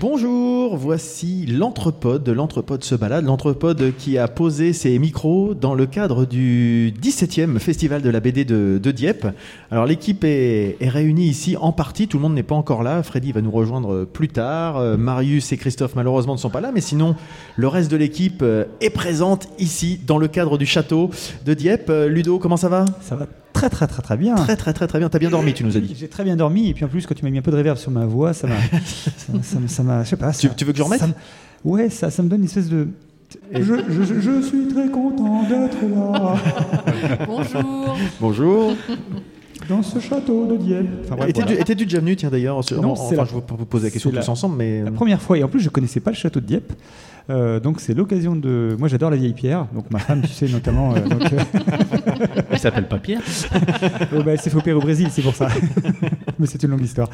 Bonjour, voici l'Entrepode. L'Entrepode se balade. L'Entrepode qui a posé ses micros dans le cadre du 17e Festival de la BD de, de Dieppe. Alors l'équipe est, est réunie ici en partie. Tout le monde n'est pas encore là. Freddy va nous rejoindre plus tard. Euh, Marius et Christophe malheureusement ne sont pas là. Mais sinon, le reste de l'équipe euh, est présente ici dans le cadre du château de Dieppe. Euh, Ludo, comment ça va? Ça va très très très très bien. Très très très très bien. T'as bien dormi, tu nous as dit. J'ai très bien dormi et puis en plus quand tu m'as mis un peu de reverb sur ma voix, ça m'a, ça, ça, ça m'a, je sais pas. Tu, ça- tu veux que je remette ça Ouais, ça, ça me donne une espèce de. Je, je- je- je suis très content d'être là Bonjour. Bonjour. dans ce château de Dieppe. Enfin, bref, Étais-tu voilà. étais-tu déjà venu, tiens d'ailleurs sur- Non, enfin, c'est la- je vais pas vous poser la question c'est la- tous ensemble, mais La première fois et en plus je connaissais pas le château de Dieppe. Euh, donc c'est l'occasion de. Moi j'adore la vieille pierre. Donc ma femme, tu sais notamment. euh, donc, euh, Il s'appelle pas Pierre. Oh, bah, opérer au Brésil, c'est pour ça. Mais c'est une longue histoire.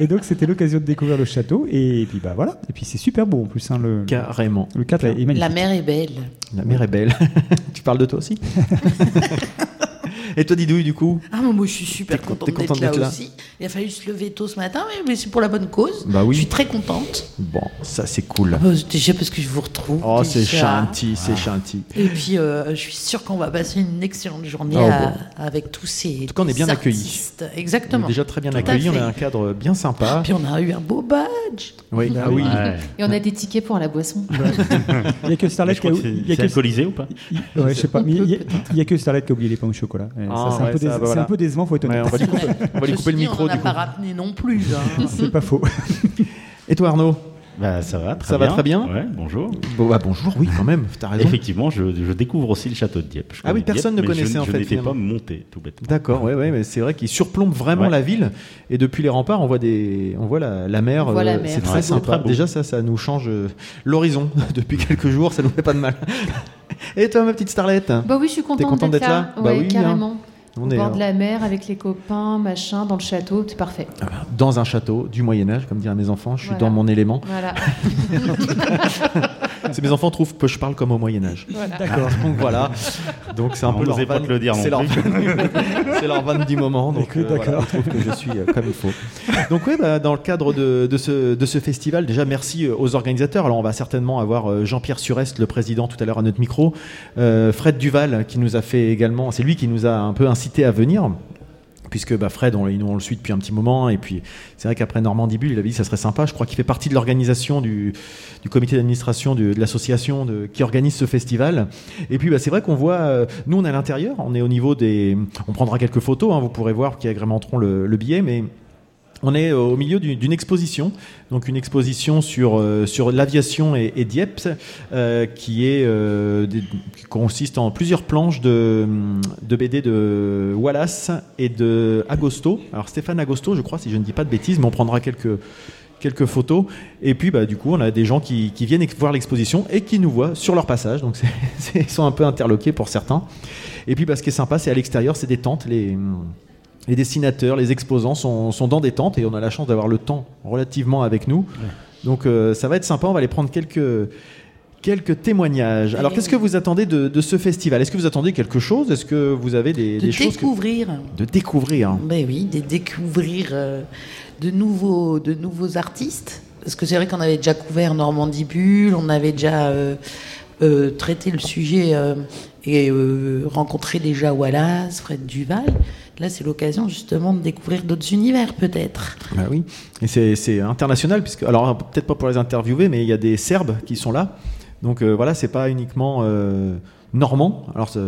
Et donc, c'était l'occasion de découvrir le château. Et, puis, bah voilà. Et puis, c'est super beau en plus. hein, le, carrément. le cadre est magnifique. La mer est belle. La mer est belle. tu parles de toi aussi? Et toi, Didouille, du coup Ah, moi, je suis super T'es- contente t'es contente d'être là, d'être là aussi. Il a fallu se lever tôt ce matin, mais, c'est pour la bonne cause. Bah oui. Je suis très contente. Bon, ça c'est cool. Euh, Déjà parce que je vous retrouve. Oh, c'est chanty, c'est chanty. Et puis, euh, je suis sûre qu'on va passer une excellente journée Oh, à- bon. avec tous ces. En tout cas, on est bien accueillis. On Exactement. est déjà très bien Tout accueillis, on a un cadre bien sympa. Puis on a eu un beau badge. Oui, ah oui. Ouais. Et on a des tickets pour la boisson. Il n'y a que Starlet je qui a, il y c'est a c'est que- alcoolisé ou pas ouais, je sais pas. Il y a- il y a que Starlet qui a oublié les pains au chocolat. Ah, c'est, ouais, un bah, c'est voilà. un peu décevant, faut être Ouais, honnête. on va lui couper, on va lui couper le micro On n'en a du coup. pas ramené non plus. hein. c'est pas faux. Et toi, Arnaud? Bah ça va, très Ça va bien. très bien Ouais, bonjour. bon, bah, Bonjour, oui, quand même, raison. Effectivement, je, je découvre aussi le château de Dieppe. Je Ah oui, personne Dieppe, ne je- connaissait, en je fait, n'étais pas monté tout bêtement. D'accord, ouais, ouais, mais c'est vrai qu'il surplombe vraiment Ouais. la ville. Et depuis les remparts, on voit, des, on voit la, mer. Euh, mer. C'est très Ouais, sympa. très. Déjà, ça, ça nous change euh, l'horizon depuis quelques jours. Ça nous fait pas de mal. Et toi, ma petite starlette? Bah oui, je suis contente, contente d'être là Bah oui, carrément. On Au est bord euh, de la mer, avec les copains, machin, dans le château, c'est parfait. dans un château du Moyen Âge, comme diraient mes enfants. Je suis Voilà. dans mon élément. Voilà. C'est mes enfants trouvent que je parle comme au Moyen Âge. voilà. D'accord. Donc voilà. Donc c'est un On peu leur vanne- le dire C'est leur, leur vanne du moment. Donc euh, d'accord. ils trouvent que je suis euh, comme il faut. Donc oui, bah, dans le cadre de, de ce, de ce festival, déjà merci euh, aux organisateurs. Alors on va certainement avoir euh, Jean-Pierre Surest, le président, tout à l'heure à notre micro. Euh, Fred Duval qui nous a fait également, c'est lui qui nous a un peu incité à venir. Puisque bah, Fred, on, on le suit depuis un petit moment, et puis c'est vrai qu'après Normandie Bulle, il avait dit que ça serait sympa. Je crois qu'il fait partie de l'organisation du, comité d'administration de l'association qui organise ce festival. Et puis bah, c'est vrai qu'on voit, euh, nous on est à l'intérieur, on est au niveau des, on prendra quelques photos, hein, vous pourrez voir qui agrémenteront le, le billet, mais on est euh, au milieu d'une exposition, donc une exposition sur, euh, sur l'aviation et, et Dieppe, euh, qui, est, euh, qui consiste en plusieurs planches de, de BD de Wallace et de Agosto. Alors Stéphane Agosto, je crois, si je ne dis pas de bêtises, mais on prendra quelques, quelques photos. Et puis, bah, du coup, on a des gens qui, qui viennent voir l'exposition et qui nous voient sur leur passage. Donc, c'est- ils sont un peu interloqués pour certains. Et puis, bah, ce qui est sympa, c'est à l'extérieur, c'est des tentes. Les, les dessinateurs, les exposants sont, sont dans des tentes et on a la chance d'avoir le temps relativement avec nous. Donc, euh, ça va être sympa. On va aller prendre quelques. Quelques témoignages. Alors, qu'est-ce que vous attendez de, de ce festival? Est-ce que vous attendez quelque chose? Est-ce que vous avez des, De des choses que- découvrir. de découvrir Ben oui, de découvrir euh, de, nouveaux, de nouveaux artistes. Parce que c'est vrai qu'on avait déjà couvert Normandie Bulle, on avait déjà euh, euh, traité le sujet euh, et euh, rencontré déjà Wallace, Fred Duval. Là, c'est l'occasion justement de découvrir d'autres univers, peut-être. Bah oui, et c'est c'est international, puisque, alors peut-être pas pour les interviewer, mais il y a des Serbes qui sont là. Donc euh, voilà, c'est pas uniquement euh, normand. Alors c'est-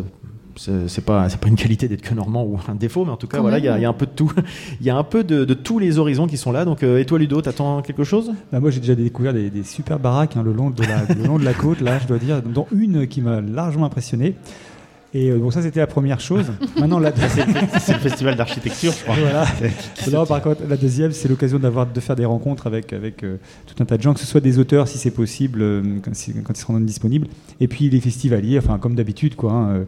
c'est c'est pas, c'est pas une qualité d'être que normand ou un défaut, mais en tout cas, Quand voilà, il y, a- y un peu de tout. Il y a un peu de, de tous les horizons qui sont là. Donc, euh, et toi, Ludo, t'attends quelque chose? Bah, moi, j'ai déjà découvert des, des super baraques hein, le, long de la, le long de la côte, là, je dois dire, dont une qui m'a largement impressionné. Et euh, bon, ça, c'était la première chose. Maintenant, la, C'est le festival d'architecture, je crois. voilà. Non, par contre, la deuxième, c'est l'occasion d'avoir de faire des rencontres avec, avec euh, tout un tas de gens, que ce soit des auteurs, si c'est possible, euh, quand, ils seront disponibles, et puis les festivaliers, enfin, comme d'habitude, quoi. hein, euh,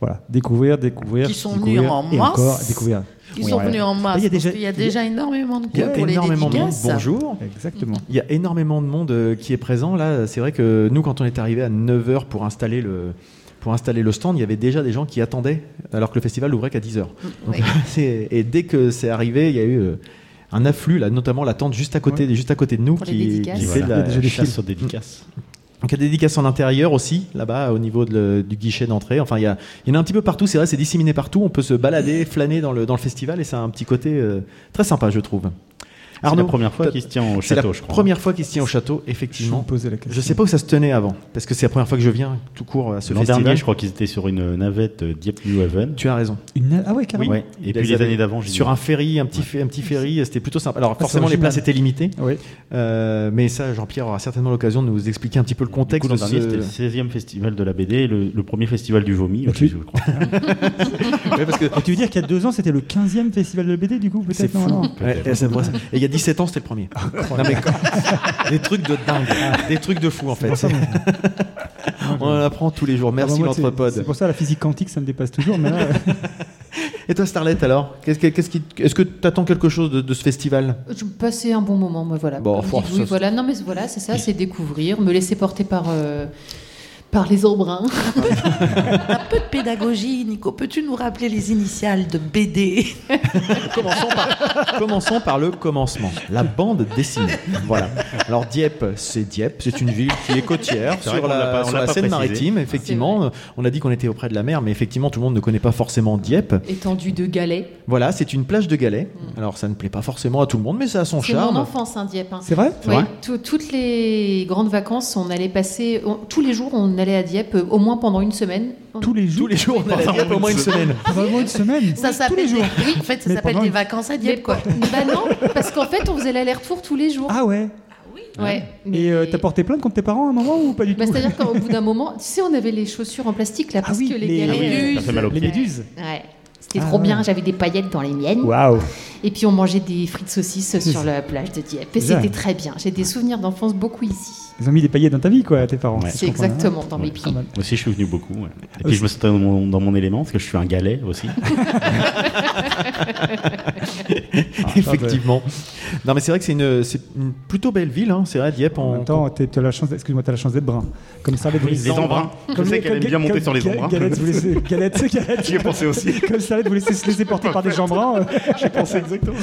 voilà, découvrir, découvrir. Qui sont découvrir, venus en et masse. encore découvrir. Ils sont venus en masse. Il y a déjà- y a déjà énormément de Il y a queues pour les énormément de monde. Bonjour. Exactement. Il y a énormément de monde qui est présent. Là, c'est vrai que nous, quand on est arrivé à 9h pour installer le, pour installer le stand, il y avait déjà des gens qui attendaient alors que le festival ouvrait qu'à 10h. Oui. et dès que c'est arrivé, il y a eu euh, un afflux, là, notamment la tente juste à côté, juste à côté de nous Pour qui, qui fait de la, déjà des chasse aux dédicaces. donc il y a des dédicaces en intérieur aussi, là-bas, au niveau de le- du guichet d'entrée. Enfin, il y, a, il y en a un petit peu partout, c'est vrai, c'est disséminé partout. On peut se balader, flâner dans le, dans le festival et ça a un petit côté euh, très sympa, je trouve. C'est la première fois qu'il se tient au la château, je crois. première fois qu'il se tient au château, Je me effectivement. la question. Je sais pas où ça se tenait avant, parce que c'est la première fois que je viens tout court à ce L'an festival. dernier, je crois qu'ils étaient sur une navette euh, Dieppe New Haven. Tu as raison. Une- Ah ouais, carrément. Et Ils puis les avaient- années d'avant, Sur un ferry, un petit, fait- un petit ferry, c'était plutôt sympa. Alors forcément, les places étaient limitées, Oui. euh, mais ça, Jean-Pierre aura certainement l'occasion de nous expliquer un petit peu le coup, contexte l'an de dernier, ce- c'était le 16e festival de la BD, et le, le premier festival du vomi, tu- je crois. Ouais, parce que tu veux dire qu'il y a deux ans, c'était le 15e festival de BD, du coup, C'est peut-être a 17 ans, c'était le premier. Non, mais quand- des trucs de dingue, des trucs de fou en fait. On en apprend tous les jours. Merci Ah bah moi, c'est- pour ça la physique quantique, ça me dépasse toujours. Mais là, Et toi, Starlet, alors? Qu'est-ce que- qu'est-ce qui- Est-ce que tu attends quelque chose de, de ce festival? Je passais un bon moment, moi voilà. Bon, ça, oui, voilà. Non mais voilà, c'est ça, c'est découvrir, me laisser porter par euh, par les embruns. Un peu de pédagogie, Nico. Peux-tu nous rappeler les initiales de BD commençons, par, commençons par le commencement. La bande dessinée. Voilà. Alors Dieppe, c'est Dieppe, c'est une ville qui est côtière C'est sur l'a Seine-Maritime. Effectivement, on a dit qu'on était auprès de la mer, mais effectivement, tout le monde ne connaît pas forcément Dieppe. Étendue de galets. Voilà, c'est une plage de galets. Alors ça ne plaît pas forcément à tout le monde, mais ça a son C'est charme. mon enfance, hein, Dieppe. hein. c'est vrai? Oui, toutes les grandes vacances, on allait passer on- tous les jours, on allait à Dieppe euh, au moins pendant une semaine. Tous les jours Tous les jours, on allait à Dieppe au moins une semaine. Vraiment une semaine Ça Tous s'appelle les des... jours Oui, en fait, ça Mais s'appelle des vacances à Mais Dieppe, quoi. Bah non, parce qu'en fait, on faisait l'aller-retour tous les jours. Ah ouais ouais. Et euh, mais- t'as porté plainte contre tes parents à un moment ou pas du tout Bah, C'est-à-dire qu'au bout d'un moment, tu sais, on avait les chaussures en plastique là, Ah parce oui, que les, les- galets. Ah oui, Ça fait mal aux Les méduses Ouais. C'était Ah trop bien, j'avais des paillettes dans les miennes. Waouh Et puis on mangeait des frites saucisses sur la plage de Dieppe. Et c'était très bien. J'ai des souvenirs d'enfance beaucoup ici. Ils ont mis des paillettes dans ta vie, quoi, tes parents. Ouais. C'est exactement dans mes pieds. Moi aussi, je suis venu beaucoup. ouais. Et puis, Aussi. je me sentais dans mon, dans mon élément, parce que je suis un galet aussi. Effectivement. Non, mais c'est vrai que c'est une, c'est une plutôt belle ville. hein. C'est vrai, Dieppe. En on- même temps, t'as la chance, excuse-moi, t'as la chance d'être brun. Comme ça, Oui, les embruns. Je sais qu'elle aime bien monter sur les embruns. Galette, vous laissez, galette, galette. J'y ai pensé aussi. Comme ça, vous laissez se laisser porter par des gens bruns. euh. J'ai pensé exactement.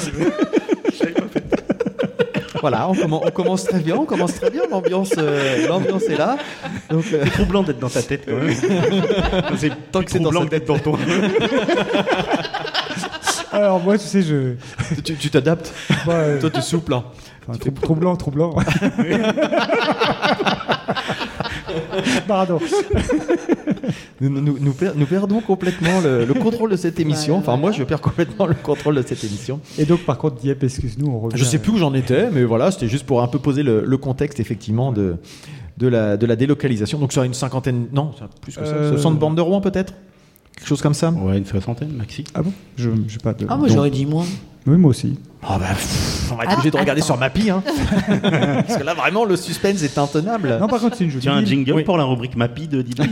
Voilà, on, commen- on commence très bien, on commence très bien. L'ambiance, euh, l'ambiance est là. Donc, euh, C'est troublant d'être dans ta tête quand même. c'est Tant que c'est dans troublant sa d'être dans ton. Alors, moi, tu sais, je. tu, tu t'adaptes. euh, Toi, tu souples. hein. enfin, trou- troublant, troublant. Pardon. Nous, nous- nous per- nous perdons complètement le, le contrôle de cette émission. Enfin, moi, je perds complètement le contrôle de cette émission. Et donc, par contre, Dieppe, excuse-nous, on revient. Je sais plus où j'en étais, mais voilà, c'était juste pour un peu poser le, le contexte, effectivement, de, de, la, de la délocalisation. Donc, sur une cinquantaine, non, plus que ça, Euh, 60 bandes de Rouen, peut-être? Quelque chose comme ça? Ouais, une soixantaine, maxi. Ah bon? Je j'ai pas de. Ah, moi, j'aurais dit moins. Oui, moi aussi. Ah bah, pff, on va être obligé de regarder sur Mappy, hein. Parce que là, vraiment, le suspense est intenable. Non, par contre, c'est une jolie Tiens, un ville. jingle Oui. pour la rubrique Mappy de Didi.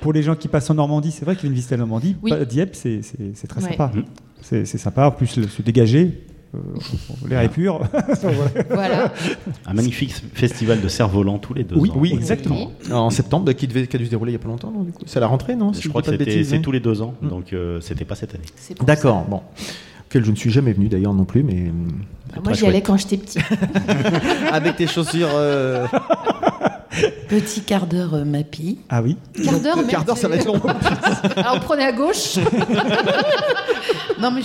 Pour les gens qui passent en Normandie, c'est vrai qu'ils viennent visiter la Normandie. Oui. Pas- Dieppe, c'est c'est- c'est très Ouais. sympa. Mhm. C'est c'est sympa. En plus, le- se dégager. L'air est pur. Voilà. un magnifique festival de cerfs-volants tous les deux Oui, ans. oui, Oui. exactement. En septembre, qui, devait, qui a dû se dérouler il y a pas longtemps, non, du coup? C'est à la rentrée, non si Je crois que c'est hein tous les deux ans, Mm. donc euh, c'était pas cette année. D'accord, bon. Auquel je ne suis jamais venu d'ailleurs non plus, mais. euh, ça. Moi, j'y allais quand j'étais petit. Avec tes chaussures. euh, Petit quart d'heure euh, Mappy. Ah oui. Quart d'heure, quart d'heure, ça va être long. Alors, on prenait à gauche. Non, mais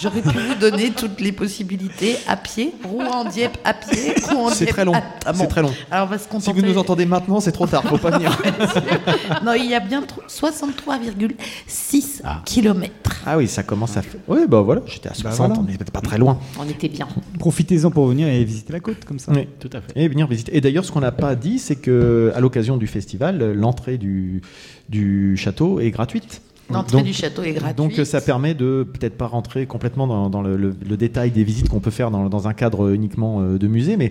j'aurais pu vous donner toutes les possibilités à pied. Rouen-Dieppe à pied. Rouen-Dieppe C'est très long. à- Ah bon. C'est très long. Alors, on va se Si contenter. vous nous entendez maintenant, c'est trop tard, faut pas venir. Non, il y a bien tro- 63,6 Ah. kilomètres. Ah oui, ça commence à faire. Oui, bah voilà, j'étais à 60, voilà. on n'était pas très loin. On était bien. Profitez-en pour venir et visiter la côte comme ça. Oui. Tout à fait. Et venir visiter. Et d'ailleurs, ce qu'on n'a pas dit, c'est que à l'occasion du festival, l'entrée du, du château est gratuite. L'entrée du château est gratuite. Donc euh, ça permet de peut-être pas rentrer complètement dans, dans le, le- le détail des visites qu'on peut faire dans, dans un cadre uniquement euh, de musée, mais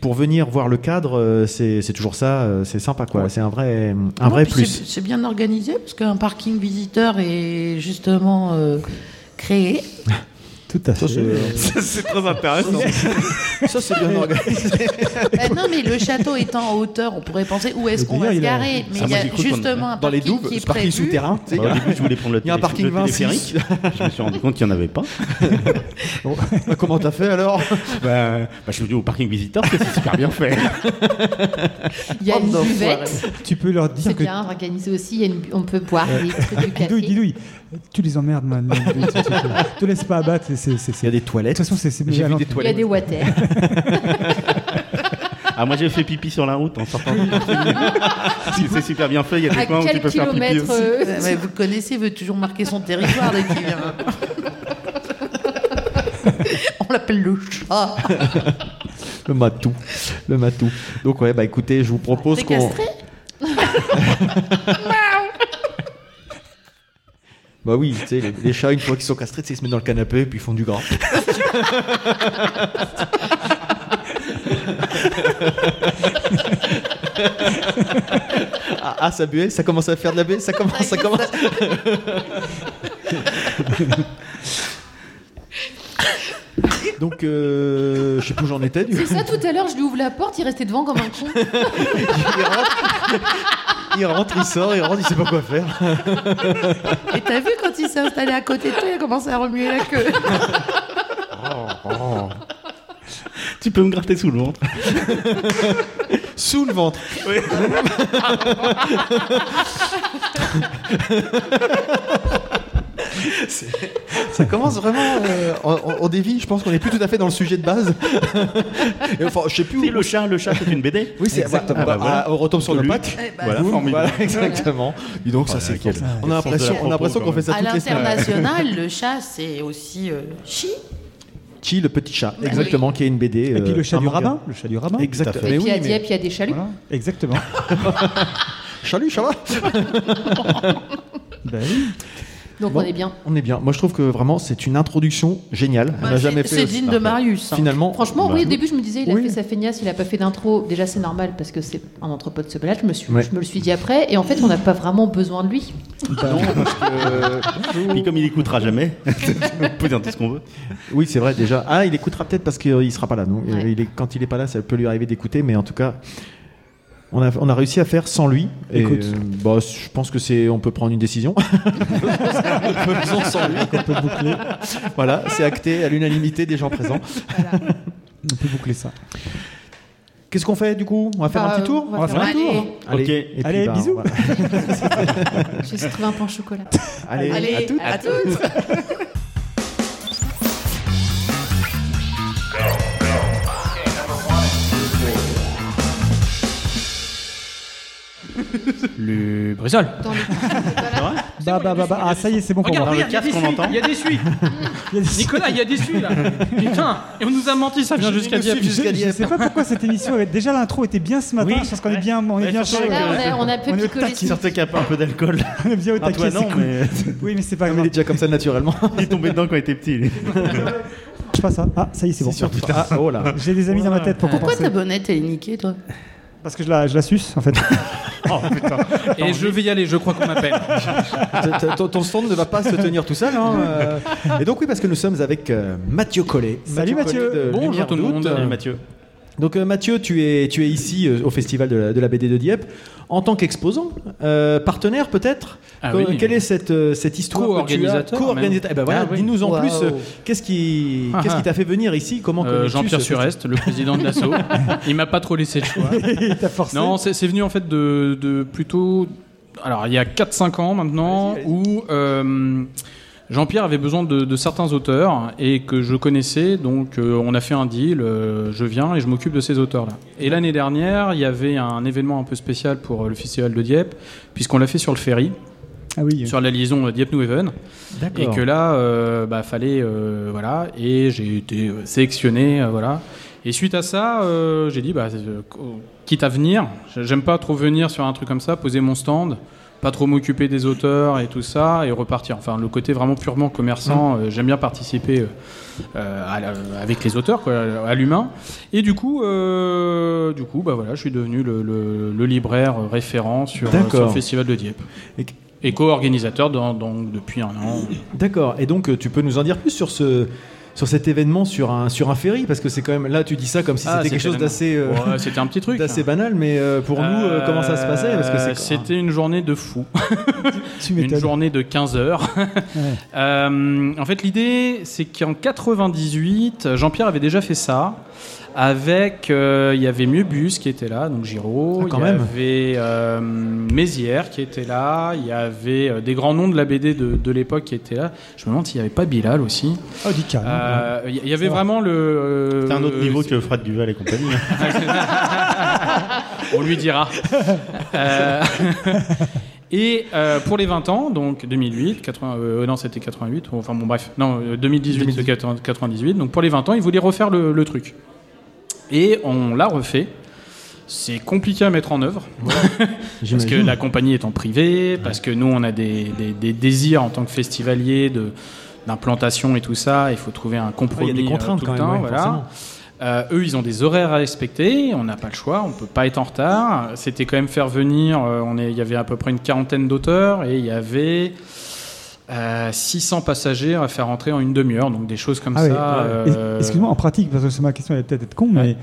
pour venir voir le cadre, euh, c'est toujours ça, euh, c'est sympa quoi. C'est un vrai, un Non, vrai plus. c'est- C'est bien organisé parce qu'un parking visiteur est justement euh, créé. Tout à fait. C'est très intéressant. Ça, c'est bien organisé. Bah non, mais le château étant en hauteur, on pourrait penser où est-ce Mais qu'on va se garer. Mais Ah, il y a justement un Dans les parking douves, qui est parking prévu. souterrain. Bah, au début, je voulais prendre le, Il y a un parking le 26. téléphérique. je me suis rendu compte qu'il n'y en avait pas. Bah, comment t'as fait alors? Bah, je suis venu au parking visiteur parce que c'est super bien fait. Il y a Oh, une buvette. Tu peux leur dire C'est que. bien organisé aussi. Une On peut boire des trucs du café. Didouille, Didouille, tu les emmerdes, man. Tu- tu- tu- Te laisse pas abattre. c'est- c'est- c'est- Il y a des De toilettes. toute façon, c'est. c'est- J'ai vu alors, des Il y a des water. Ah, moi j'ai fait pipi sur la route en sortant. Si c'est super bien fait, il y a des À coins où tu peux faire pipi aussi. euh, Ouais, vous connaissez, il veut toujours marquer son territoire dès qu'il vient. On l'appelle le chat. Le matou. Le matou. Donc, ouais, bah écoutez, je vous propose T'es qu'on. Bah oui, tu sais, les, chats, une fois qu'ils sont castrés, ils se mettent dans le canapé et puis ils font du gras. ah, ah, ça buait, ça commence à faire de la baie, ça commence, ça commence. Donc, euh, je sais plus où j'en étais. Du C'est ça, tout à l'heure, je lui ouvre la porte, il restait devant comme un con. il rentre, il rentre, il sort, il rentre, il sait pas quoi faire. Et t'as vu quand il s'est installé à côté de toi, il a commencé à remuer la queue. Tu peux me gratter sous le ventre. Sous le ventre. Ça commence vraiment. euh, on, dévie, je pense qu'on n'est plus tout à fait dans le sujet de base. Et enfin, je sais plus où. Le chat, le chat, c'est une BD. Oui, c'est Exactement. bah, Ah, bah, voilà. ah, on retombe sur le Lu. pack. Eh ben, Voilà, Boum, formidable. voilà, exactement. Dis donc, ça là c'est fort. On a l'impression, qu'on fait ça À semaines. l'international, le chat, c'est aussi euh, chi. Chi, le petit chat, Bah exactement, qui est une BD. Et puis euh, le chat un du rabbin. Le chat du rabbin. Exactement. Et Mais puis oui, à Dieppe, il y a des chaluts. Voilà, exactement. Chalut, ça va Ben oui. Donc Bon. on est bien. On est bien. Moi, je trouve que vraiment, c'est une introduction géniale. On Bah, n'a c'est- jamais fait. C'est digne de. Marius. hein. Finalement, Franchement, Bah, oui, au début, je me disais, il a oui. fait sa feignasse, il a pas fait d'intro. Déjà, c'est normal parce que c'est un entrepôt de ce balade. Je me, suis, Ouais. je me le suis dit après. Et en fait, on n'a pas vraiment besoin de lui. non, parce que Puis comme il écoutera jamais, on peut dire tout ce qu'on veut. Oui, c'est vrai déjà. Ah, il écoutera peut-être parce qu'il ne sera pas là. Non? Ouais. il est, quand il est pas là, ça peut lui arriver d'écouter, mais en tout cas, on a, on a réussi à faire sans lui. Et Écoute. euh, bah, je pense que c'est, on peut prendre une décision. Faisons sans lui. On peut boucler. Voilà, c'est acté à l'unanimité des gens présents. On peut boucler ça. Qu'est-ce qu'on fait du coup? On va faire Bah, un petit tour on va faire un tour. Allez, Ok. et puis, Allez, bah, bisous. voilà. Je vais trouver un pain au chocolat. Allez, Allez, à toutes. à toutes. Le Brisol. Dans Voilà. Bah, bah, bah, bah. Ah, ça y est, c'est bon pour Regarde, moi. regarde, il y a des suies. entend Il y a des suies. Il y a des- Nicolas, il y a des suies là. Putain. Et on nous a menti, ça vient jusqu'à Dieppe. Je, je sais pas pourquoi cette émission avait déjà l'intro était bien ce matin. Oui. Je pense qu'on est Ouais. bien, on est Ouais, bien surtout chaud. Là, on a, on a peu On est au picolé. taquet. Surtout qu'il y a pas un peu d'alcool. On est bien au Ah, toi taquet. non, c'est cool. mais Oui, mais c'est pas Il grave. est déjà comme ça naturellement. il est tombé dedans quand il était petit. lui. Je passe ça. Ah, ça y est, c'est bon. Ah, oh là. J'ai des amis dans ma tête pour Pourquoi compenser. ta bonnette elle est niquée, toi? Parce que je la, je la suce, en fait. Et je vais y aller, je crois qu'on m'appelle. Ton, ton stand ne va pas se tenir tout seul. hein, euh. Et donc oui, parce que nous sommes avec euh, Mathieu Collet. Salut, Mathieu. Collet Bonjour tout le monde. Mathieu. Donc euh, Mathieu, tu es, tu es ici euh, au Festival de la, de la BD de Dieppe en tant qu'exposant, euh, partenaire peut-être. Ah Co- oui. Quelle est cette, euh, cette histoire Co-organisateur, Co-organisateur. Eh ben voilà, Ah oui. dis-nous en plus, euh, qu'est-ce qui, Ah, qu'est-ce qui t'a fait venir ici? Comment Euh, Jean-Pierre ce Surest, le président de l'assaut. Il m'a pas trop laissé le choix. Il t'a forcé. Non, c'est c'est venu en fait de, de plutôt. Alors, il y a 4-5 ans maintenant, où euh, Jean-Pierre avait besoin de, de certains auteurs et que je connaissais, donc euh, on a fait un deal. euh, je viens et je m'occupe de ces auteurs-là. Et l'année dernière, il y avait un événement un peu spécial pour euh, le Festival de Dieppe, puisqu'on l'a fait sur le ferry, Ah oui. sur la liaison Dieppe-New Haven. D'accord. Et que là, euh, bah, fallait, euh, voilà, et j'ai été sélectionné, euh, voilà. Et suite à ça, j'ai dit, bah, quitte à venir, j'aime pas trop venir sur un truc comme ça, poser mon stand, pas trop m'occuper des auteurs et tout ça, et repartir. Enfin, le côté vraiment purement commerçant, euh, j'aime bien participer euh, euh, à la- avec les auteurs, quoi, à l'humain. Et du coup, euh, du coup, bah voilà, je suis devenu le, le- le libraire référent sur, sur le festival de Dieppe. Et- Et co-organisateur donc depuis un an. D'accord. Et donc, tu peux nous en dire plus sur ce, sur cet événement sur un sur un ferry parce que c'est quand même là tu dis ça comme si Ah, c'était quelque chose d'assez euh, Ouais, c'était un petit truc. d'assez banal, mais euh, pour nous euh, comment ça se passait? C'était une journée de fou. Tu une journée de 15 heures. En fait, l'idée, c'est qu'en 98, Jean-Pierre avait déjà fait ça. Avec, euh, il y avait Mieux-Bus qui était là, donc Giraud. Ah, quand il y même. avait euh, Mézières qui était là. Il y avait euh, des grands noms de la BD de, de l'époque qui étaient là. Je me demande s'il n'y avait pas Bilal aussi. Oh. Euh, Il y- y avait vraiment le. euh, C'est un autre niveau que Fred Duval et compagnie. On lui dira. Et euh, pour les 20 ans, donc 2008, 80, euh, non c'était 88, enfin bon bref, non euh, 2018, c'est 80 98, donc pour les 20 ans, ils voulaient refaire le, le truc. Et on l'a refait. C'est compliqué à mettre en œuvre parce que la compagnie est en privé, parce que nous on a des, des- des désirs en tant que festivalier de d'implantation et tout ça. Il faut trouver un compromis. il y a des euh, contraintes tout quand le même, temps, voilà. Euh, eux, ils ont des horaires à respecter. On n'a pas le choix. On peut pas être en retard. C'était quand même faire venir. euh, on est, il y avait à peu près une quarantaine d'auteurs et il y avait euh, 600 passagers à faire entrer en une demi-heure. Donc des choses comme Ah oui. ça. euh, Et- Excuse-moi, en pratique, parce que c'est ma question, elle va peut-être être con, mais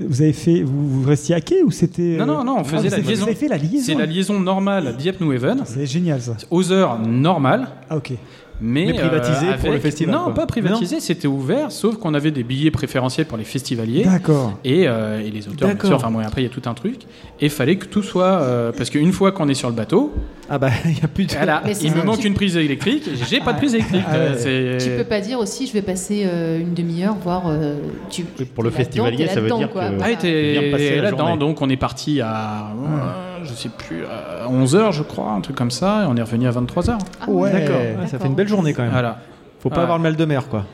vous avez fait, vous, vous restiez à quai ou c'était Non, euh, non, non, on faisait vous la liaison. Vous avez fait la liaison. C'est la liaison normale Dieppe-Nouéven C'est génial ça. aux heures normales. Ah ok. Mais, Mais privatisé euh, pour le festival, Non, quoi. pas privatisé, c'était ouvert, sauf qu'on avait des billets préférentiels pour les festivaliers. D'accord. Et, euh, et les auteurs, bien sûr. Enfin, bon, après, il y a tout un truc. Et il fallait que tout soit. euh, parce qu'une fois qu'on est sur le bateau, Ah bah il y a plus de voilà, il me manque tu- une prise électrique. J'ai pas de prise électrique. Ah ouais. Tu peux pas dire aussi, je vais passer euh, une demi-heure, voire. euh, tu, Oui, pour le festivalier, ça veut dire quoi. que- Ah, t'es là-dedans. Donc, on est parti à. je sais plus, à 11h, je crois, un truc comme ça. Et on est revenu à 23h. Ah Ouais. D'accord, ouais, ça fait une belle journée quand même. Voilà. Faut pas avoir le mal de mer quoi.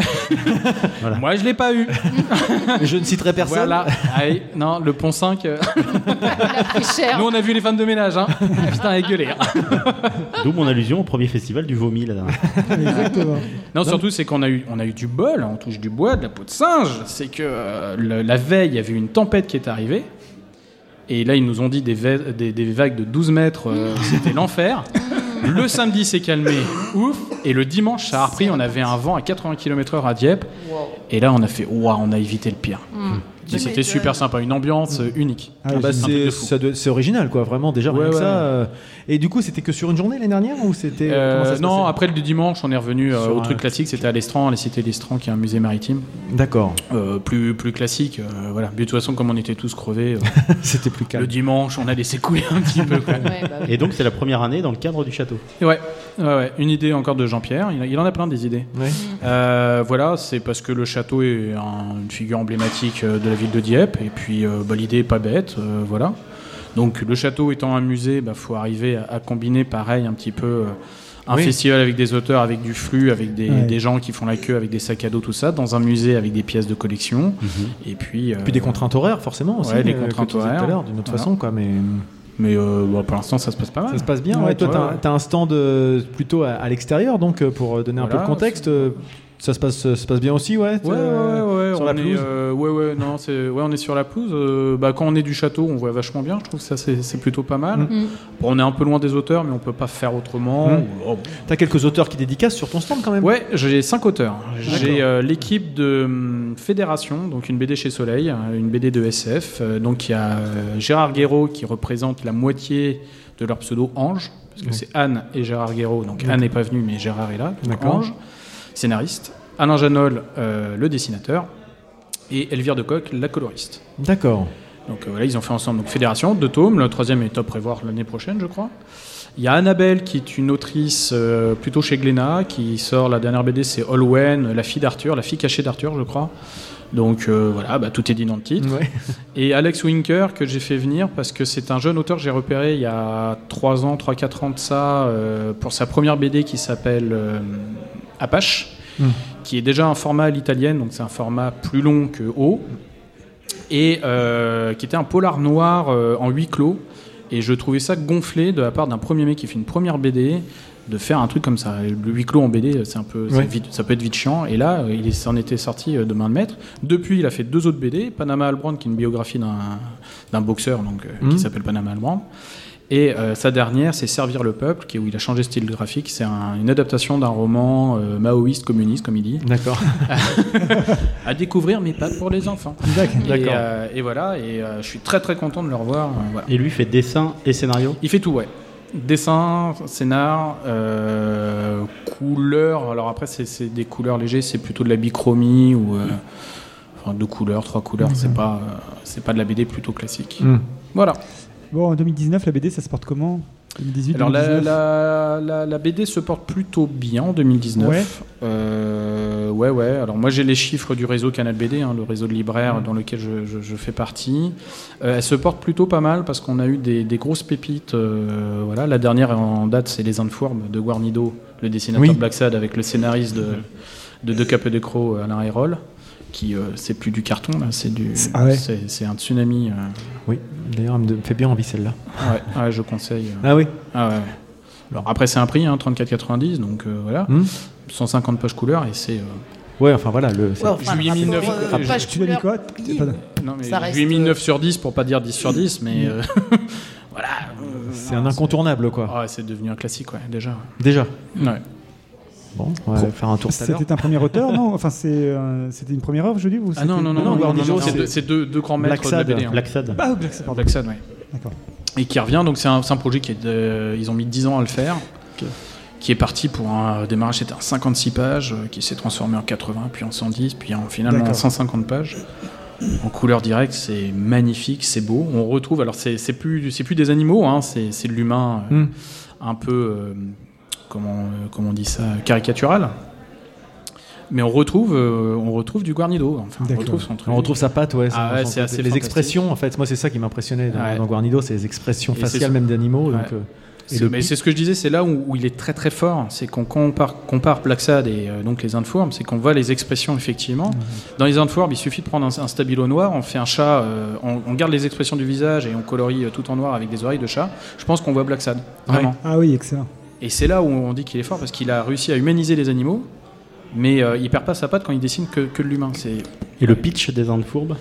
Moi, je l'ai pas eu. Je ne citerai personne. Voilà. Allez, non, le pont 5. euh, cher. Nous, on a vu les femmes de ménage. Hein. Putain, elle gueulait. hein. D'où mon allusion au premier festival du vomi la dernière fois. Exactement. Non, surtout, c'est qu'on a eu, on a eu du bol, on touche du bois, de la peau de singe. C'est que euh, le- la veille, il y avait une tempête qui est arrivée. Et là, ils nous ont dit des, va- des- des vagues de 12 mètres, euh, c'était l'enfer. Le samedi s'est calmé, ouf. Et le dimanche, ça a repris. On avait un vent à 80 km/h à Dieppe. Et là, on a fait, waouh, on a évité le pire. Et C'était super sympa, une ambiance euh, unique. Ah, Ah bah, c'est original quoi, vraiment déjà rien Ouais, que ça. euh, Et du coup, c'était que sur une journée l'année dernière ou c'était Euh, non, après le dimanche, on est revenu euh, au un- truc classique. C'était à l'Estran, à la cité d'Estran, qui est un musée maritime. D'accord. Euh, plus, plus classique. euh, voilà. Mais de toute façon, comme on était tous crevés, euh, C'était plus le calme. dimanche, on a laissé couler un petit peu. quoi. Ouais, bah oui. Et donc, c'est la première année dans le cadre du château. Ouais, ouais, ouais. une idée encore de Jean-Pierre. Il, il en a plein des idées. Euh, voilà, c'est parce que le château est un- une figure emblématique euh, de la ville de Dieppe. Et puis, euh, bah, l'idée est pas bête. euh, voilà. Donc, le château étant un musée, il faut arriver à, à combiner pareil un petit peu. un Oui. festival avec des auteurs, avec du flux, avec des, Ouais. des gens qui font la queue, avec des sacs à dos, tout ça, dans un musée avec des pièces de collection. Et puis, Puis des contraintes horaires forcément aussi. Ouais, les contraintes horaires. d'une autre Voilà. façon quoi, mais Mais euh, bon, pour l'instant, ça se passe pas mal. ça se passe bien. Ouais, Ouais, toi, ouais, t'as ouais. t'as un stand euh, plutôt à, à l'extérieur, donc euh, pour donner un peu de contexte, euh, ça se passe, ça se passe bien aussi, ouais. Ouais, ouais, ouais, sur on la est, euh, ouais, ouais, non, c'est, ouais, on est sur la pelouse. euh, bah, quand on est du château, on voit vachement bien. Je trouve que ça, c'est, c'est plutôt pas mal. Mm. Bon, on est un peu loin des auteurs, mais on peut pas faire autrement. Mm. Oh, T'as quelques auteurs qui dédicacent sur ton stand quand même? Ouais, j'ai cinq auteurs. J'ai euh, l'équipe de hum, Fédération, donc une BD chez Soleil, une BD de SF. euh, donc il y a euh, Gérard Guéraud qui représente la moitié de leur pseudo Ange, parce que c'est Anne et Gérard Guéraud. Donc Anne n'est pas venue, mais Gérard est là. donc D'accord. Ange, scénariste. Alain Janol, euh, le dessinateur. Et Elvire de Coq, la coloriste. D'accord. Donc euh, voilà, ils ont fait ensemble donc Fédération, deux tomes. Le troisième est à prévoir l'année prochaine, je crois. Il y a Annabelle qui est une autrice euh, plutôt chez Glénat qui sort la dernière BD, c'est Holwen, la fille d'Arthur, la fille cachée d'Arthur, je crois. Donc euh, voilà, bah, tout est dit dans le titre. Ouais. Et Alex Winker que j'ai fait venir parce que c'est un jeune auteur que j'ai repéré il y a 3 ans, 3-4 ans de ça, euh, pour sa première BD qui s'appelle Apache, Mm. qui est déjà un format à l'italienne, donc c'est un format plus long que haut, et euh, qui était un polar noir euh, en huis clos. Et je trouvais ça gonflé de la part d'un premier mec qui fait une première BD de faire un truc comme ça. Le huis clos en BD, c'est un peu, vite- ça peut être vite chiant. Et là, euh, il s'en était sorti de main de maître. Depuis, il a fait deux autres BD. Panama Albrand, qui est une biographie d'un boxeur donc, qui s'appelle Panama Albrand. Et euh, sa dernière, c'est Servir le peuple, qui est où il a changé style graphique. C'est un- une adaptation d'un roman euh, maoïste communiste, comme il dit, D'accord. à découvrir, mais pas pour les enfants. D'accord. Et, euh, et voilà, et je suis très très content de le revoir. voilà. Et lui fait dessin et scénario? Il fait tout, ouais. Dessin, scénar, couleur. Alors après, c'est- des couleurs légères, c'est plutôt de la bichromie ou enfin, deux couleurs, trois couleurs. C'est pas, c'est pas de la BD plutôt classique. Hmm. Voilà. Bon, en 2019, la BD, ça se porte comment? 2018, Alors la, 2019 la, la- la BD se porte plutôt bien en 2019. Ouais. Euh, ouais, ouais. Alors moi j'ai les chiffres du réseau Canal BD, hein, le réseau de libraires dans lequel je, je- je fais partie. Euh, elle se porte plutôt pas mal parce qu'on a eu des, des grosses pépites. euh, voilà, la dernière en date c'est Les Informes de Guarnido, le dessinateur Oui. de Black Sad avec le scénariste de, de Deux Capes de Croc, Alain Hérol. Qui euh, c'est plus du carton là, c'est du, Ah ouais. c'est c'est un tsunami. euh. Oui, d'ailleurs, elle me fait bien envie celle-là. ouais, ouais, je conseille. euh. Ah oui Ah ouais. Alors après c'est un prix, hein, 34,90, donc euh, voilà, Hmm 150 pages couleurs et c'est. euh, Ouais, enfin voilà. Le, Ouais, enfin, Juillet rapport, 19, euh, rapport- page Tu l'as mis couleur, quoi oui. Pardon. Non mais Ça je reste, lui ai mis euh, 9 sur 10 pour pas dire 10 sur 10, mais euh, voilà. c'est un incontournable, quoi. Ah, c'est devenu un classique, ouais, déjà. Déjà. Ouais. Bon, on va faire un tour. C'était un premier auteur, non? Enfin, euh, c'était une première œuvre, je dis ou Ah non, non, non, non, non, non, c'est deux, grands maîtres Black de la Sad, BD. hein. Black Sad. Ah, Black Sad, pardon. Black Sad, ouais. D'accord. Et qui revient, donc c'est un, projet qui est de- ils ont mis 10 ans à le faire, qui est parti pour un démarrage, c'était un 56 pages, euh, qui s'est transformé en 80, puis en 110, puis en finalement en D'accord. 150 pages. En couleur directe, c'est magnifique, c'est beau. On retrouve, alors c'est plus, c'est plus des animaux, hein, c'est de l'humain euh, Hmm. un peu, euh, comment, euh, comment on dit ça, caricatural. Mais on retrouve, euh, on retrouve du Guarnido. Enfin, on retrouve son truc. On retrouve sa patte, ouais. Ah ouais, c'est assez Les expressions, en fait, moi c'est ça qui m'impressionnait dans, Ouais. dans Guarnido, c'est les expressions Et faciales même d'animaux. Ouais. Euh, et C'est- le mais c'est ce que je disais, c'est là où, où il est très très fort. C'est qu'on compare, compare Black Sad et euh, donc les Informes, c'est qu'on voit les expressions effectivement. Dans les Informes, il suffit de prendre un, un stabilo noir, on fait un chat, euh, on, on garde les expressions du visage et on colorie euh, tout en noir avec des oreilles de chat. Je pense qu'on voit Black Sad, vraiment. Ah oui, excellent. Et c'est là où on dit qu'il est fort parce qu'il a réussi à humaniser les animaux, mais euh, il perd pas sa patte quand il dessine que, que de l'humain. C'est Et le pitch des Indes fourbes?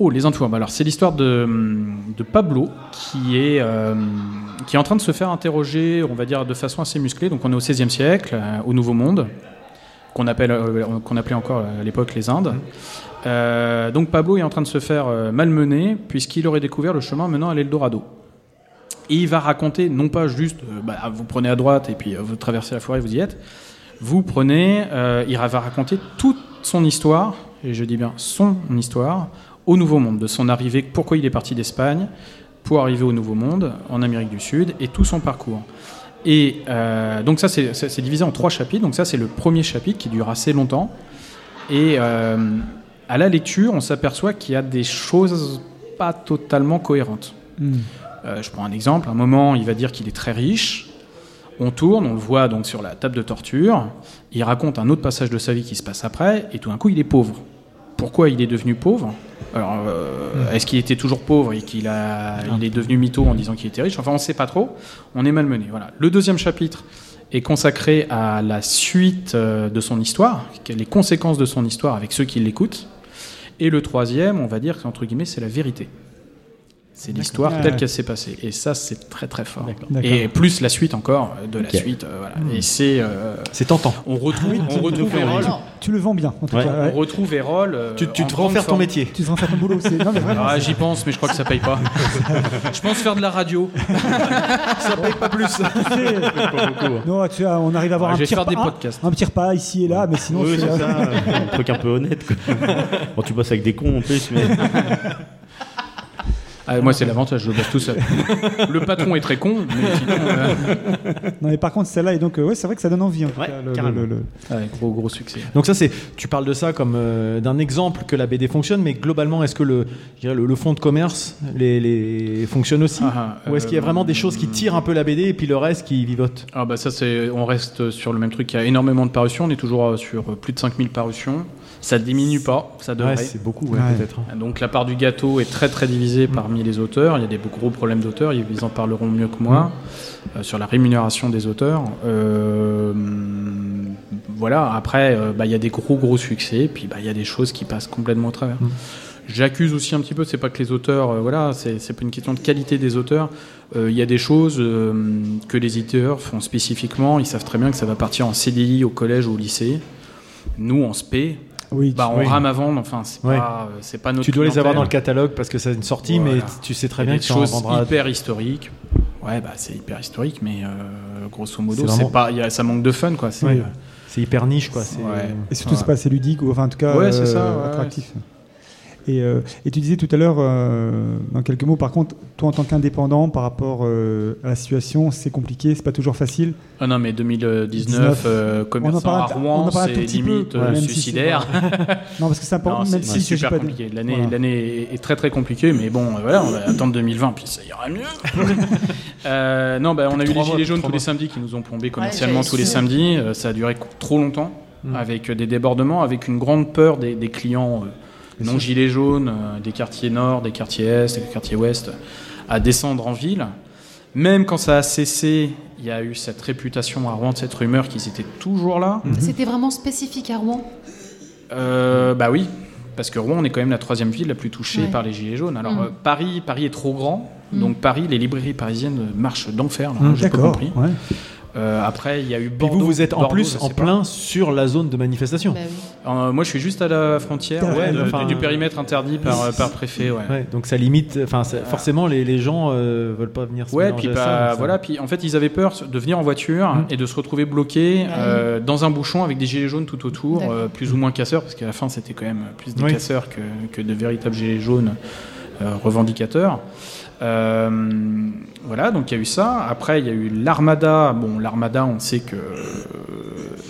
Oh, les Informes. Alors, c'est l'histoire de, de Pablo qui est, euh, qui est en train de se faire interroger, on va dire, de façon assez musclée. Donc, on est au XVIe siècle, euh, au Nouveau Monde, qu'on appelle, euh, qu'on appelait encore à l'époque les Indes. Donc, Pablo est en train de se faire malmener puisqu'il aurait découvert le chemin menant à l'Eldorado. Et il va raconter, non pas juste, euh, bah, vous prenez à droite et puis euh, vous traversez la forêt, vous y êtes. Vous prenez, euh, il va raconter toute son histoire, et je dis bien son histoire, au Nouveau Monde, de son arrivée, pourquoi il est parti d'Espagne pour arriver au Nouveau Monde, en Amérique du Sud, et tout son parcours. Et donc ça, c'est divisé en trois chapitres. Donc ça, c'est le premier chapitre qui dure assez longtemps. Et à la lecture, on s'aperçoit qu'il y a des choses pas totalement cohérentes. Hmm. Euh, je prends un exemple. À un moment, il va dire qu'il est très riche. On tourne, on le voit donc sur la table de torture. Il raconte un autre passage de sa vie qui se passe après, et tout d'un coup, il est pauvre. Pourquoi il est devenu pauvre? Alors, euh, est-ce qu'il était toujours pauvre et qu'il a, il est devenu mytho en disant qu'il était riche? Enfin, on ne sait pas trop. On est malmené. Voilà. Le deuxième chapitre est consacré à la suite euh, de son histoire, les conséquences de son histoire avec ceux qui l'écoutent. Et le troisième, on va dire qu'entre guillemets, c'est la vérité. C'est l'histoire Ah, telle qu'elle s'est passée. Et ça, c'est très très fort. Et plus la suite encore euh, de la suite. euh, voilà. Et c'est. euh, C'est tentant. on retrouve, on retrouve Erol. Tu le vends bien, en tout Ouais. cas. On retrouve Erol. euh, Tu, tu en te refaire ton métier. Tu te vas faire ton boulot. c'est- Non, mais vraiment. Ah, j'y pense, mais je crois que ça paye pas. je pense faire de la radio. Ça paye pas plus. Non, tu vois, on arrive à avoir Ah, un petit repas, podcasts. un petit repas ici et là, mais sinon Oui, c'est, c'est ça. un truc un peu honnête. bon, tu bosses avec des cons en plus, mais. Ah, moi, c'est l'avantage, je bosse tout seul. Le patron est très con, mais sinon. euh, Non, mais par contre celle-là, et donc euh, ouais, c'est vrai que ça donne envie. En tout Ouais, cas, le- carrément. le- le- ouais, gros, gros succès. Donc ça c'est, tu parles de ça comme euh, d'un exemple que la BD fonctionne, mais globalement est-ce que le, je dirais, le, le fonds de commerce les, les fonctionne aussi Ah, ah, Ou est-ce qu'il y a euh, vraiment des choses qui tirent un peu la BD et puis le reste qui vivote Ah bah ça c'est on reste sur le même truc, il y a énormément de parutions, on est toujours euh, sur euh, plus de 5000 parutions. Ça diminue pas, ça devrait. Ouais, c'est beaucoup, ouais, Ouais. peut-être. Donc la part du gâteau est très très divisée parmi les auteurs. Il y a des gros problèmes d'auteurs, ils en parleront mieux que moi euh, sur la rémunération des auteurs. Euh, voilà. Après, euh, bah, il y a des gros gros succès, puis bah, il y a des choses qui passent complètement au travers. Mm. J'accuse aussi un petit peu, c'est pas que les auteurs, euh, voilà, c'est pas une question de qualité des auteurs. Euh, Il y a des choses euh, que les éditeurs font spécifiquement. Ils savent très bien que ça va partir en CDI au collège ou au lycée. Nous, en SP, Oui, bah, on oui. rame à vendre. Enfin, c'est Ouais. pas, euh, c'est pas notre. Tu dois les avoir dans le catalogue parce que c'est une sortie, Voilà. mais tu sais très bien des que tu en choses vendras. hyper historiques. Ouais, bah c'est hyper historique, mais euh, grosso modo, C'est pas, il y a- ça manque de fun, quoi. C'est, Ouais. euh, C'est hyper niche, quoi. Et surtout, c'est pas assez ludique, ou enfin, en tout cas, Ouais, c'est euh, ça, ouais, attractif. Et, euh, et tu disais tout à l'heure, euh, dans quelques mots, par contre, toi en tant qu'indépendant, par rapport euh, à la situation, c'est compliqué, c'est pas toujours facile. Ah non, mais 2019, 19, euh, commerçant parle à Rouen, c'est limite ouais, euh, si c'est- suicidaire. Non, parce que c'est important, Non, même si super pas compliqué. L'année, Voilà. l'année est très très compliquée, mais bon, voilà, on va attendre 2020, puis ça ira mieux. Euh, non, bah, on a eu les mois, gilets jaunes tous les samedis qui nous ont plombé commercialement tous les samedis. Euh, ça a duré trop longtemps, Mm. avec des débordements, avec une grande peur des, des clients euh, non gilets jaunes, euh, des quartiers nord, des quartiers est, des quartiers ouest, à descendre en ville. Même quand ça a cessé, il y a eu cette réputation à Rouen, de cette rumeur qu'ils étaient toujours là. C'était vraiment spécifique à Rouen? Euh, bah oui, parce que Rouen, on est quand même la troisième ville la plus touchée Ouais. par les gilets jaunes. Alors Mm. euh, Paris, Paris est trop grand, Mm. donc Paris, les librairies parisiennes marchent d'enfer. J'ai pas D'accord. compris. ouais. Euh, après, il y a eu Bordeaux. vous, vous êtes en Bordeaux, plus en pas. plein sur la zone de manifestation. Bah oui. Euh, moi, je suis juste à la frontière ouais, de- enfin, du périmètre interdit par, par préfet. Ouais. Ouais, donc ça limite. Enfin, forcément, les, les gens euh, veulent pas venir. Se Ouais, puis à bah, ça, voilà, puis en fait ils avaient peur de venir en voiture Mm. et de se retrouver bloqués Ouais. euh, dans un bouchon avec des gilets jaunes tout autour, euh, plus ou moins casseurs, parce qu'à la fin c'était quand même plus des Oui. casseurs que, que de véritables gilets jaunes euh, revendicateurs. Euh, voilà, donc il y a eu ça. Après il y a eu l'armada. Bon, l'armada, on sait que euh,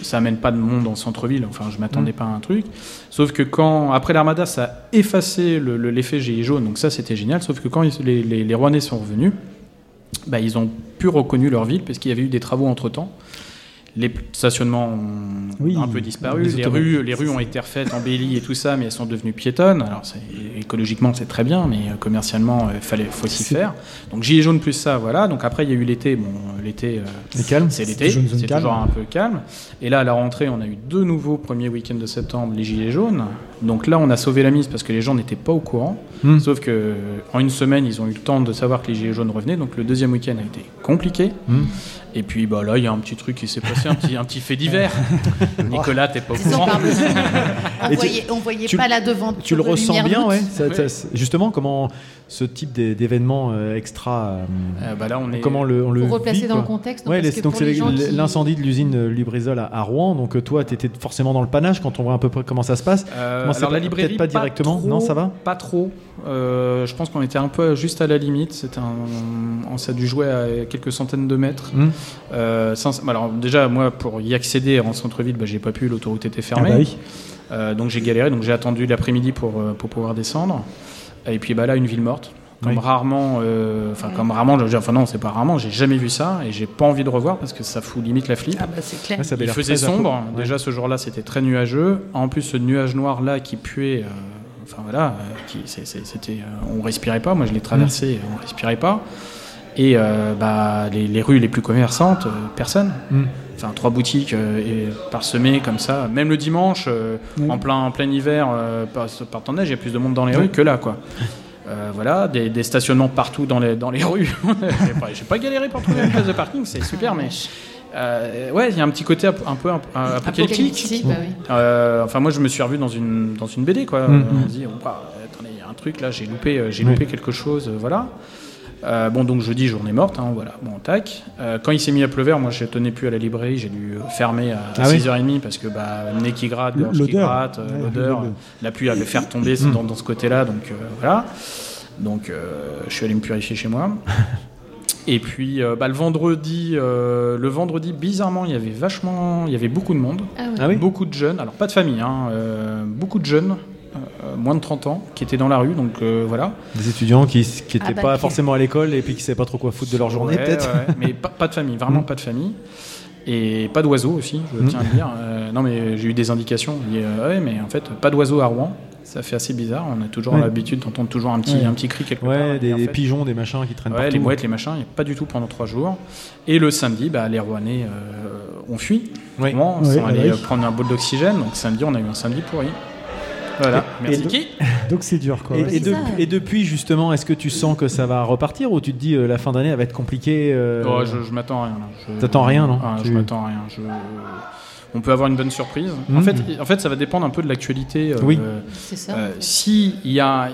ça amène pas de monde en centre-ville. Enfin, je m'attendais Mm. pas à un truc. Sauf que quand après l'armada, ça a effacé le- le- l'effet gilet jaune. Donc ça, c'était génial. Sauf que quand ils- les, les, les Rouennais sont revenus, bah, ils ont plus reconnu leur ville parce qu'il y avait eu des travaux entre temps. Les stationnements ont Oui. un peu disparu, Les rues, les rues ont été refaites, embellies et tout ça, mais elles sont devenues piétonnes. Alors écologiquement c'est très bien, mais euh, commercialement il fallait faut s'y faire. Donc gilet jaune plus ça, voilà. Donc après il y a eu l'été, bon euh, l'été euh, C'est calme. c'est l'été, c'est toujours un peu calme. Et là, à la rentrée, on a eu deux nouveaux premiers week-ends de septembre, les gilets jaunes. Donc là, on a sauvé la mise parce que les gens n'étaient pas au courant. Hmm. Sauf que en une semaine, ils ont eu le temps de savoir que les gilets jaunes revenaient. Donc le deuxième week-end a été compliqué. Hmm. Et puis bah là, il y a un petit truc qui s'est passé, un petit, un petit fait divers. Nicolas, t'es pas au courant. on voyait, on voyait tu- pas la devant. Tu le ressens bien, ouais. Ça- Oui. ça- justement, comment ce type d'é- d'événement euh, extra, euh, Euh, bah là, on est. comment le, on le replacer vit, dans le contexte. Ouais, parce les- que donc pour c'est qui- l'incendie de l'usine Lubrizol à, à Rouen. Donc toi, tu étais forcément dans le panache quand on voit un peu près comment ça se passe. Euh, Comment alors pas- la librairie peut-être pas directement trop, Non, ça va Pas trop. Euh, je pense qu'on était un peu juste à la limite. C'était un, on- ça a dû jouer à quelques centaines de mètres. Hmm. Euh, sans- alors déjà moi pour y accéder en centre-ville, bah, j'ai pas pu. L'autoroute était Ah fermée. bah oui. Euh, donc j'ai galéré. Donc j'ai attendu l'après-midi pour pour pouvoir descendre. Et puis bah là une ville morte. Comme Oui. rarement, euh, enfin comme rarement, je- enfin non, c'est pas rarement, j'ai jamais vu ça et j'ai pas envie de revoir parce que ça fout limite la flip. Ah bah c'est clair. Ouais, ça Il faisait sombre. ouais. Déjà ce jour-là, c'était très nuageux. En plus, ce nuage noir là qui puait, euh, enfin voilà, euh, qui, c'est- c'est- c'était, euh, on respirait pas. Moi, je l'ai traversé, on respirait pas. Et euh, bah, les, les rues les plus commerçantes, euh, personne. Mm. Enfin, trois boutiques euh, et parsemées comme ça. Même le dimanche, euh, Oui. en plein en plein hiver, euh, par, par temps de neige, il y a plus de monde dans les Oui. rues que là, quoi. Euh, voilà, des, des stationnements partout dans les, dans les rues. j'ai, pas, pas galéré pour trouver une place de parking, c'est super, mais euh, ouais, il y a un petit côté ap- un peu ap- apocalyptique. Bah oui. Euh, enfin, moi, je me suis revu dans une, dans une BD, quoi. Mm. Euh, on se dit, oh, bah, attendez, il y a un truc là, j'ai loupé, j'ai Oui. loupé quelque chose, euh, voilà. Euh, bon, donc jeudi, journée morte, hein, voilà. Bon, tac. Euh, quand il s'est mis à pleuvoir, moi, je tenais plus à la librairie, j'ai dû fermer à, Ah oui 6h30 parce que, bah, nez qui gratte, gorge qui L'odeur. gratte, euh, Ouais, l'odeur, le- la pluie avait fait retomber c'est Mm. dans, dans ce côté-là, donc euh, voilà. Donc, euh, je suis allé me purifier chez moi. Et puis, euh, bah, le vendredi, euh, le vendredi, bizarrement, il y avait vachement, il y avait beaucoup de monde. Ah ouais. Ah oui Beaucoup de jeunes, alors pas de famille, hein, euh, beaucoup de jeunes, euh, moins de 30 ans, qui étaient dans la rue, donc euh, voilà. Des étudiants qui qui Ah bah, pas forcément à l'école et puis qui savaient pas trop quoi foutre de leur journée, Ouais, peut-être. ouais, mais pas, pas de famille, vraiment Mm. pas de famille. Et pas d'oiseaux aussi, je Mm. tiens à le dire. Euh, non, mais j'ai eu des indications. Dit, euh, ouais, mais en fait, pas d'oiseaux à Rouen. Ça fait assez bizarre. On a toujours Ouais. l'habitude d'entendre toujours un petit, Ouais. un petit cri quelque part. Des, en des fait, pigeons, des machins qui traînent Ouais, partout. les mouettes, les machins, il n'y a pas du tout pendant trois jours. Et le samedi, bah, les Rouennais euh, ont fui. Oui. Rouen, Oui, sont bah allés oui. euh, prendre un bol d'oxygène. Donc samedi, on a eu un samedi pourri. Voilà. Merci et- qui Donc c'est dur, quoi. Et, de- depuis, justement, est-ce que tu sens que ça va repartir ou tu te dis euh, la fin d'année elle va être compliquée euh, Oh, je, je m'attends à rien. là. Je- T'attends rien, non Ah, Je Tu- m'attends à rien. Je- On peut avoir une bonne surprise. En, fait, en fait, ça va dépendre un peu de l'actualité. euh, Oui. C'est ça. euh, si, il y a,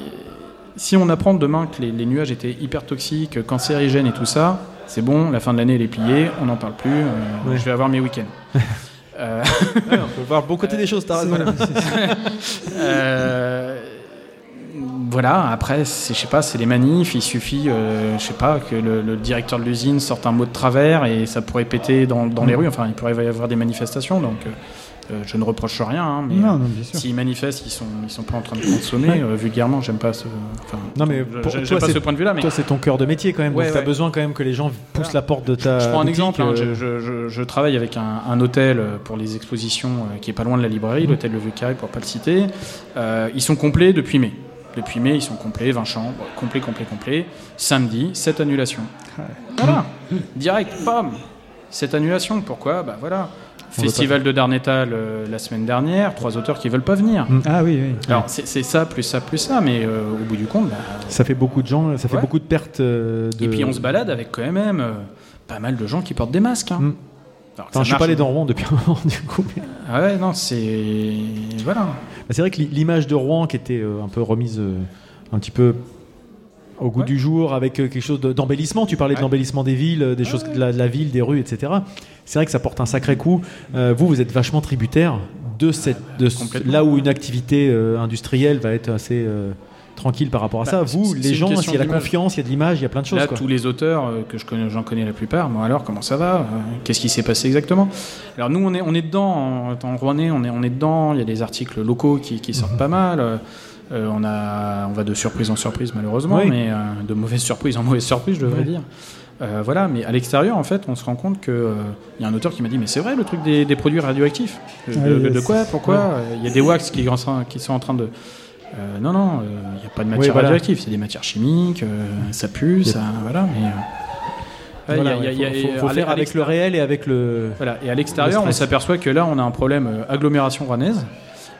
si on apprend demain que les, les nuages étaient hyper toxiques, cancérigènes et tout ça, c'est bon, la fin de l'année elle est pliée, on n'en parle plus, euh, Ouais. je vais avoir mes week-ends. Euh, Ouais, on peut voir le bon côté des choses, t'as raison. Euh, voilà, après, c'est- je sais pas, c'est les manifs, il suffit, euh, je sais pas, que le, le directeur de l'usine sorte un mot de travers et ça pourrait péter dans, dans les rues, enfin, il pourrait y avoir des manifestations, donc euh, euh, je ne reproche rien, hein, mais sûr. s'ils manifestent, ils sont, ils sont pas en train de consommer, euh, vulgairement, j'aime pas ce, enfin, Non, mais je- pour toi, pas ce point de vue-là, mais Toi, c'est ton cœur de métier quand même. Ouais, donc ouais. besoin quand même que les gens poussent Voilà. la porte de ta. Je prends un boutique, exemple, hein, euh, je, je- je- je travaille avec un, un hôtel euh, pour les expositions euh, qui est pas loin de la librairie, Mhm. l'hôtel Le Vieux Carré pour pas le citer. Euh, ils sont complets depuis mai. Depuis mai, ils sont complets, 20 chambres, complet, complet, complet. Samedi, 7 annulations. Voilà, direct, pam Cette annulation, pourquoi? Bah voilà. Festival de Darnétal euh, la semaine dernière, trois auteurs qui veulent pas venir. Mm. Ah oui, oui. Alors c'est ça, plus ça, plus ça, mais euh, au bout du compte, bah, Ça fait beaucoup de gens, ça fait beaucoup de pertes. euh, de... et puis on se balade avec quand même pas mal de gens qui portent des masques. hein. Mm. Alors, Enfin, je suis pas allé dans Rouen depuis un moment, du coup. Ah ouais, non, c'est. Voilà. Bah, C'est vrai que l'i- l'image de Rouen qui était un peu remise un petit peu au goût Ouais. du jour avec euh, quelque chose de- d'embellissement. Tu parlais de l'embellissement des villes, euh, des choses de la, de la ville, des rues, etc. C'est vrai que ça porte un sacré coup. Euh, vous, vous êtes vachement tributaire de cette, de là où une activité euh, industrielle va être assez euh, tranquille par rapport à Bah, ça. Vous, les gens, s'il y a la confiance, il y a de l'image, il y a plein de choses. Là, quoi. tous les auteurs que je connais, j'en connais la plupart. Bon, alors, comment ça va Qu'est-ce qui s'est passé exactement? Alors, nous, on est, on est dedans. En, en Rouennais, on est, on est dedans. Il y a des articles locaux qui, qui sortent pas mal. Euh, on, a, on va de surprise en surprise, malheureusement, Oui. mais euh, de mauvaise surprise en mauvaise surprise, je devrais dire. Euh, voilà, mais à l'extérieur, en fait, on se rend compte que euh, il y a un auteur qui m'a dit, mais c'est vrai le truc des, des produits radioactifs. Ah de, quoi Pourquoi Il y a des wax qui, qui sont en train de non, non, il n'y a pas de matière Oui, voilà. radioactive, c'est des matières chimiques, ça pue, ça. Voilà, mais. Voilà, il ouais, faut- faire avec le réel et avec le. Voilà, et à l'extérieur, Le on s'aperçoit que là, on a un problème agglomération rouennaise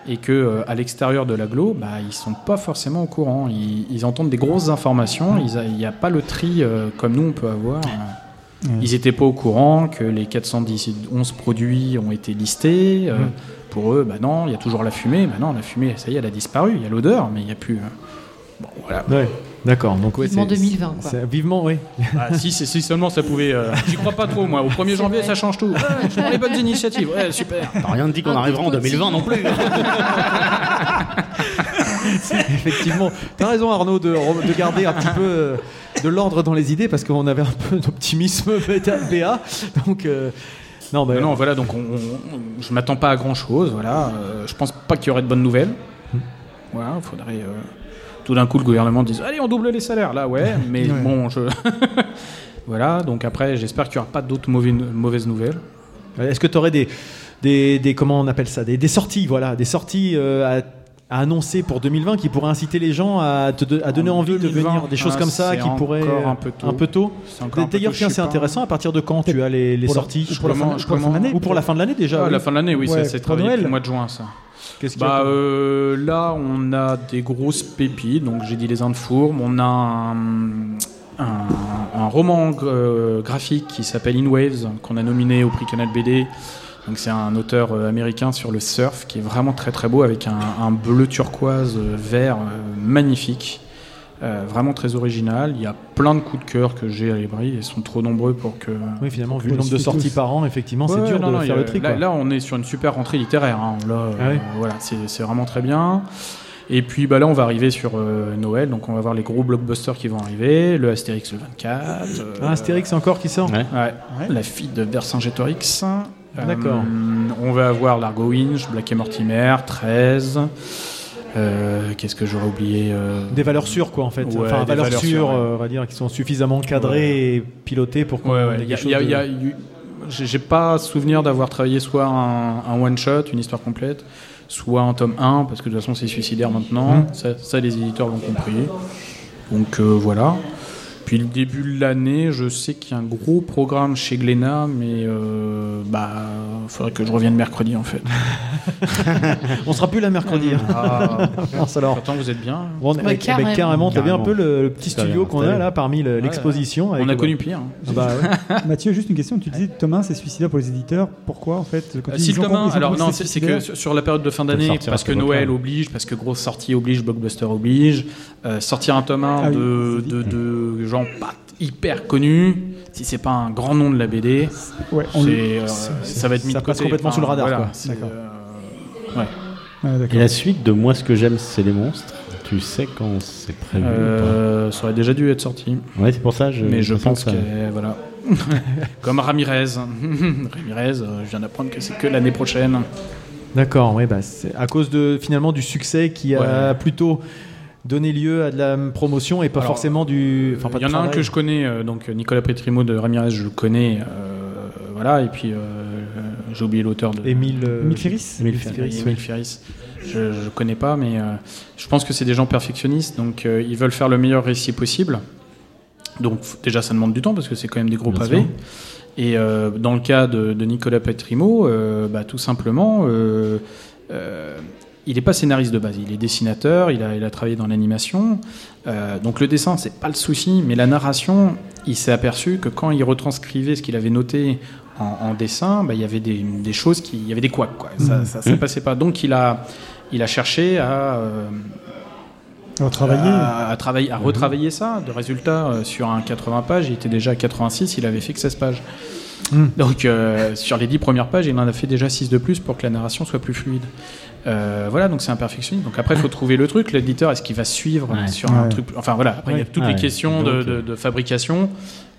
et que euh, à l'extérieur de l'agglo, bah, ils sont pas forcément au courant. Ils, ils entendent des grosses informations. Il n'y a pas le tri euh, comme nous on peut avoir. euh. Ils n'étaient pas au courant que les 411 produits ont été listés. euh. Pour eux, bah non, il y a toujours la fumée. Bah non, la fumée, ça y est, elle a disparu. Il y a l'odeur, mais il n'y a plus. Bon, voilà. Ouais, d'accord. Donc, ouais, Vivement c'est- 2020, quoi. c'est- Vivement, oui. Ah, si, seulement ça pouvait. euh, J'y crois pas trop, moi. Au 1er janvier, ça change tout. Ouais, je prends les bonnes initiatives. Ouais, super. T'as rien dit qu'on Un arrivera en coup de 2020 non plus. Effectivement, tu as raison Arnaud de, de garder un petit peu euh, de l'ordre dans les idées parce qu'on avait un peu d'optimisme BA. Donc, euh, non, bah, Mais non, voilà, donc on, on- je m'attends pas à grand chose. Voilà, Euh, je pense pas qu'il y aurait de bonnes nouvelles. Voilà, il faudrait. Tout d'un coup, le gouvernement dise Allez, on double les salaires. Là, ouais, mais Ouais. bon, je. voilà, donc après, j'espère qu'il n'y aura pas d'autres mauvais- mauvaises nouvelles. est-ce que tu aurais des, des, des- comment on appelle ça, des, des sorties, voilà, des sorties euh, à, à annoncer pour 2020 qui pourraient inciter les gens à, te de- à donner En envie de 2020, venir, des choses ah, comme ça c'est qui pourraient un peu tôt. Un peu D'ailleurs, tiens, c'est intéressant. À partir de quand tu as les, sorties pour la fin- Je pour la fin de l'année Ou pour la fin de l'année déjà Ah, oui. la fin de l'année, oui, Ouais, c'est travaillé le mois de juin, ça. Qu'est-ce qu'il y a Bah euh, là, on a des grosses pépites. Donc j'ai dit les Indes fourmes. On a un, un- un roman euh, graphique qui s'appelle In Waves qu'on a nominé au prix Canal BD. Donc c'est un auteur euh, américain sur le surf qui est vraiment très très beau avec un, un bleu turquoise vert magnifique. Euh, vraiment très original. Il y a plein de coups de cœur que j'ai à l'ébris. Ils sont trop nombreux pour que. Oui, finalement, vu le nombre de sorties tous. par an, effectivement, c'est Ouais, dur non, de non, il y faire a- le tri. Là, on est sur une super rentrée littéraire. hein. Là, euh, Ah oui voilà, c'est vraiment très bien. Et puis bah, là, on va arriver sur euh, Noël, donc on va voir les gros blockbusters qui vont arriver, le Astérix le 24. euh, Ah, Astérix encore qui sort Ouais. ouais, La fille de Vercingétorix. Euh, D'accord. on va avoir Largo Winch, Black et Mortimer, 13. Euh, Qu'est-ce que j'aurais oublié euh, Des valeurs sûres, quoi, en fait. Ouais, enfin, des valeurs, valeurs sûres, sûres, ouais. euh, on va dire, qui sont suffisamment cadrées et pilotées pour qu'on Ouais, ait ouais. quelque chose de- J'ai pas souvenir d'avoir travaillé soit un, un one-shot, une histoire complète, soit un tome 1, parce que de toute façon c'est suicidaire maintenant. Mhm. Ça, ça, les éditeurs l'ont compris. Donc euh, voilà. Depuis le début de l'année, je sais qu'il y a un gros programme chez Glénat, mais euh, bah, faudrait que je revienne mercredi en fait. On sera plus là mercredi. hein. Ah, alors. pourtant vous êtes bien. Bon, Ouais, avec- carrément. avec carrément, t'as vu un Carrément. peu le, le petit studio qu'on a là parmi le- l'exposition. On a connu pire. hein. Ah bah ouais. Mathieu, juste une question. Tu disais Thomas, c'est suicidaire pour les éditeurs. Pourquoi en fait quand Euh, si Thomas, alors non, c'est que sur- la période de fin d'année, parce que Noël oblige, parce que grosse sortie oblige, blockbuster oblige, euh, sortir un tome 1 Ah oui, de, de gens pas hyper connus, si c'est pas un grand nom de la BD, Ouais, on euh, ça va être mis ça de passe complètement sous le radar, voilà, D'accord. euh, ouais. D'accord. Et la suite de Moi, ce que j'aime, c'est les monstres. Tu sais quand c'est prévu Euh, ça aurait déjà dû être sorti, Ouais, c'est pour ça. Je, mais je pense que voilà. Comme Ramirez. Ramirez, euh, je viens d'apprendre que c'est que l'année prochaine. D'accord, oui, bah, c'est à cause de finalement du succès qui a Ouais. plutôt donné lieu à de la promotion et pas Alors, forcément du. Enfin, Il y en a un que je connais, euh, donc Nicolas Petrimo de Ramirez, je le connais, euh, voilà, et puis euh, euh, j'ai oublié l'auteur de. Émile. euh, Émile Ferris Émile Ferris. Je ne connais pas, mais euh, je pense que c'est des gens perfectionnistes, donc euh, ils veulent faire le meilleur récit possible. Donc déjà, ça demande du temps parce que c'est quand même des gros Bien pavés. sûr. Et euh, dans le cas de, de Nicolas Petrimo, euh, bah, tout simplement, euh, euh, il n'est pas scénariste de base, il est dessinateur, il a, il a travaillé dans l'animation. Euh, donc le dessin, c'est pas le souci, mais la narration, il s'est aperçu que quand il retranscrivait ce qu'il avait noté en, en dessin, bah, il y avait des, des choses qui, il y avait des couacs, quoi. Ça, ça, ça passait pas. Donc il a, il a cherché à, euh, travailler. à, à travailler, à retravailler ça. De résultat, euh, sur un 80 pages, il était déjà à 86, il avait fait que 16 pages. Mm. Donc euh, sur les 10 premières pages, il en a fait déjà 6 de plus pour que la narration soit plus fluide. Euh, voilà, donc c'est un perfectionniste. Donc après, il faut trouver le truc. L'éditeur, est-ce qu'il va suivre Ouais. sur un truc Enfin voilà, après, il y a toutes les Ouais. questions de, Donc, de- euh, de fabrication.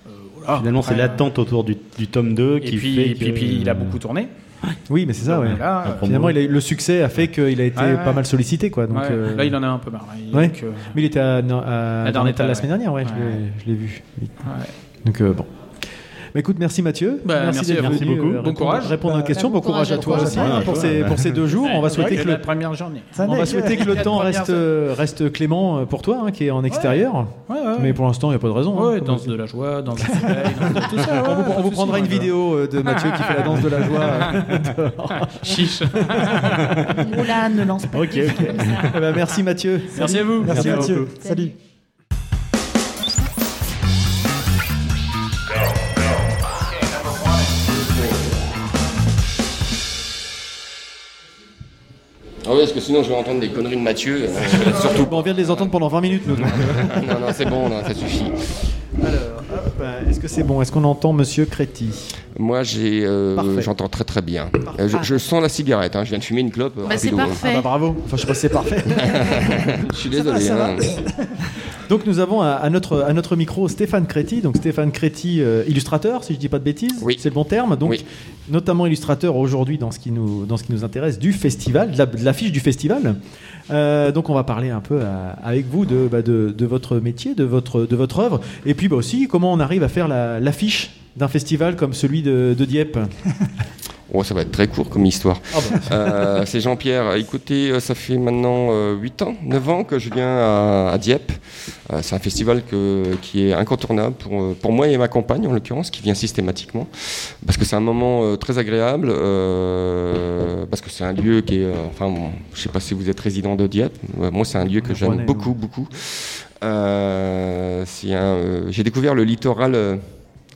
Euh, voilà. Finalement, c'est l'attente autour du, du tome 2 Et qui puis, fait et puis, que- puis, il a beaucoup tourné. Oui, mais c'est ça, ouais. Euh, promo. Finalement, il a- le succès a fait qu'il a été Ouais, ouais. pas mal sollicité, quoi. Donc, ouais, euh, Là, il en a un peu marre. Il- Ouais. donc, euh, Mais il était à, à, à Darnetta, la ouais. semaine dernière, ouais, je Ouais. l'ai- je l'ai vu. Oui. Donc euh, bon. Bah, écoute, merci Mathieu. Bah, merci venu, Merci beaucoup. euh, Bon répondre- courage. Répondre à nos Bah, questions. Bon bon courage à toi aussi hein, pour, ces, pour ces deux jours. On va souhaiter que la le, première journée. Ça on va souhaiter que le temps reste, clément euh, pour toi, hein, qui est en extérieur. Ouais, ouais, ouais. Mais pour l'instant, il n'y a pas de raison. Ouais, hein. danse de la joie, danse du soleil, tout ça. On vous, on vous ouais, prendra une vidéo euh, de Mathieu qui fait la danse de la joie. euh. Chiche. Ne lance pas. ok, ok. Eh ben, merci Mathieu. Merci à vous. Merci Merci Mathieu. Salut. Ah oui, parce que sinon je vais entendre des conneries de Mathieu. euh, surtout. Bon, on vient de les entendre pendant 20 minutes, nous. non, non, c'est bon, non, ça suffit. Alors, hop, euh, est-ce que c'est bon? Est-ce qu'on entend Monsieur Créti? Moi, j'ai, euh, Parfait. j'entends très très bien. Euh, je, je sens la cigarette. hein, Je viens de fumer une clope. euh, Bah, c'est rapido, hein. parfait. Ah bah bravo. Enfin, je sais pas si c'est parfait. Je suis désolé. hein. Donc nous avons à, à notre, à notre micro Stéphane Créti, donc Stéphane Créti, euh, illustrateur, si je dis pas de bêtises, Oui. c'est le bon terme, donc Oui. notamment illustrateur aujourd'hui dans ce qui nous dans ce qui nous intéresse du festival, de la- de l'affiche du festival. Euh, donc on va parler un peu à- avec vous de, bah, de, de votre métier, de votre de votre œuvre, et puis bah, aussi comment on arrive à faire la- l'affiche d'un festival comme celui de, de Dieppe? Oh, ça va être très court comme histoire. Ah bah. Euh, c'est Jean-Pierre. Écoutez, euh, ça fait maintenant euh, 8 ans, 9 ans que je viens à, à Dieppe. Euh, c'est un festival que- qui est incontournable pour, euh, pour moi et ma compagne, en l'occurrence, qui vient systématiquement. Parce que c'est un moment euh, très agréable, euh, parce que c'est un lieu qui est... euh, enfin, bon, je ne sais pas si vous êtes résident de Dieppe. Euh, moi, c'est un lieu que j'aime beaucoup, beaucoup. Euh, euh, J'ai découvert le littoral...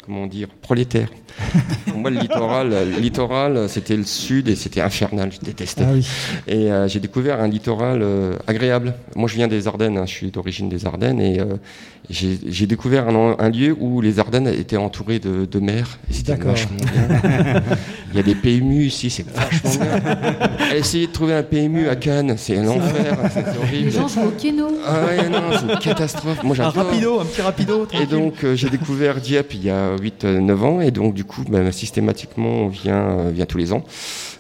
comment dire, prolétaire. Pour moi, le littoral, le littoral, c'était le sud et c'était infernal, je détestais. Ah oui. Et euh, j'ai découvert un littoral euh, agréable. Moi, je viens des Ardennes, hein, je suis d'origine des Ardennes, et euh, j'ai j'ai découvert un, un lieu où les Ardennes étaient entourées de, de mer. et C'était D'accord. vachement bien. Il y a des PMU ici, c'est vachement bien. Essayer de trouver un PMU à Cannes, c'est un enfer, c'est Les horrible. gens jouent au kéno. Ah ouais, non, c'est une catastrophe. Moi, Un rapido, un petit rapido. Et tranquille. donc euh, j'ai découvert Dieppe il y a 8-9 ans et donc du coup ben, systématiquement on vient, euh, vient tous les ans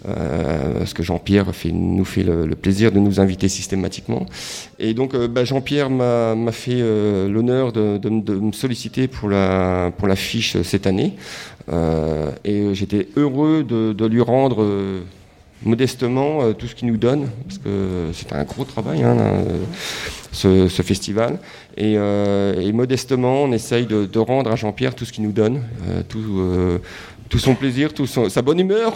parce que Jean-Pierre nous fait le, plaisir de nous inviter systématiquement. Et donc euh, ben, Jean-Pierre m'a fait euh, l'honneur de, me- solliciter pour la, fiche cette année Euh, et j'étais heureux de, lui rendre... euh, modestement euh, tout ce qu'il nous donne, parce que c'est un gros travail, hein, euh, ce, festival. Et, euh, modestement, on essaye de, rendre à Jean-Pierre tout ce qu'il nous donne, euh, tout, euh, tout son plaisir, tout son- sa bonne humeur.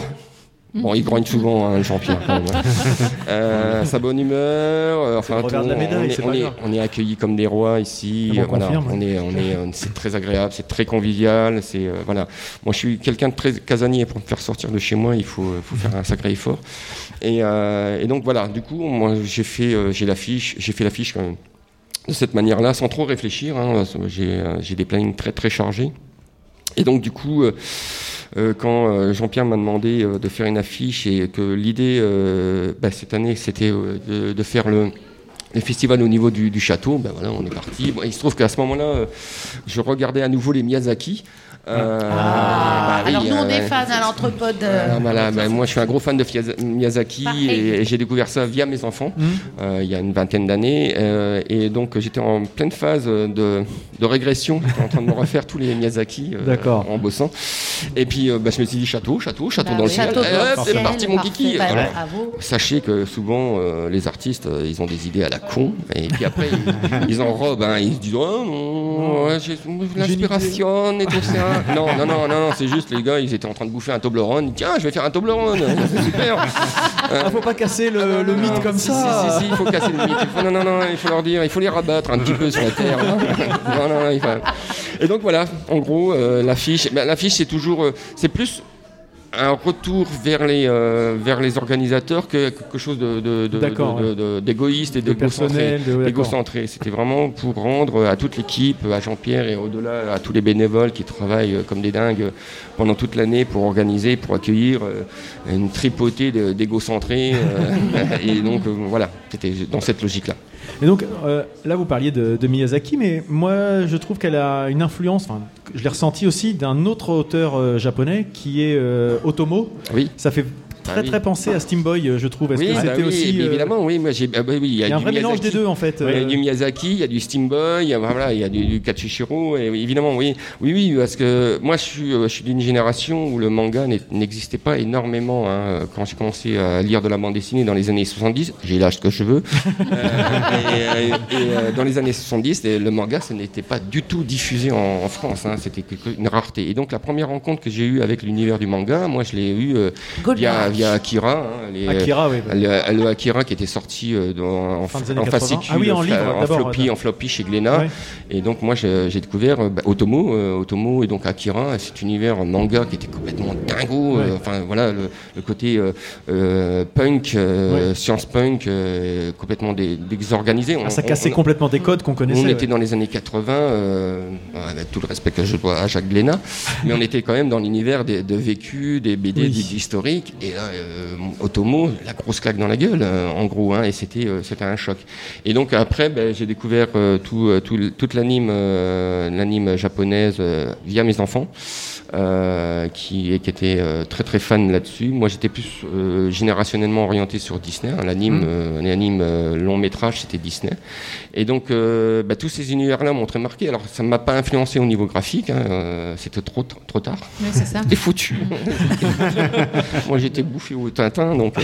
Bon, il grogne souvent, hein, Jean-Pierre, quand même. hein. Euh, sa bonne humeur, euh, enfin, le médaille, on, est, c'est on pas est- grave. on est accueillis comme des rois ici. Ah euh, voilà, on est, on est, on- c'est très agréable, c'est très convivial. C'est euh, voilà. Moi, je suis quelqu'un de très casanier. Pour me faire sortir de chez moi, il faut, faut faire un sacré effort. Et, euh, et donc voilà. Du coup, moi, j'ai fait, euh, j'ai l'affiche, j'ai fait l'affiche quand même de cette manière-là, sans trop réfléchir. hein. J'ai, euh, j'ai des plannings très très chargés. Et donc du coup, euh, euh, quand euh, Jean-Pierre m'a demandé euh, de faire une affiche et que l'idée euh, bah, cette année c'était euh, de, faire le, festival au niveau du, château, ben voilà, on est parti. Il se trouve qu'à ce moment-là, euh, je regardais à nouveau les Miyazaki. Euh, bah oui, Alors nous on euh, est fans à ah, voilà, bah, moi je suis un gros fan de Fiaz- Miyazaki Pareil. et, et j'ai découvert ça via mes enfants Mhm. euh, il y a une vingtaine d'années euh, et donc j'étais en pleine phase de, de régression, j'étais en train de me refaire tous les Miyazaki euh, en bossant et puis euh, bah, je me suis dit château, château, château Bah dans le oui. ciel, c'est parti mon kiki bah. Sachez que souvent euh, les artistes ils ont des idées à la con et puis après ils, ils enrobent, hein, ils se disent oh l'inspiration et tout ça. Non, non, non, non, non, c'est juste les gars ils étaient en train de bouffer un Toblerone, tiens je vais faire un Toblerone, c'est super. Ah, faut pas casser le, le mythe comme Si, ça. Si, si, si, il faut casser le mythe. Il faut, non, non, non, il faut leur dire, il faut les rabattre un petit peu sur la terre. non, non, non, il faut- Et donc voilà, en gros, euh, l'affiche, ben, l'affiche c'est toujours, euh, c'est plus un retour vers les, euh, vers les organisateurs que quelque chose de, de- de- D'accord, de- de- d'égoïste et d'égocentré. Égocentré. C'était vraiment pour rendre à toute l'équipe, à Jean-Pierre et au-delà, à tous les bénévoles qui travaillent euh, comme des dingues pendant toute l'année pour organiser, pour accueillir euh, une tripotée d'égocentrés. euh, et donc euh, voilà, c'était dans cette logique-là. Et donc euh, là, vous parliez de, de Miyazaki, mais moi, je trouve qu'elle a une influence. Enfin, je l'ai ressenti aussi d'un autre auteur euh, japonais qui est euh, Otomo. Oui. Ça fait Ah très oui. très penser à Steam Boy, euh, je trouve. Est-ce Oui, que bah c'était oui, aussi euh, évidemment, oui. Moi, j'ai, ah bah oui, il y a, Il y a un vrai mélange des deux en fait. Il y a euh, du Miyazaki, il y a du Steam Boy, il y a, voilà, il y a du, du Katsushiro, et évidemment, oui. Oui, oui, parce que moi, je suis, je suis d'une génération où le manga n'existait pas énormément. hein. Quand j'ai commencé à lire de la bande dessinée dans les années 70, j'ai l'âge que je veux. Euh, et, et, dans les années 70, le manga, ce n'était pas du tout diffusé en, en France. hein. C'était une rareté. Et donc, la première rencontre que j'ai eue avec l'univers du manga, moi, je l'ai eue euh, via, Goldmark. Via Akira. hein, les, Akira, oui. bah. le, le Akira qui était sorti euh, dans, en, Fin en 80. fascicule, Ah oui, en fla- livre, en d'abord, floppy, ouais. en floppy chez Glénat. Ouais. Et donc moi j'ai découvert euh, bah, Otomo, euh, Otomo et donc Akira, cet univers manga qui était complètement dingo. euh, Ouais. enfin voilà le, le côté euh, euh, punk, euh, Ouais. science punk, euh, complètement dé- désorganisé. Ah, ça cassait on- complètement des codes qu'on connaissait. on était dans les années 80, euh, avec tout le respect que je dois à Jacques Glénat, mais on était quand même dans l'univers de vécu, des BD, Oui. d'historique, et là, euh, Otomo, la grosse claque dans la gueule, euh, en gros, hein, et c'était euh, c'était un choc. Et donc après, ben, j'ai découvert euh, tout, euh, tout, toute l'anime l'anime japonaise via mes enfants. Euh, qui, qui étaient euh, très très fans là-dessus. Moi j'étais plus euh, générationnellement orienté sur Disney. hein. L'anime, euh, l'anime euh, long métrage c'était Disney. Et donc, euh, bah, tous ces univers-là m'ont très marqué. Alors, ça ne m'a pas influencé au niveau graphique. hein, euh, C'était trop, trop tard. Oui, c'est ça. C'était foutu. Moi, j'étais bouffé au Tintin, donc euh,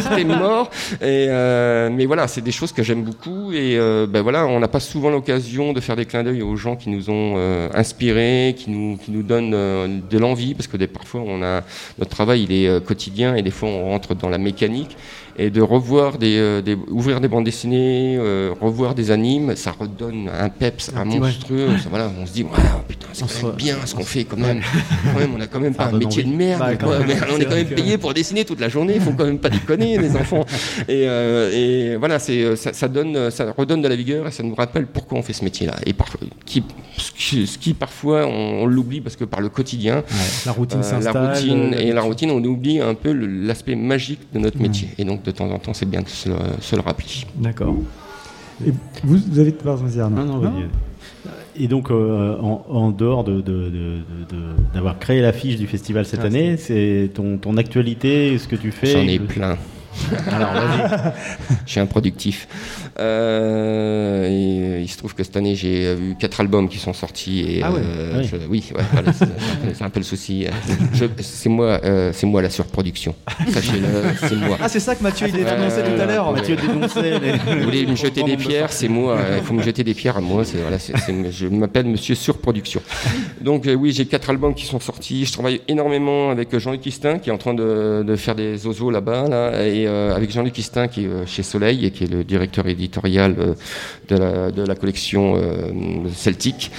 c'était mort. Et, euh, mais voilà, c'est des choses que j'aime beaucoup. Et euh, ben voilà, on n'a pas souvent l'occasion de faire des clins d'œil aux gens qui nous ont euh, inspirés, qui nous, qui nous donnent euh, de l'envie, parce que des, parfois, on a notre travail, il est euh, quotidien, et des fois, on rentre dans la mécanique. Et de revoir des, euh, des- ouvrir des bandes dessinées, euh, revoir des animes, ça redonne un peps, un, Un petit- ouais. monstrueux. Ça, voilà, on se dit, ouais, putain, c'est quand même bien ce qu'on fait quand même. Quand même, on a quand même pas un métier envie. de merde. Bah, quoi. même. On est quand même que- payé pour dessiner toute la journée. Il faut quand même pas déconner, les enfants. Et, euh, et voilà, c'est ça, ça donne, ça redonne de la vigueur et ça nous rappelle pourquoi on fait ce métier-là. Et par, qui, ce qui, parfois on, on l'oublie parce que par le quotidien, La routine euh, s'installe. la routine et la routine, on oublie un peu l'aspect magique de notre métier. Et donc de temps en temps, c'est bien de se, le- se le rappeler. D'accord. Et vous, vous avez pardon. Non, non, vas-y. Et donc, euh, en, en dehors de- de- de- de- de- d'avoir créé l'affiche du festival cette Ah, année, c'est ton, ton actualité, ce que tu fais J'en ai plein. Alors, vas-y. Je suis improductif. Euh, et euh, il se trouve que cette année, j'ai euh, eu quatre albums qui sont sortis. Et, Ah ouais, euh, oui. je- oui, ouais, voilà, c'est un peu le souci. C'est moi, euh, c'est moi la surproduction. Sachez-le, c'est moi. Ah, c'est ça que Mathieu il dénonçait tout à l'heure. Mathieu dénonçait les. Vous voulez me jeter des pierres, c'est moi. Il faut me jeter des pierres à moi. Je m'appelle Monsieur Surproduction. Donc oui, j'ai quatre albums qui sont sortis. Je travaille énormément avec Jean-Luc Quistin qui est en train de, de faire des ozos là-bas, là, et euh, avec Jean-Luc Quistin qui est euh, chez Soleil et qui est le directeur éditorial euh, de, la, collection Celtic.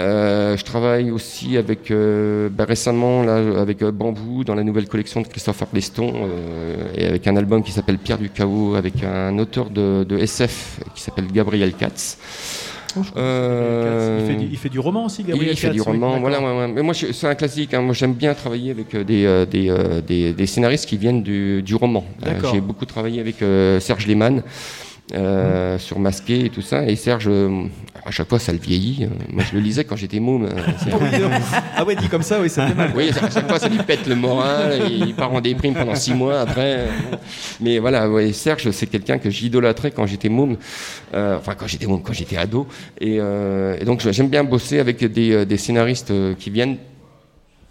Euh, je travaille aussi avec bah, récemment là avec Bambou dans la nouvelle collection de Christophe Arleston et avec un album qui s'appelle Pierre du chaos avec un auteur de SF qui s'appelle Gabriel Katz. Euh, Il fait, du, il fait du roman aussi, il Gabriel fait du Katz, oui, roman, voilà. ouais, ouais. Mais moi, c'est un classique. hein. Moi, j'aime bien travailler avec euh, des, euh, des, euh, des, des scénaristes qui viennent du, du roman. Euh, D'accord. J'ai beaucoup travaillé avec euh, Serge Lehmann. Euh, sur Masqué et tout ça et Serge euh, à chaque fois ça le vieillit Euh, moi je le lisais quand j'étais môme euh, c'est- Ah ouais, dit comme ça, oui, ça fait mal. oui, à chaque fois, ça lui pète le moral, et il part en déprime pendant six mois après. Mais voilà, ouais, Serge, c'est quelqu'un que j'idolâtrais quand j'étais môme, euh, enfin quand j'étais môme, quand j'étais ado. Et, euh, et donc j'aime bien bosser avec des, des scénaristes qui viennent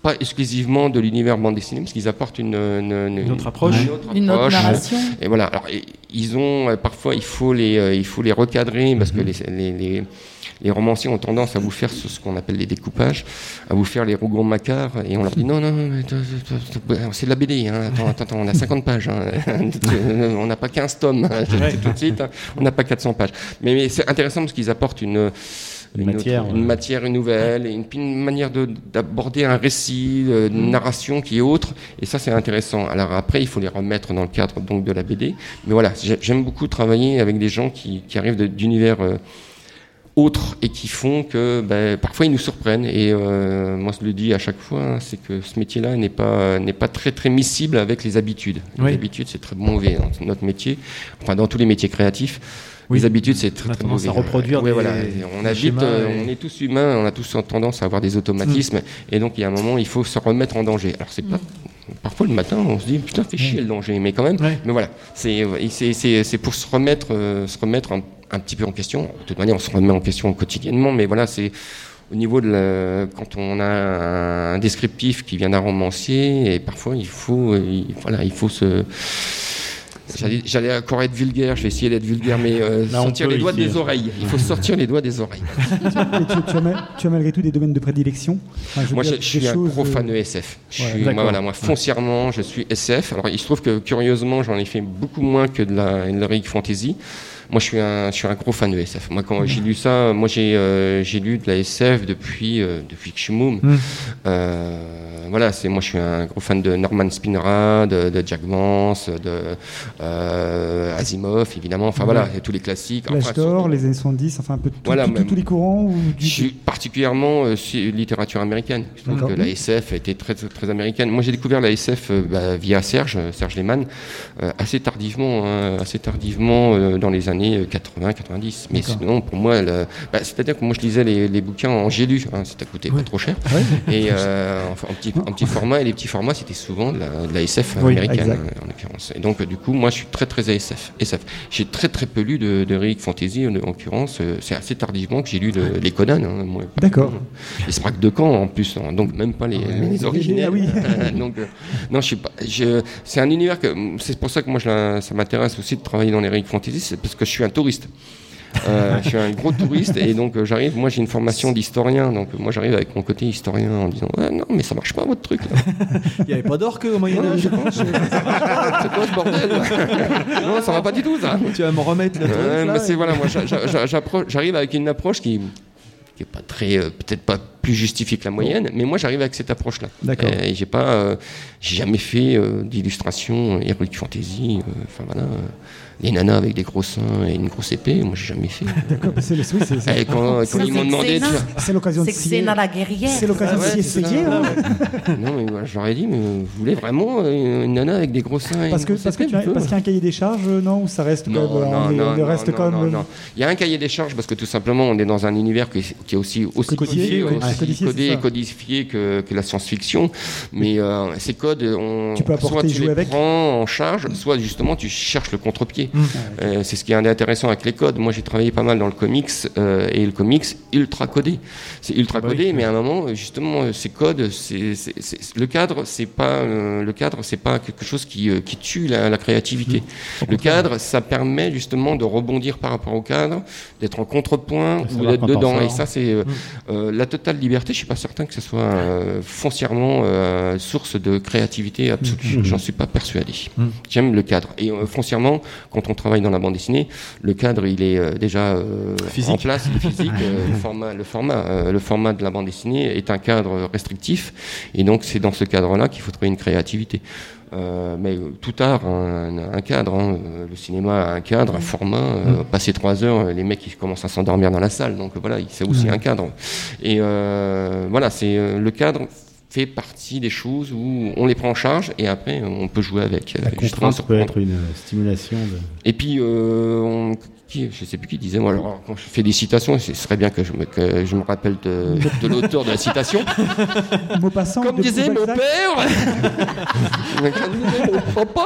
pas exclusivement de l'univers bande dessinée, parce qu'ils apportent une, une, Une autre approche. une autre Une autre approche. narration. Et voilà. Alors, ils ont euh, parfois, il faut les, euh, il faut les recadrer parce Mhm. que les, les, les, les romanciers ont tendance à vous faire ce, ce qu'on appelle les découpages, à vous faire les rougons macares, et on leur dit non, non, c'est de la BD. Hein. Attends, attends, attends, on a 50 pages. hein. on n'a pas 15 tomes. hein. Tout de suite. hein. On n'a pas 400 pages. Mais, mais c'est intéressant parce qu'ils apportent une Une une, matière, autre- une matière, nouvelle, et une, une manière de- d'aborder un récit, euh, une narration qui est autre. Et ça, c'est intéressant. Alors après, il faut les remettre dans le cadre donc de la BD. Mais voilà, j'ai- j'aime beaucoup travailler avec des gens qui, qui arrivent d'univers euh, autres et qui font que ben, parfois ils nous surprennent. Et euh, moi, je le dis à chaque fois, hein, c'est que ce métier-là n'est pas n'est pas très très miscible avec les habitudes. Oui. Les habitudes, c'est très mauvais dans notre métier. Enfin, dans tous les métiers créatifs. Oui. Les habitudes, c'est très, très mauvais. à reproduire Ouais, des- voilà. On habite, euh, et- on est tous humains, on a tous tendance à avoir des automatismes, et donc il y a un moment, il faut se remettre en danger. Alors c'est pas. Parfois le matin, on se dit putain, fait chier le danger, mais quand même. Ouais. Mais voilà, c'est pour se remettre, euh, se remettre un, un petit peu en question. De toute manière, on se remet en question quotidiennement, mais voilà, c'est au niveau de la, quand on a un descriptif qui vient d'un romancier, et parfois il faut, il- voilà, il faut se J'allais- encore être vulgaire, je vais essayer d'être vulgaire, mais euh, Là, sortir les doigts des oreilles. Il faut sortir les doigts des oreilles. Tu, tu as, ma- tu as malgré tout des domaines de prédilection? Enfin, je Moi, je, suis un gros euh, fan de SF. Je ouais, suis, d'accord. moi, voilà, moi, foncièrement, je suis SF. Alors, il se trouve que, curieusement, j'en ai fait beaucoup moins que de la Heroic Fantasy. Moi, je suis un, je suis un gros fan de SF. Moi, quand j'ai lu ça, moi, j'ai, euh, j'ai lu de la SF depuis, euh, depuis que je suis môme. Mm. Euh, voilà, c'est moi, je suis un gros fan de Norman Spinrad, de, de Jack Vance, de euh, Asimov, évidemment. Enfin, voilà, et tous les classiques. L'âge d'or, les années 70, enfin un peu tout- Voilà, tout- tout- tous les courants ou je suis particulièrement littérature américaine. Je trouve que la SF était très, très, américaine. Moi, j'ai découvert la SF bah, via Serge, Serge Lehmann, assez tardivement, hein, assez tardivement dans les années 80-90. Mais D'accord. sinon, pour moi, euh, bah, c'est-à-dire que moi, je lisais les, les bouquins en j'ai lu. Hein, ça coûté pas trop cher. Et euh, en, en petit, en petit format, et les petits formats, c'était souvent de la, de la SF Oui, américaine, euh, en l'occurrence. Et donc, euh, du coup, moi, je suis très, très SF. SF. J'ai très, très peu lu de, de Rick Fantasy, en en l'occurrence. euh, C'est assez tardivement que j'ai lu le- les Conan. hein. D'accord. Les Sprague de Caen, en plus. hein, donc, même pas les, ah oui. Euh, donc, euh, non, je suis pas. je- C'est un univers que. C'est pour ça que moi, je ça m'intéresse aussi de travailler dans les Rick Fantasy, c'est parce que je suis un touriste. Euh, je suis un gros touriste et donc euh, j'arrive, moi j'ai une formation d'historien, donc euh, moi j'arrive avec mon côté historien en disant ouais, non mais ça marche pas votre truc là. Il n'y avait pas d'orque au Moyen Âge. c'est quoi ce bordel Non ça va pas du tout ça. Tu vas me remettre le truc. C'est voilà, moi j'arrive avec une approche qui qui est pas très peut-être pas plus justifiée que la moyenne, mais moi j'arrive avec cette approche là. D'accord. Et j'ai pas euh, j'ai jamais fait euh, d'illustration heroic fantasy euh, enfin voilà euh, les nanas avec des gros seins et une grosse épée, moi j'ai jamais fait. D'accord, c'est le- oui, c'est- c'est- Et quand, Ça, quand ils m'ont c'est demandé, Xena. tu vois, c'est l'occasion de C'est la guerrière. c'est l'occasion Ah ouais, de essayer. ça, hein. non mais voilà, je leur ai dit, mais vous voulez vraiment une nana avec des gros seins et Parce une que grosse parce que tu as- parce qu'il y a un cahier des charges, non Ou ça reste quand Non, même, non, non, on non, reste non, non. Il y a un cahier des charges parce que tout simplement on est dans un univers qui est, qui est aussi aussi Codifié. Codés ça. et codifiés que, que la science-fiction. Mais euh, ces codes, on, Tu peux apporter soit tu les avec. prends en charge, soit justement tu cherches le contre-pied. Mmh. Euh, c'est ce qui est intéressant avec les codes. Moi, j'ai travaillé pas mal dans le comics euh, et le comics ultra codé. C'est ultra bah codé, mais à un moment, justement, ces codes, c'est, le cadre, c'est pas le cadre, c'est pas quelque chose qui, qui tue la, la créativité. Mmh. Le cadre, ça permet justement de rebondir par rapport au cadre, d'être en contrepoint ou d'être dedans. Et ça, c'est euh, la totale liberté. Je suis pas certain que ce soit euh, foncièrement euh, source de créativité absolue. Mhm. J'en suis pas persuadé. Mhm. J'aime le cadre. Et euh, foncièrement, quand on travaille dans la bande dessinée, le cadre, il est déjà Physique. en place, il est physique. le format, le format, le format de la bande dessinée est un cadre restrictif, et donc c'est dans ce cadre-là qu'il faut trouver une créativité. Euh, mais tout art a un, un cadre. hein. Le cinéma a un cadre, un format. Euh, Passer trois heures, les mecs ils commencent à s'endormir dans la salle. Donc voilà, c'est aussi un cadre. Et euh, voilà, c'est euh, le cadre fait partie des choses où on les prend en charge et après on peut jouer avec. La contrainte peut être une stimulation de. et puis, euh, on- qui, je sais plus qui disait, moi, alors, quand je fais des citations, ce serait bien que je me, que je me rappelle de, de l'auteur de la citation. Maupassant. Comme de disait mon père, comme disait mon papa,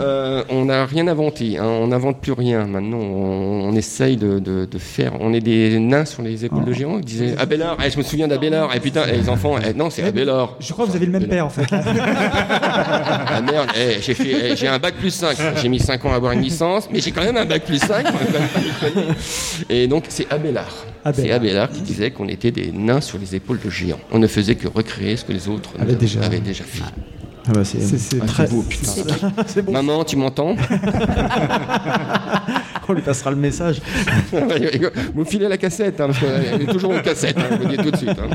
euh, on n'a rien inventé, hein, on n'invente plus rien. Maintenant, on, on essaye de, de- de faire. On est des nains sur les épaules de géants. Il disait Abélard, eh, je me souviens d'Abélard. Et putain, eh, les enfants, eh, non, c'est Abélard. Je crois que vous avez le même père en fait. Ah merde, eh, eh, j'ai un bac plus 5. J'ai mis 5 ans à avoir une licence, mais j'ai quand même un bac plus 5. Et donc, c'est Abélard. Abélard. C'est Abélard qui disait qu'on était des nains sur les épaules de géants. On ne faisait que recréer ce que les autres déjà. avaient déjà fait. Ah bah, c'est C'est- c'est Ah, très c'est beau, putain. C'est bon. Maman, tu m'entends? On lui passera le message. Vous me filez la cassette, hein, parce qu'elle est toujours en cassette, hein, je vous le dis tout de suite. hein.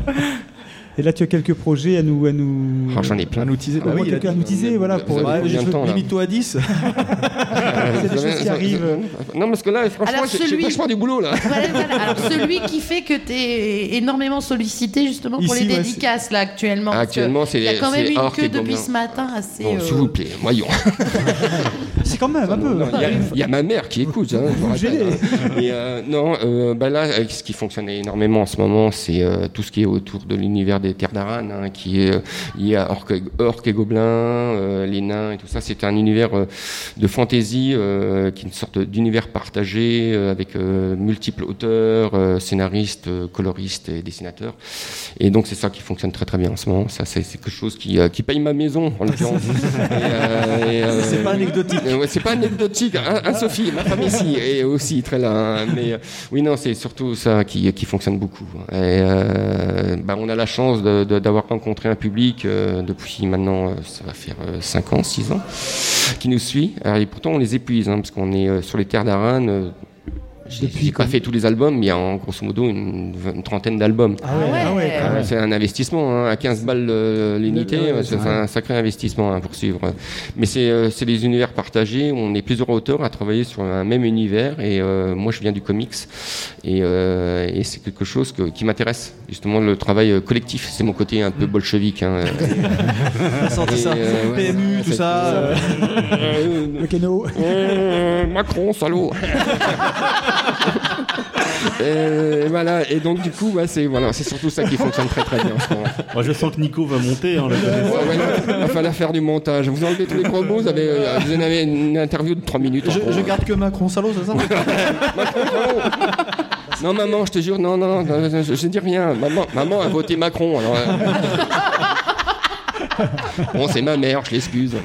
Et là, tu as quelques projets à nous. À nous... Oh, J'en ai plein. Un outil. Ah, moi, quelqu'un à nous teaser, voilà, pour- de je- temps, là limite-toi à 10. Il y a des choses qui arrivent. Non, parce que là, franchement, j'ai vachement du boulot, là. Voilà, voilà. Alors celui qui fait que tu es énormément sollicité justement pour Ici, les ouais, dédicaces là actuellement. Actuellement, c'est Il y a quand même c'est une queue depuis ce matin assez. Bon, euh, s'il vous plaît, voyons. C'est quand même un peu. Il y, a- ma mère qui écoute. Hein, hein. Et, non, bah là, ce qui fonctionne énormément en ce moment, c'est euh, tout ce qui est autour de l'univers des Terres d'Aran, hein, qui est euh, lié à Orc, Orc et Gobelins, euh, les nains et tout ça. C'est un univers euh, de fantasy, qui est une sorte d'univers partagé avec multiples auteurs, scénaristes, coloristes et dessinateurs. Et donc c'est ça qui fonctionne très très bien en ce moment. Ça, c'est quelque chose qui, qui paye ma maison en l'occurrence. Euh, euh, C'est pas anecdotique. euh, ouais, c'est pas anecdotique. Hein, hein, Sophie, ma femme ici est aussi très là. hein, mais oui, non, c'est surtout ça qui, qui fonctionne beaucoup. Et, bah, on a la chance d'avoir rencontré un public euh, depuis maintenant, euh, ça va faire 5 ans, 6 ans, qui nous suit. Et pourtant, on les épuise, hein, parce qu'on est euh, sur les terres d'Aran. Depuis j'ai pas fait tous les albums, mais il y a en grosso modo une, une trentaine d'albums. Ah ouais, ah ouais, Ah, même. C'est un investissement, hein, à 15 balles euh, l'unité, Ouais, ouais, c'est un sacré investissement hein, pour suivre. Mais c'est euh, c'est des univers partagés, où on est plusieurs auteurs à travailler sur un même univers, et euh, moi je viens du comics, et, euh, et c'est quelque chose que- qui m'intéresse, justement le travail euh, collectif, c'est mon côté un peu bolchevique. Hein, Et, ça euh, ouais, PMU, tout ça. euh, Le Keno. Euh, Macron, salaud et voilà, et donc du coup, c'est voilà, c'est surtout ça qui fonctionne très très bien en ce moment. Moi, je sens que Nico va monter. Hein, le Ouais, ouais, non, il va falloir faire du montage. Vous enlevez tous les gros mots, vous, avez, euh, vous en avez une interview de 3 minutes. Je, garde que Macron salaud, c'est ça Macron, salaud. Non, maman, je te jure, non, non, non, je, je dis rien. Maman, maman a voté Macron. Alors, euh. Bon, c'est ma mère, je l'excuse.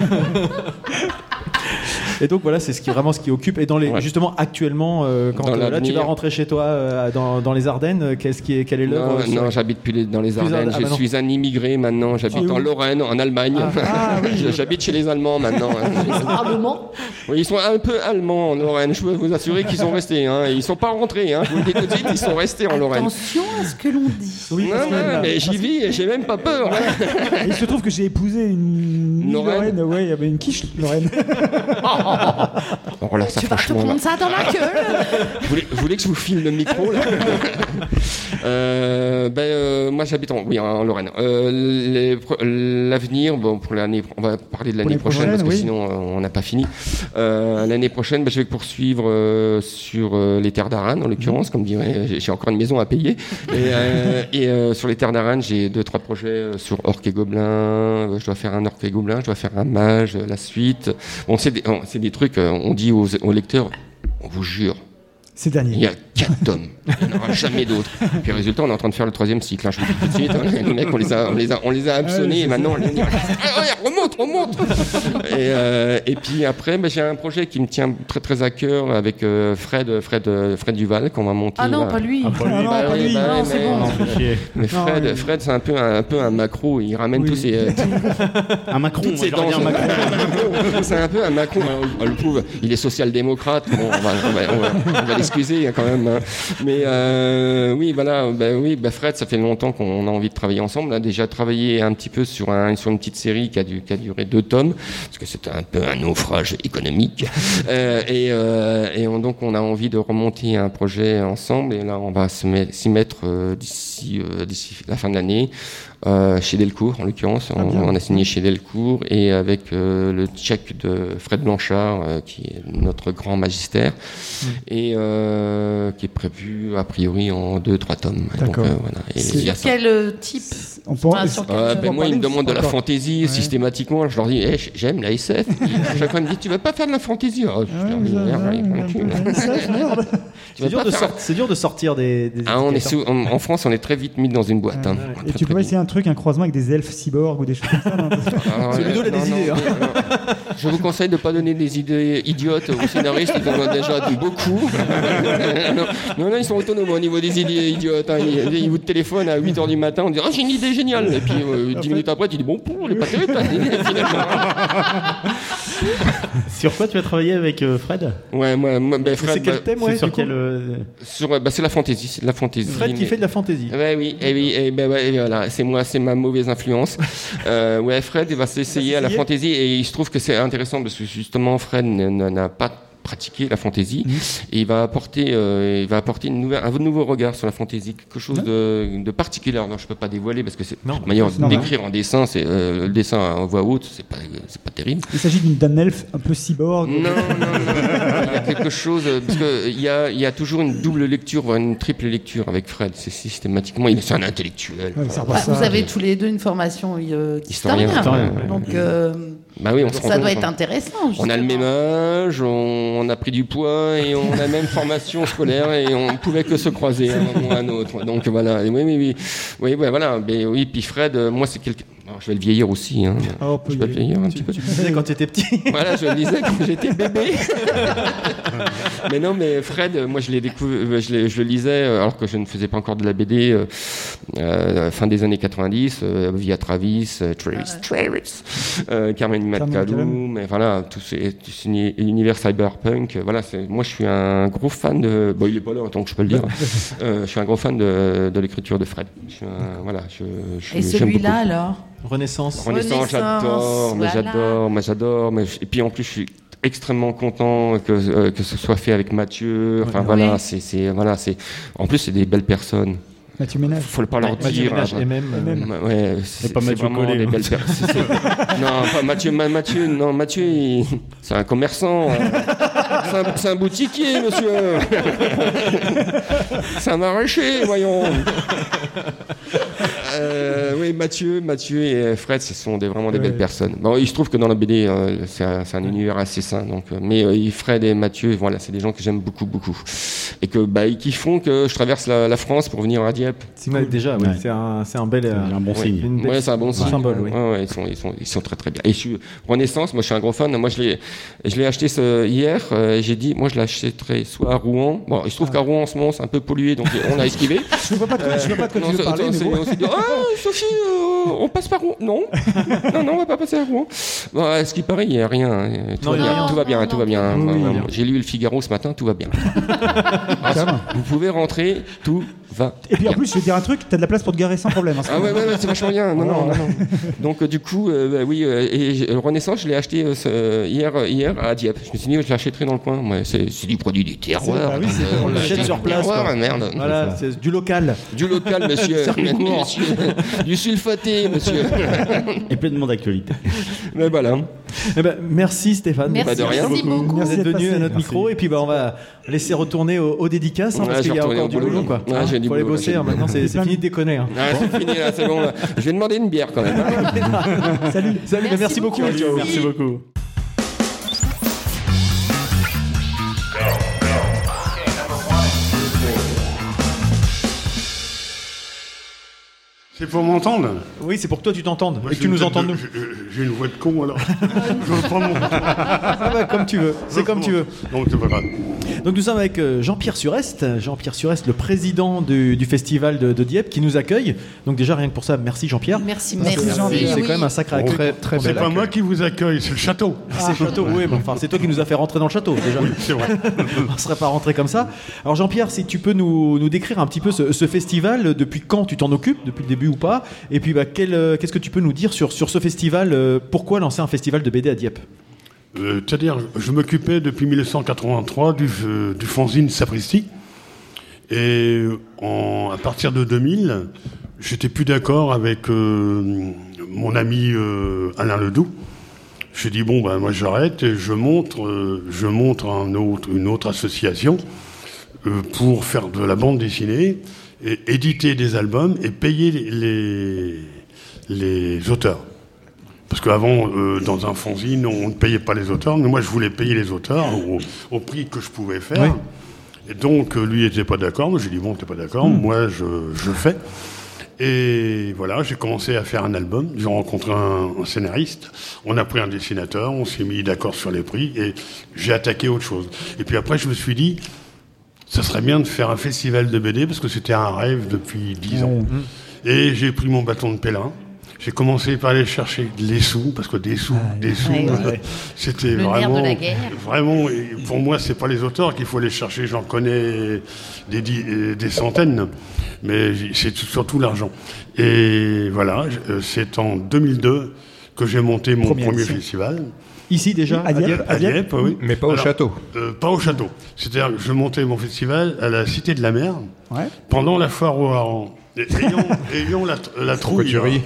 Et donc voilà, c'est ce qui vraiment ce qui occupe. Et dans les Ouais. justement actuellement, euh, quand euh, là tu vas rentrer chez toi euh, dans, dans les Ardennes, qu'est-ce qui est quelle est l'œuvre Non, non j'habite plus les- dans les Ardennes. Ardennes, ah je bah suis un immigré maintenant. J'habite Ah, en Lorraine, en Allemagne. Ah, oui. J'habite chez les Allemands maintenant. hein. Allemand Oui, ils sont un peu allemands en Lorraine. Je peux vous assurer qu'ils sont restés. Hein. Ils sont pas rentrés. Hein. Je vous le dis tout de suite, ils sont restés en Lorraine. Attention à ce que l'on dit. Oui, non, non, mais j'y vis et j'ai même pas peur. hein. Il se trouve que j'ai épousé une Lorraine. Lorraine, ouais, il y avait une quiche Lorraine. Alors là, ça tu vas te prendre ça dans la gueule. Vous voulez, vous voulez que je vous file le micro là Euh, ben, euh, Moi j'habite en, oui, en Lorraine. Euh, L'avenir, bon, pour l'année, on va parler de l'année prochaine, parce que oui. sinon on n'a pas fini. Euh, l'année prochaine, ben, je vais poursuivre euh, sur euh, les terres d'Aran en l'occurrence, comme dirait, j'ai- encore une maison à payer. Et, euh, et, euh, sur les terres d'Aran, j'ai deux trois projets euh, sur Orc et Gobelin. Euh, Je dois faire un Orc et Gobelin, je dois faire un Mage, euh, la suite. Bon, c'est des, trucs. euh, On dit aux, aux lecteurs, on vous jure. C'est le dernier. Il y a quatre tomes. Il n'y en aura jamais d'autres. Puis résultat, on est en train de faire le troisième cycle. hein, je vous le dis tout de suite. hein. Les mecs, on les a, on les a, on les a hameçonnés et maintenant, on les dit, Ah ouais, remonte, remonte. Et, euh, et puis après, ben, j'ai un projet qui me tient très très à cœur avec euh, Fred, Fred, Fred Duval qu'on va monter. Ah non, là. pas lui. Ah, non, Bah pas lui. bah Non, oui, c'est mais- bon. Non, fait chier. Mais Non, Fred, oui. Fred c'est un peu un, un peu un macro. Il ramène Oui. tous ses, euh, Un Macron, toutes ses dents. c'est un peu un Macron. hein. Le pauvre, il est social-démocrate. Bon, on va, on va, on va- on va l'excuser hein, quand même. hein. Mais euh, oui, voilà. Ben oui, ben Fred, ça fait longtemps qu'on a envie de travailler ensemble. On a déjà travaillé un petit peu sur, un, sur une petite série qui a, du, qui a duré deux tomes, parce que c'était un peu un naufrage économique. Euh, et euh, et on- donc, on a envie de remonter un projet ensemble. Et là, on va s'y mettre euh, d'ici euh, d'ici la fin de l'année. Euh, chez Delcourt, en l'occurrence, on, bien. on a signé chez Delcourt et avec euh, le tchèque de Fred Blanchard, euh, qui est notre grand magistère, et euh, qui est prévu a priori en deux trois tomes. Donc, D'accord. euh, voilà. Et. Quel type On peut- Ah, sur quel- Euh, on ben moi, ils me de- demandent de la fantaisie Ouais. systématiquement. Je leur dis, eh, j'aime la SF. Et à chaque fois, ils me disent, tu vas pas faire de la fantaisie? Ah, C'est dur, de faire- sort- c'est dur de sortir des. des Ah, on est étiquettes, sous- en, en France, on est très vite mis dans une boîte. hein. Et Très, tu peux essayer un truc, un croisement avec des elfes cyborgs ou des choses comme ça non Alors, C'est Ludo, il a non, des idées, hein. Je vous conseille de ne pas donner des idées idiotes aux scénaristes, ils en ont déjà dit beaucoup. non, non, non, ils sont autonomes au niveau des idées idiotes. hein. Ils, ils vous téléphonent à 8h du matin, on dit Ah, j'ai une idée géniale. Et puis euh, 10 minutes après, tu dis Bon, pour, elle est pas terrible, ta idée, finalement. Sur quoi tu vas travailler avec euh, Fred? Ouais, moi, moi ben, Fred, C'est quel bah, thème, C'est ouais, sur quel. euh, sur, bah, c'est la fantaisie, la fantaisie. Fred qui fait de la fantaisie. Ouais, oui, et oui, et ben ouais, et voilà, c'est moi, c'est ma mauvaise influence. Euh, ouais, Fred, il va s'essayer à la fantaisie et il se trouve que c'est intéressant parce que justement, Fred n'a pas pratiqué la fantaisie et il va apporter, euh, il va apporter une nouvelle, un nouveau regard sur la fantaisie, quelque chose de, de particulier. Alors, je peux pas dévoiler parce que c'est Non, manière d'écrire en dessin, c'est euh, le dessin en voix haute, c'est pas, c'est pas terrible. Il s'agit d'une d'un elfe un peu cyborg. Non, non, non. Il y a quelque chose, euh, parce qu'il y a, il y a toujours une double lecture, voire une triple lecture avec Fred. C'est systématiquement, il est un intellectuel. Ouais, ça Bah, vous avez tous les deux une formation euh, Historien. d'historien. Historien, Donc euh, Bah oui, on se ça doit être intéressant. On a le même âge, on, on a pris du poids et on a la même formation scolaire et on pouvait que se croiser à un moment ou à un autre. Donc voilà, Et oui, oui, oui, oui, voilà. Mais oui, puis Fred, euh, moi c'est quelqu'un. Alors, Je vais le vieillir aussi. Hein. Ah, Je vais le vieillir un petit peu. tu le disais quand tu étais petit. Voilà, je le disais quand j'étais bébé. mais non, mais Fred, euh, moi je l'ai découvert, je, l'ai- je le lisais euh, alors que je ne faisais pas encore de la BD euh, euh, fin des années 90 euh, via Travis, euh, Travis, Travis, euh, Carmen McCallum. mais voilà, tout ces tout cet uni- univers cyberpunk. euh, Voilà, c'est, moi je suis un gros fan de. Bon, il est pas là, donc je peux le dire. Euh, je suis un gros fan de, de l'écriture de Fred. Je suis un- voilà, je, je, Et celui-là alors? Renaissance. Renaissance, j'adore, mais voilà. j'adore, mais j'adore. Mais et puis en plus, je suis extrêmement content que, euh, que ce soit fait avec Mathieu. Enfin Ouais. voilà, Ouais. c'est c'est voilà, c'est. En plus, c'est des belles personnes. Mathieu Ménage. Faut le pas leur Mathieu dire. Ménage hein. et même. euh, même. Ma- Ouais, c'est pas Mathieu Collet, des hein. belles personnes. non, pas Mathieu. Ma- Mathieu, non, Mathieu, il- c'est un commerçant. hein. C'est un, boutiquier, monsieur. c'est un maraîcher, voyons. Euh, oui, Mathieu, Mathieu et Fred, ce sont des, vraiment des Ouais. belles personnes. Bon, il se trouve que dans la BD, euh, c'est un, univers assez sain. Donc, euh, mais euh, Fred et Mathieu, voilà, c'est des gens que j'aime beaucoup, beaucoup, et que bah, qui font que je traverse la, la France pour venir à Dieppe. c'est- déjà, Ouais. c'est un, un bel. euh, C'est un bon Ouais. signe. une belle- Ouais, c'est un bon signe. symbole, oui. Ouais, ouais, ils, sont, ils, sont, ils sont très très bien. Et je suis Renaissance, moi je suis un gros fan. Moi je l'ai, je l'ai acheté ce, hier. Euh, j'ai dit, moi je l'achèterai soit à Rouen. Bon, il se trouve qu'à Rouen en ce moment c'est un peu pollué, donc on a esquivé. Je ne vois pas de quoi, je vois pas de quoi Non, tu veux parler, mais bon. on s'est dit, ah Sophie, euh, on passe par Rouen. Non, non, non, on va pas passer à Rouen. Bon, à ce qui paraît, il n'y a rien. hein. Tout, Non, va il y a bien, rien. tout va bien, Non, tout va bien. oui, oui, bien. J'ai lu le Figaro ce matin, tout va bien. Va. Vous pouvez rentrer, tout va. Et puis en plus, je vais te dire un truc, t'as de la place pour te garer sans problème. hein. Ah ouais, ouais, ouais, c'est vachement bien. Non, non, Voilà. non, non. Donc euh, du coup, euh, bah, oui, euh, et Renaissance, je l'ai acheté euh, ce- hier, hier à Dieppe. Je me suis dit, je l'achèterai dans le coin. Ouais, c'est du produit du terroir. Bah oui, c'est- Euh, on l'a l'achète sur du place, terroir, quoi. merde. Voilà, c'est du local. Du local, monsieur. Monsieur. Du sulfaté, monsieur. Et pleinement d'actualité. Mais voilà. Eh ben, merci Stéphane. Merci, Bah, de rien. merci beaucoup. Êtes d'être venu à notre Merci. micro et puis bah, on va laisser retourner aux, aux dédicaces hein, Ouais, parce qu'il y a encore du boulot. Quoi. J'ai du faut aller boulot, bosser, hein, maintenant c'est c'est fini de déconner. hein. Ah, c'est fini là, c'est bon. là. Je vais demander une bière quand même. hein. Salut. Salut, Merci merci, beaucoup. Merci beaucoup. C'est pour m'entendre Oui, c'est pour que toi tu t'entendes et que tu nous de- nous. j'ai- une voix de con alors. je veux pas mon. Ah bah, comme tu veux, c'est comme tu veux. Donc c'est pas grave. Donc nous sommes avec euh, Jean-Pierre Surest, Jean-Pierre Surest, le président du, du festival de, de Dieppe, qui nous accueille. Donc déjà rien que pour ça, merci Jean-Pierre. Merci, merci. C'est Oui, c'est oui. quand même un sacré accueil. Très, très c'est pas accueil. moi qui vous accueille, c'est le château. C'est le château, oui, mais enfin c'est toi qui nous as fait rentrer dans le château déjà. C'est vrai. On ne serait pas rentré comme ça. Alors Jean-Pierre, si tu peux nous, nous décrire un petit peu ce, ce festival, depuis quand tu t'en occupes, depuis le début ou pas, et puis bah, euh, qu'est-ce que tu peux nous dire sur, ce festival euh, Pourquoi lancer un festival de BD à Dieppe? Euh, C'est-à-dire, je m'occupais depuis 1983 du, du fanzine Sapristi. Et à partir de 2000, j'étais plus d'accord avec mon ami Alain Ledoux. J'ai dit bon ben moi j'arrête et je montre, je montre une autre association pour faire de la bande dessinée éditer des albums et payer les, les auteurs. Parce qu'avant, euh, dans un fanzine, on ne payait pas les auteurs, mais moi je voulais payer les auteurs au, au prix que je pouvais faire. Oui. Et donc euh, lui n'était pas d'accord, moi j'ai dit bon, t'es pas d'accord, moi je, je fais. Et voilà, j'ai commencé à faire un album, j'ai rencontré un, un scénariste, on a pris un dessinateur, on s'est mis d'accord sur les prix et j'ai attaqué autre chose. Et puis après je me suis dit, ça serait bien de faire un festival de BD parce que c'était un rêve depuis dix ans. Et j'ai pris mon bâton de pèlerin. J'ai commencé par aller chercher les sous, parce que des sous, des sous, Ouais, ouais. c'était vraiment, la guerre. vraiment. et Pour moi, c'est pas les auteurs qu'il faut aller chercher. J'en connais des, des centaines, mais c'est tout- surtout l'argent. Et voilà, euh, c'est en 2002 que j'ai monté mon Première premier édition. festival. Ici déjà À Dieppe, À Dieppe, oui. Mais pas au Alors, château. euh, pas au château. C'est-à-dire que je montais mon festival à la Cité de la Mer Ouais. pendant la foire au hareng. Et Ayant, ayant la, la trouille, hein,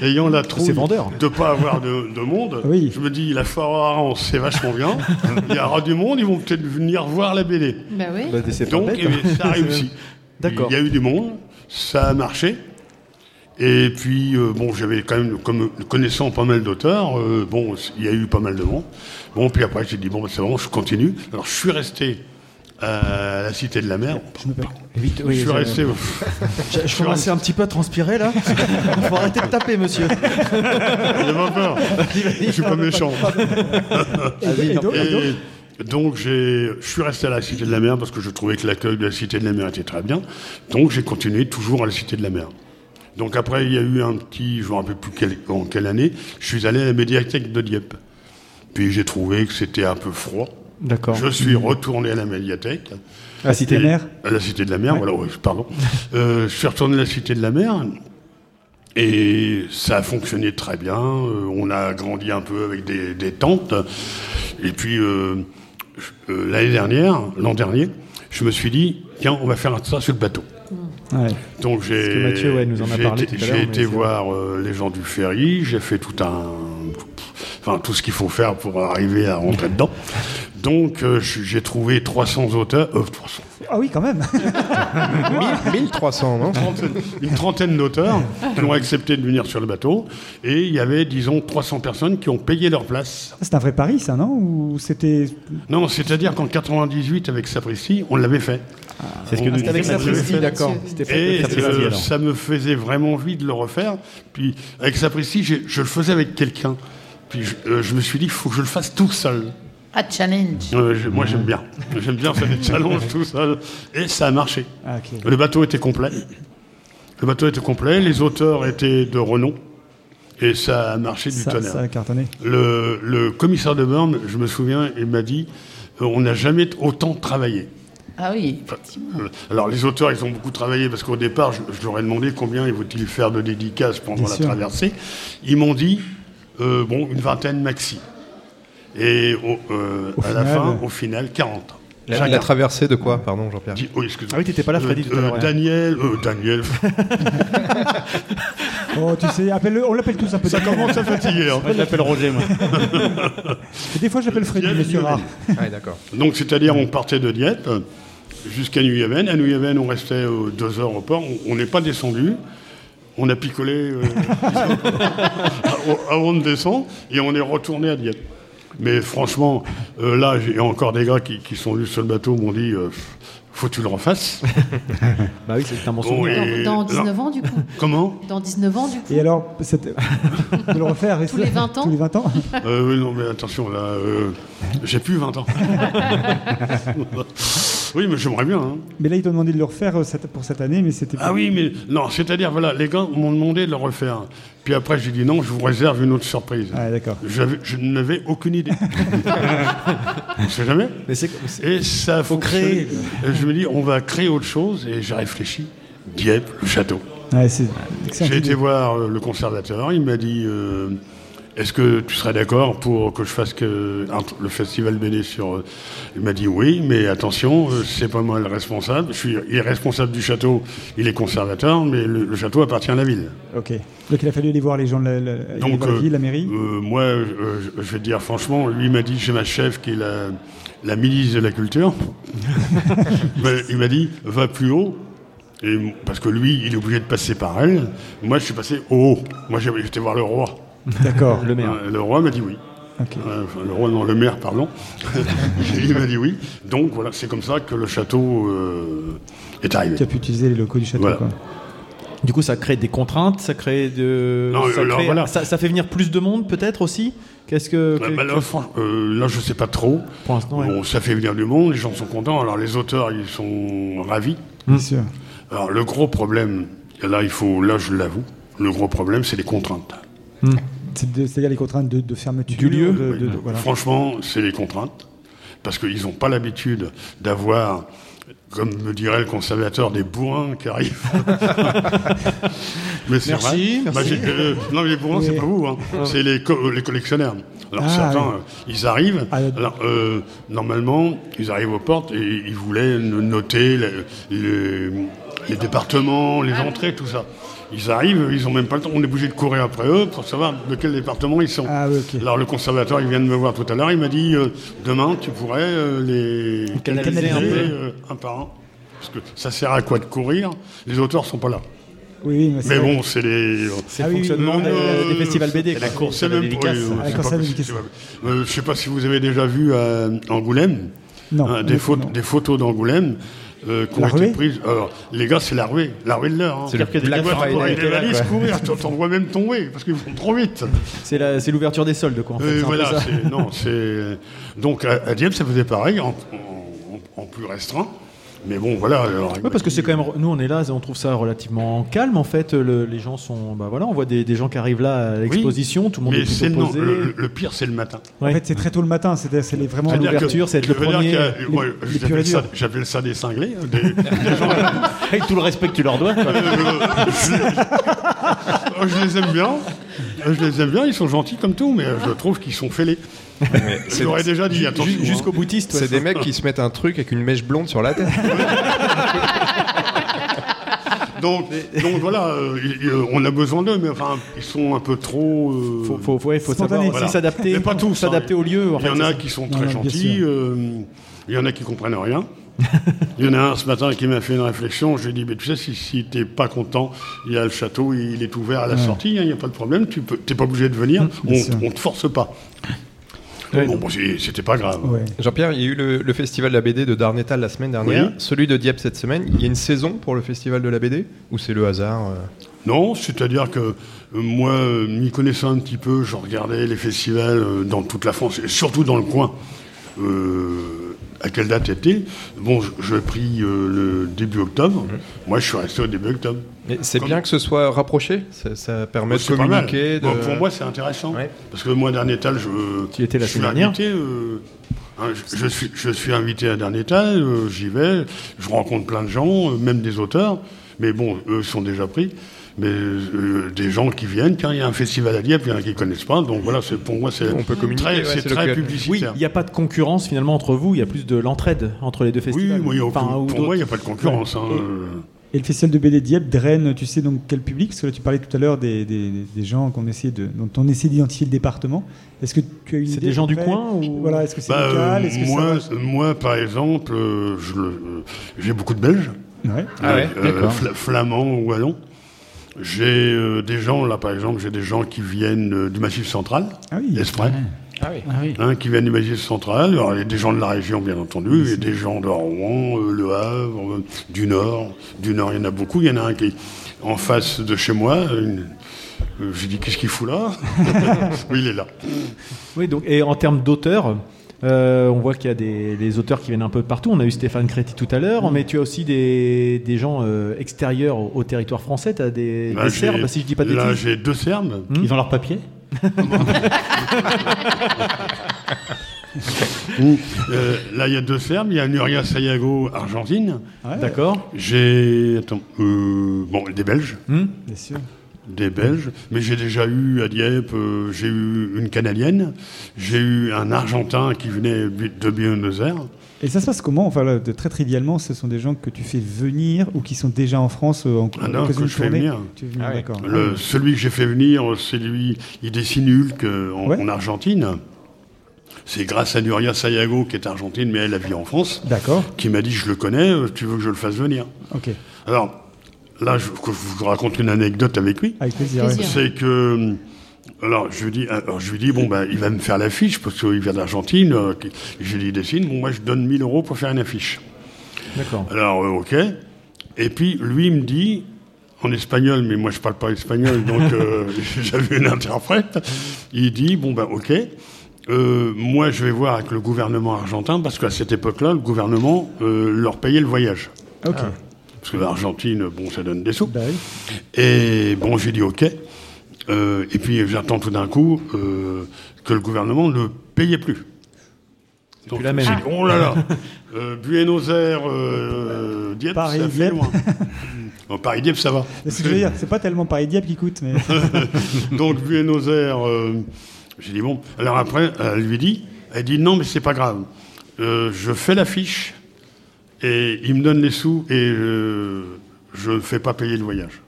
ayant la trouille C'est vendeur. de pas avoir de, de monde, Oui. je me dis la foire au hareng c'est vachement bien. Il y aura du monde, ils vont peut-être venir voir la BD. Bah oui. Bah, Donc bête, eh hein. ça a réussi. D'accord. Il y a eu du monde, ça a marché. Et puis, euh, bon, j'avais quand même, comme connaissant pas mal d'auteurs, euh, bon, il y a eu pas mal de monde. Bon, puis après, j'ai dit, bon, bah, c'est bon, je continue. Alors, je suis resté à la Cité de la Mer. Vite, oui, je suis resté. Je, je commençais un petit peu à transpirer là. Il faut arrêter de taper, monsieur. J'ai pas peur. Je suis pas méchant. Et donc- et donc Et donc, j'ai, je suis resté à la Cité de la Mer parce que je trouvais que l'accueil de la Cité de la Mer était très bien. Donc, j'ai continué toujours à la Cité de la Mer. Donc, après, il y a eu un petit, je ne me rappelle plus quelle, en quelle année, je suis allé à la médiathèque de Dieppe. Puis, j'ai trouvé que c'était un peu froid. D'accord. Je suis retourné à la médiathèque. À la Cité de la Mer À la Cité de la Mer, voilà, oui, pardon. Euh, je suis retourné à la Cité de la Mer. Et ça a fonctionné très bien. Euh, on a grandi un peu avec des, des tentes. Et puis, euh, l'année dernière, l'an dernier, je me suis dit, tiens, on va faire ça sur le bateau. Ouais. Donc j'ai que Mathieu, ouais, nous en a j'ai parlé été, tout à l'heure, j'ai été voir euh, les gens du ferry, j'ai fait tout un, enfin tout ce qu'il faut faire pour arriver à rentrer dedans. Donc euh, j'ai trouvé 300 auteurs, euh, 300, Ah oui, quand même. 1300, non? Une trentaine, une trentaine d'auteurs qui ont accepté de venir sur le bateau, et il y avait disons 300 personnes qui ont payé leur place. C'est un vrai pari, ça, non? Ou c'était. Non, c'est-à-dire qu'en 98 avec Sapristi, on l'avait fait. C'est ce que nous avec. Sapristi, d'accord. Et euh, ça me faisait vraiment envie de le refaire. Puis avec Sapristi, je le faisais avec quelqu'un. Puis je, euh, je me suis dit, il faut que je le fasse tout seul. Ah, challenge. Euh, je- moi, j'aime bien. J'aime bien faire des challenges tout seul. Et ça a marché. Ah. Le bateau était complet. Le bateau était complet. Les auteurs étaient de renom. Et ça a marché du Ça, tonnerre. ça a cartonné. Le, le commissaire de Burn, je me souviens, il m'a dit euh, on n'a jamais autant travaillé. Ah oui, Euh, Alors les auteurs, ils ont beaucoup travaillé parce qu'au départ, je, je leur ai demandé combien ils vont-ils faire de dédicaces pendant Bien la sûr. traversée. Ils m'ont dit, euh, bon, une vingtaine maxi. Et au, euh, Au à la final, fin, euh, au final, 40. La, la traversée de quoi, pardon, Jean-Pierre? Oui. Ah oui, t'étais pas là, Freddy, tout à Euh. Daniel, euh, Daniel, Oh, tu sais, on l'appelle tous un peu. ça commence à fatiguer. hein. Moi, je l'appelle Roger, moi. Et des fois, j'appelle Freddy, c'est rare. Ah, d'accord. Donc, c'est-à-dire, on partait de Dieppe jusqu'à Nuyaven. À Nuyaven, on restait euh, deux heures au port. On- n'est pas descendu. On a picolé euh, avant de descendre et on est retourné à Dieppe. Mais franchement, euh, là, j'ai encore des gars qui, qui sont venus sur le bateau m'ont dit euh, faut que tu le refasses. Bah oui, c'est un bon Bon, souvenir. et- Dans, dans 19 ans, du coup. Comment? Dans 19 ans, du coup. Et alors, cette- de le refaire Tous les 20 ans Tous les 20 ans Euh, oui, Non, mais attention, là, euh, j'ai plus 20 ans. oui, mais j'aimerais bien. hein. Mais là, ils t'ont demandé de le refaire euh, pour cette année, mais c'était Ah oui, mais non, c'est-à-dire, voilà, les gars m'ont demandé de le refaire. Puis après, j'ai dit non, je vous réserve une autre surprise. Ah, d'accord. Je n'avais aucune idée. on sait jamais. Mais c'est c'est- Et ça Faut créer. Et Je me dis, on va créer autre chose, et j'ai réfléchi. Dieppe, le château. C'est. J'ai été voir euh, le conservateur, il m'a dit euh, Est-ce que tu serais d'accord pour que je fasse que, le festival BD sur. euh, Il m'a dit oui, mais attention, euh, c'est pas moi le responsable. Je suis, il est responsable du château, il est conservateur, mais le, le château appartient à la ville. Ok. Donc il a fallu aller voir les gens de la, Donc, la euh, ville, la mairie? Euh, moi, euh, je je vais te dire franchement, lui m'a dit j'ai ma chef qui est la, la milice de la culture. Mais il m'a dit va plus haut. Et, parce que lui, il est obligé de passer par elle. Moi, je suis passé au haut. Moi, j'ai- j'étais voir le roi. D'accord. le maire. Euh, le roi m'a dit oui. Euh, enfin, le roi, non, le maire, pardon. il m'a dit oui. Donc voilà, c'est comme ça que le château euh, est arrivé. Tu as pu utiliser les locaux du château. Voilà. Quoi. Du coup, ça crée des contraintes, ça crée de. Non, ça, alors, crée- voilà. ça, ça fait venir plus de monde, peut-être aussi? Qu'est-ce que. Bah, que- bah, là, euh, là, je sais pas trop. Pour l'instant, ouais. Bon, ça fait venir du monde, les gens sont contents. Alors les auteurs, ils sont ravis. Bien sûr. Alors le gros problème, là il faut, là je l'avoue, le gros problème c'est les contraintes. C'est de- C'est-à-dire les contraintes de, de fermeture. Du lieu. de- de- Oui. de- voilà. Franchement, c'est les contraintes, parce qu'ils n'ont pas l'habitude d'avoir, comme me dirait le conservateur, des bourrins qui arrivent. mais c'est Merci, vrai. merci. Bah, j'ai- euh, non, mais les bourrins, c'est Oui. pas vous, hein. c'est les, co- les collectionneurs. Alors Ah, certains, oui. euh, ils arrivent. Ah, alors, euh, normalement, ils arrivent aux portes et ils voulaient no- noter les, les- les départements, les entrées, tout ça. Ils arrivent, ils ont même pas le temps. On est obligé de courir après eux pour savoir de quel département ils sont. Ah. Alors le conservateur, il vient de me voir tout à l'heure, il m'a dit euh, demain tu pourrais euh, les Canaliser un peu. euh, un par un. Parce que ça sert à quoi de courir? Les auteurs sont pas là. Oui, oui, c'est Mais vrai. bon, c'est les. C'est Ah le oui, fonctionnement oui, des, des festivals BD. quoi. course, c'est même pour Ah, la la euh, Je sais pas si vous avez déjà vu à Angoulême Non. hein, des, photos, des photos d'Angoulême euh, qui ont été prises. Alors, les gars, c'est la ruée, la ruée de l'heure. Hein. C'est le C'est-à-dire que Black des- Tu vois, Friday. les valises courir, t'en- t'en vois même tomber parce qu'ils vont trop vite. C'est la- c'est l'ouverture des soldes, quoi. En fait, voilà, non, c'est donc à, à Dieppe ça faisait pareil en, en- en plus restreint, mais bon voilà. alors, Ouais, parce que c'est quand même. Nous, on est là, on trouve ça relativement calme, en fait. Le- les gens sont. Bah voilà, on voit des, des gens qui arrivent là à l'exposition, tout le monde mais est non, posé. le, le pire c'est le matin. En fait, c'est très tôt le matin. C'est c'est les- vraiment l'ouverture, c'est le premier, j'appelle ça, des cinglés, hein, des, des gens- Avec tout le respect que tu leur dois. Euh, je, les- je les aime bien, je les aime bien, ils sont gentils comme tout, mais je trouve qu'ils sont fêlés. L'aurais déjà dit, attention. Ju- Jusqu'au hein. boutiste. ouais. C'est des mecs qui se mettent un truc avec une mèche blonde sur la tête. Donc, donc voilà, euh, on a besoin d'eux, mais enfin, ils sont un peu trop. euh, Faut, faut, ouais, faut Spontané. savoir aussi Voilà. s'adapter. Mais pas tous, S'adapter hein. au lieu. en Il y fait, en a qui sont très non, gentils, euh, il y en a qui comprennent rien. Il y en a un ce matin qui m'a fait une réflexion. Je lui ai dit, mais tu sais, si, si t'es pas content, il y a le château, il est ouvert à la sortie, hein, il n'y a pas de problème, tu peux, t'es pas obligé de venir, on, on te force pas. Ouais. Bon, c'était pas grave. Ouais. Jean-Pierre, il y a eu le, le festival de la BD de Darnétal la semaine dernière, Oui. celui de Dieppe cette semaine. Il y a une saison pour le festival de la BD Ou c'est le hasard euh? Non, c'est-à-dire que euh, moi, euh, m'y connaissant un petit peu, je regardais les festivals euh, dans toute la France, et surtout dans le coin. Euh, à quelle date est-il? Bon, je, je pris euh, le début octobre. Moi, je suis resté au début octobre. Mais c'est Comme- bien que ce soit rapproché, ça, ça permet de pas mal. communiquer. Bon, de- pour moi, c'est intéressant. Ouais. Parce que moi, dernier je. Tu étais la semaine dernière. invité, euh, hein, je, je suis, je suis invité à dernier euh, j'y vais, je rencontre plein de gens, euh, même des auteurs, mais bon, eux sont déjà pris. Mais euh, des gens qui viennent, tiens, il y a un festival à Dieppe, il y en a qui ne connaissent pas, donc voilà, pour moi, c'est très, ouais, très l'occasion. Oui, publicitaire. il n'y a pas de concurrence finalement entre vous, il y a plus de l'entraide entre les deux Oui, festivals. moi, il y a aucun- Enfin, ou pour moi, il n'y a pas de concurrence. hein. Et le festival de BD Dieppe draine, tu sais donc quel public? Parce que là, tu parlais tout à l'heure des, des, des gens qu'on de, dont on essaie d'identifier le département. Est-ce que tu as une C'est idée des gens du coin ou- Voilà, est-ce que c'est Bah, local? Que moi, ça... moi, par exemple, euh, euh, j'ai beaucoup de Belges. Ouais. Ah ouais, Euh, flamands ou wallons. J'ai euh, des gens, là par exemple, j'ai des gens qui viennent euh, du Massif central, Ah oui. Ah oui. Ah oui. hein, qui viennent du Massif central. Alors, il y a des gens de la région, bien entendu, et des gens de Rouen, euh, Le Havre, euh, du Nord. Du Nord, il y en a beaucoup. Il y en a un qui est en face de chez moi. une- euh, J'ai dit, qu'est-ce qu'il fout là? Oui, il est là. Oui, donc, et en termes d'auteurs, euh, on voit qu'il y a des, des auteurs qui viennent un peu de partout. On a eu Stéphane Créti tout à l'heure, Mm. mais tu as aussi des, des gens euh, extérieurs au, au territoire français. Tu as des, Là, des Serbes, si je dis pas de Là, bêtises. j'ai deux Serbes. Hmm Ils ont leur papier? Euh, là, il y a deux Serbes. Il y a Nuria Sayago, Argentine. Ouais, D'accord. J'ai. Attends. euh, bon, des Belges. Hmm Bien sûr. Des Belges. Mais j'ai déjà eu à Dieppe, euh, j'ai eu une Canadienne. J'ai eu un Argentin qui venait de Buenos Aires. Et ça se passe comment? Enfin, là, de- très trivialement, ce sont des gens que tu fais venir ou qui sont déjà en France euh, en Ah non, que de je fais venir. Tu fais venir, Ah. Le- celui que j'ai fait venir, c'est lui, il dessine Hulk en, Ouais. en Argentine. C'est grâce à Nuria Sayago, qui est argentine, mais elle a vie en France, D'accord. qui m'a dit Je le connais, euh, tu veux que je le fasse venir Ok. Alors, là, je, vous raconte une anecdote avec lui. Avec plaisir. C'est que. Alors, je lui dis, alors, je lui dis bon, ben, il va me faire l'affiche, parce qu'il vient d'Argentine. euh, je lui dessine, bon, moi, je donne 1000 euros pour faire une affiche. D'accord. Alors, euh, ok. Et puis, lui, il me dit, en espagnol, mais moi, je parle pas espagnol, donc euh, j'avais une interprète. Il dit, bon, ben, ok. euh, moi, je vais voir avec le gouvernement argentin, parce qu'à cette époque-là, le gouvernement euh, leur payait le voyage. Ok. Parce que l'Argentine, bon, ça donne des sous. Oui. Et bon, j'ai dit OK. Euh, et puis j'attends tout d'un coup euh, que le gouvernement ne payait plus. Donc, plus la même. oh là là euh, Buenos Aires, Dieppe, Paris, ça fait Dieppe. loin. Bon, Paris Dieppe, ça va. C'est ce que je veux dire. C'est pas tellement Paris Dieppe qui coûte, mais. Donc Buenos Aires, j'ai dit bon. Alors après, elle lui dit, elle dit non, mais c'est pas grave. Je fais l'affiche et il me donne les sous et euh, je ne fais pas payer le voyage.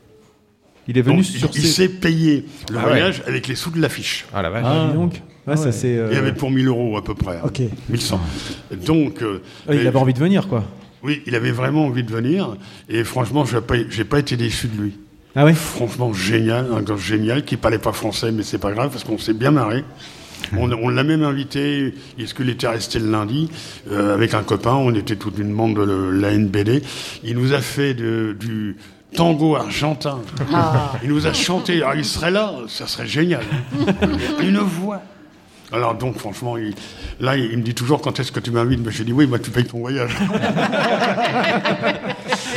Il est venu Donc, sur il, il ces- s'est payé le Ah ouais. voyage avec les sous de l'affiche. Ah la vache. Ah, dis donc. Ouais, ça c'est. euh, Il y avait pour 1000 euros à peu près. hein. Ok. 1100. Donc. euh, ouais, il avait envie de venir, quoi. Oui, il avait vraiment envie de venir. Et franchement, je n'ai pas, j'ai pas été déçu de lui. Ah ouais Franchement, génial, un gars génial qui parlait pas français, mais c'est pas grave parce qu'on s'est bien marré. On, on l'a même invité, est-ce qu'il était resté le lundi, euh, avec un copain, on était toute une bande de le- la NBD. Il nous a fait de- du tango argentin. Ah. Il nous a chanté, alors il serait là, ça serait génial. une voix. Alors donc, franchement, il- là, il me dit toujours quand est-ce que tu m'invites? Mais J'ai dit oui, bah, tu payes ton voyage.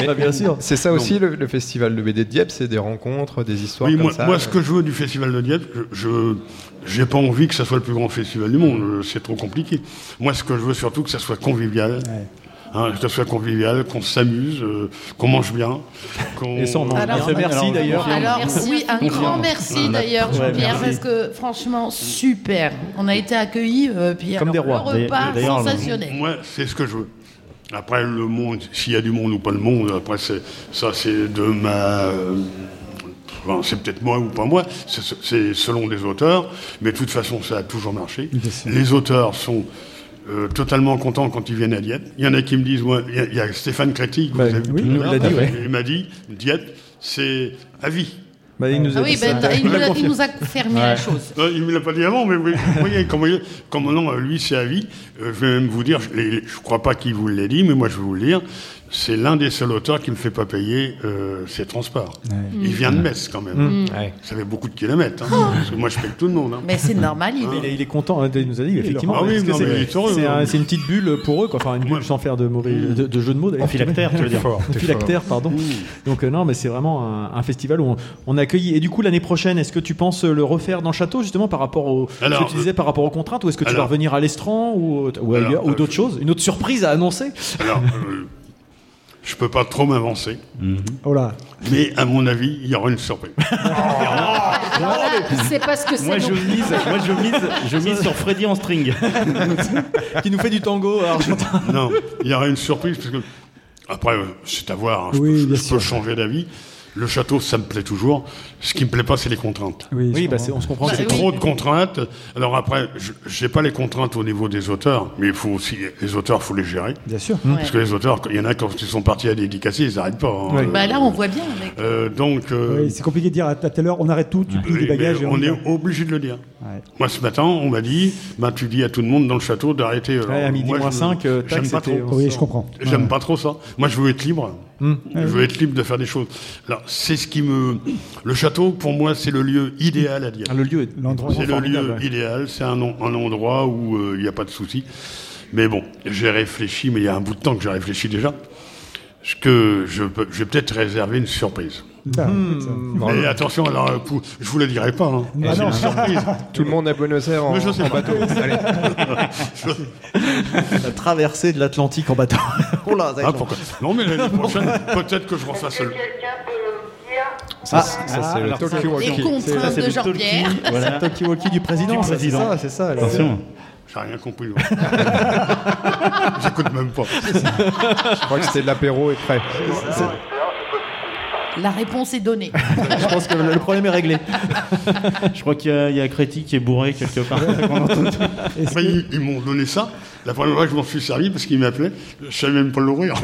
Bah, bien sûr. C'est ça aussi le, le festival de BD de Dieppe, c'est des rencontres, des histoires Oui, comme moi, ça. moi, ce que je veux du Festival de Dieppe, je j'ai pas envie que ça soit le plus grand festival du monde, c'est trop compliqué. Moi, ce que je veux surtout, que ça soit convivial. Hein, que ça soit convivial, qu'on s'amuse, euh, qu'on mange bien. qu'on- Et ça, on mange Alors, bien. Merci d'ailleurs. Alors, Merci. oui, un grand merci d'ailleurs, Jean-Pierre, parce que franchement, super. On a été accueillis, euh, puis Comme alors, des rois. le repas sensationnel. Moi, c'est ce que je veux. Après, le monde, s'il y a du monde ou pas le monde, après, c'est, ça, c'est de ma. euh, enfin, c'est peut-être moi ou pas moi, c'est, selon les auteurs, mais de toute façon, ça a toujours marché. Les auteurs sont euh, totalement contents quand ils viennent à Dieppe. Il y en a qui me disent, il y a- il y, a Stéphane Créti, que Bah, vous avez vu oui, tout à il nous l'heure, l'a dit, ouais. il m'a dit, Dieppe, c'est à vie. Bah, il nous a Ah oui, dit ça. il, nous a, il confirme. nous a confirmé la chose. Non, il ne me l'a pas dit avant, mais vous voyez, comme, comme non, lui c'est à vie, euh, je vais même vous dire, je ne crois pas qu'il vous l'ait dit, mais moi je vais vous le dire, c'est l'un des seuls auteurs qui me fait pas payer euh, ses transports. Ouais. Il vient de Metz quand même. Mm. hein. Ça fait beaucoup de kilomètres. hein, parce que moi, je paye tout le monde. hein. Mais c'est normal, il est, il est content, il nous a dit effectivement. Ah oui, parce que non, c'est- un- une petite bulle pour eux, quoi. enfin une bulle sans faire de mauvais de, de jeu de mots. d'ailleurs. phylactère, tu veux dire. Phylactère, pardon. Donc euh, non, mais c'est vraiment un, un festival où on, on accueille. Et du coup, l'année prochaine, est-ce que tu penses le refaire dans le château justement par rapport au Alors, ce que tu disais par rapport aux contraintes, ou est-ce que tu vas revenir à l'Estran ou, ou Alors, ailleurs, ou euh, d'autres choses, une autre surprise à annoncer? je peux pas trop m'avancer, Oh là. mais à mon avis, il y aura une surprise. C'est parce que c'est Moi, je mise, moi je, mise, je mise sur Freddy en string. qui nous fait du tango argentin. non, il y aura une surprise parce que après, euh, c'est à voir. hein, je Oui, peux, je changer d'avis. Le château, ça me plaît toujours. Ce qui me plaît pas, c'est les contraintes. Oui, bah, on se comprend. C'est oui. Trop de contraintes. Alors après, je n'ai pas les contraintes au niveau des auteurs, mais il faut aussi les auteurs, faut les gérer. Bien sûr. Parce que les auteurs, il y en a quand ils sont partis à dédicacer, ils n'arrêtent pas. hein. Ouais. Bah là, on voit bien. Euh, donc, euh, Oui, c'est compliqué de dire à, à telle heure, on arrête tout, tu plies les bagages et on, est obligé de le dire. Ouais. Moi, ce matin, on m'a dit, bah, tu dis à tout le monde dans le château d'arrêter. euh, Ouais, à midi moi, moins je- 5, euh, tac, j'aime pas trop. Oui, je comprends. J'aime pas trop ça. Moi, je veux être libre. Hmm. Je veux être libre de faire des choses. Alors, c'est ce qui me. Le château, pour moi, c'est le lieu idéal à dire. Le lieu L'endroit C'est le lieu ouais. idéal. C'est un, un endroit où euh, il n'y a pas de souci. Mais bon, j'ai réfléchi, mais il y a un bout de temps que j'ai réfléchi déjà. Ce Que je, peux- je vais peut-être réserver une surprise. Ah, Hmm. Mais attention, alors, je vous la dirai pas. Hein. Ah non. une surprise. Tout le monde à Buenos Aires en, bateau. Allez. La traversée de l'Atlantique en bateau. oh là, Ah, Non, mais l'année prochaine, peut-être que je refasse le. Ça, c'est- ça, c'est le alors ça, walkie. C'est de le Jean-Pierre. talkie, Voilà. Talkie-walkie du président, Du ça, c'est ça, c'est ça. le- Attention. J'ai rien compris. moi. J'écoute même pas. Je crois que c'était de l'apéro et prêt. La réponse est donnée. Je pense que le le problème est réglé. Je crois qu'il y a, il y a Créti qui est bourré quelque part. qu'on entend. est-ce Après, que- ils, ils m'ont donné ça. La première fois que je m'en suis servi, parce qu'ils m'appelaient, je savais même pas l'ouvrir.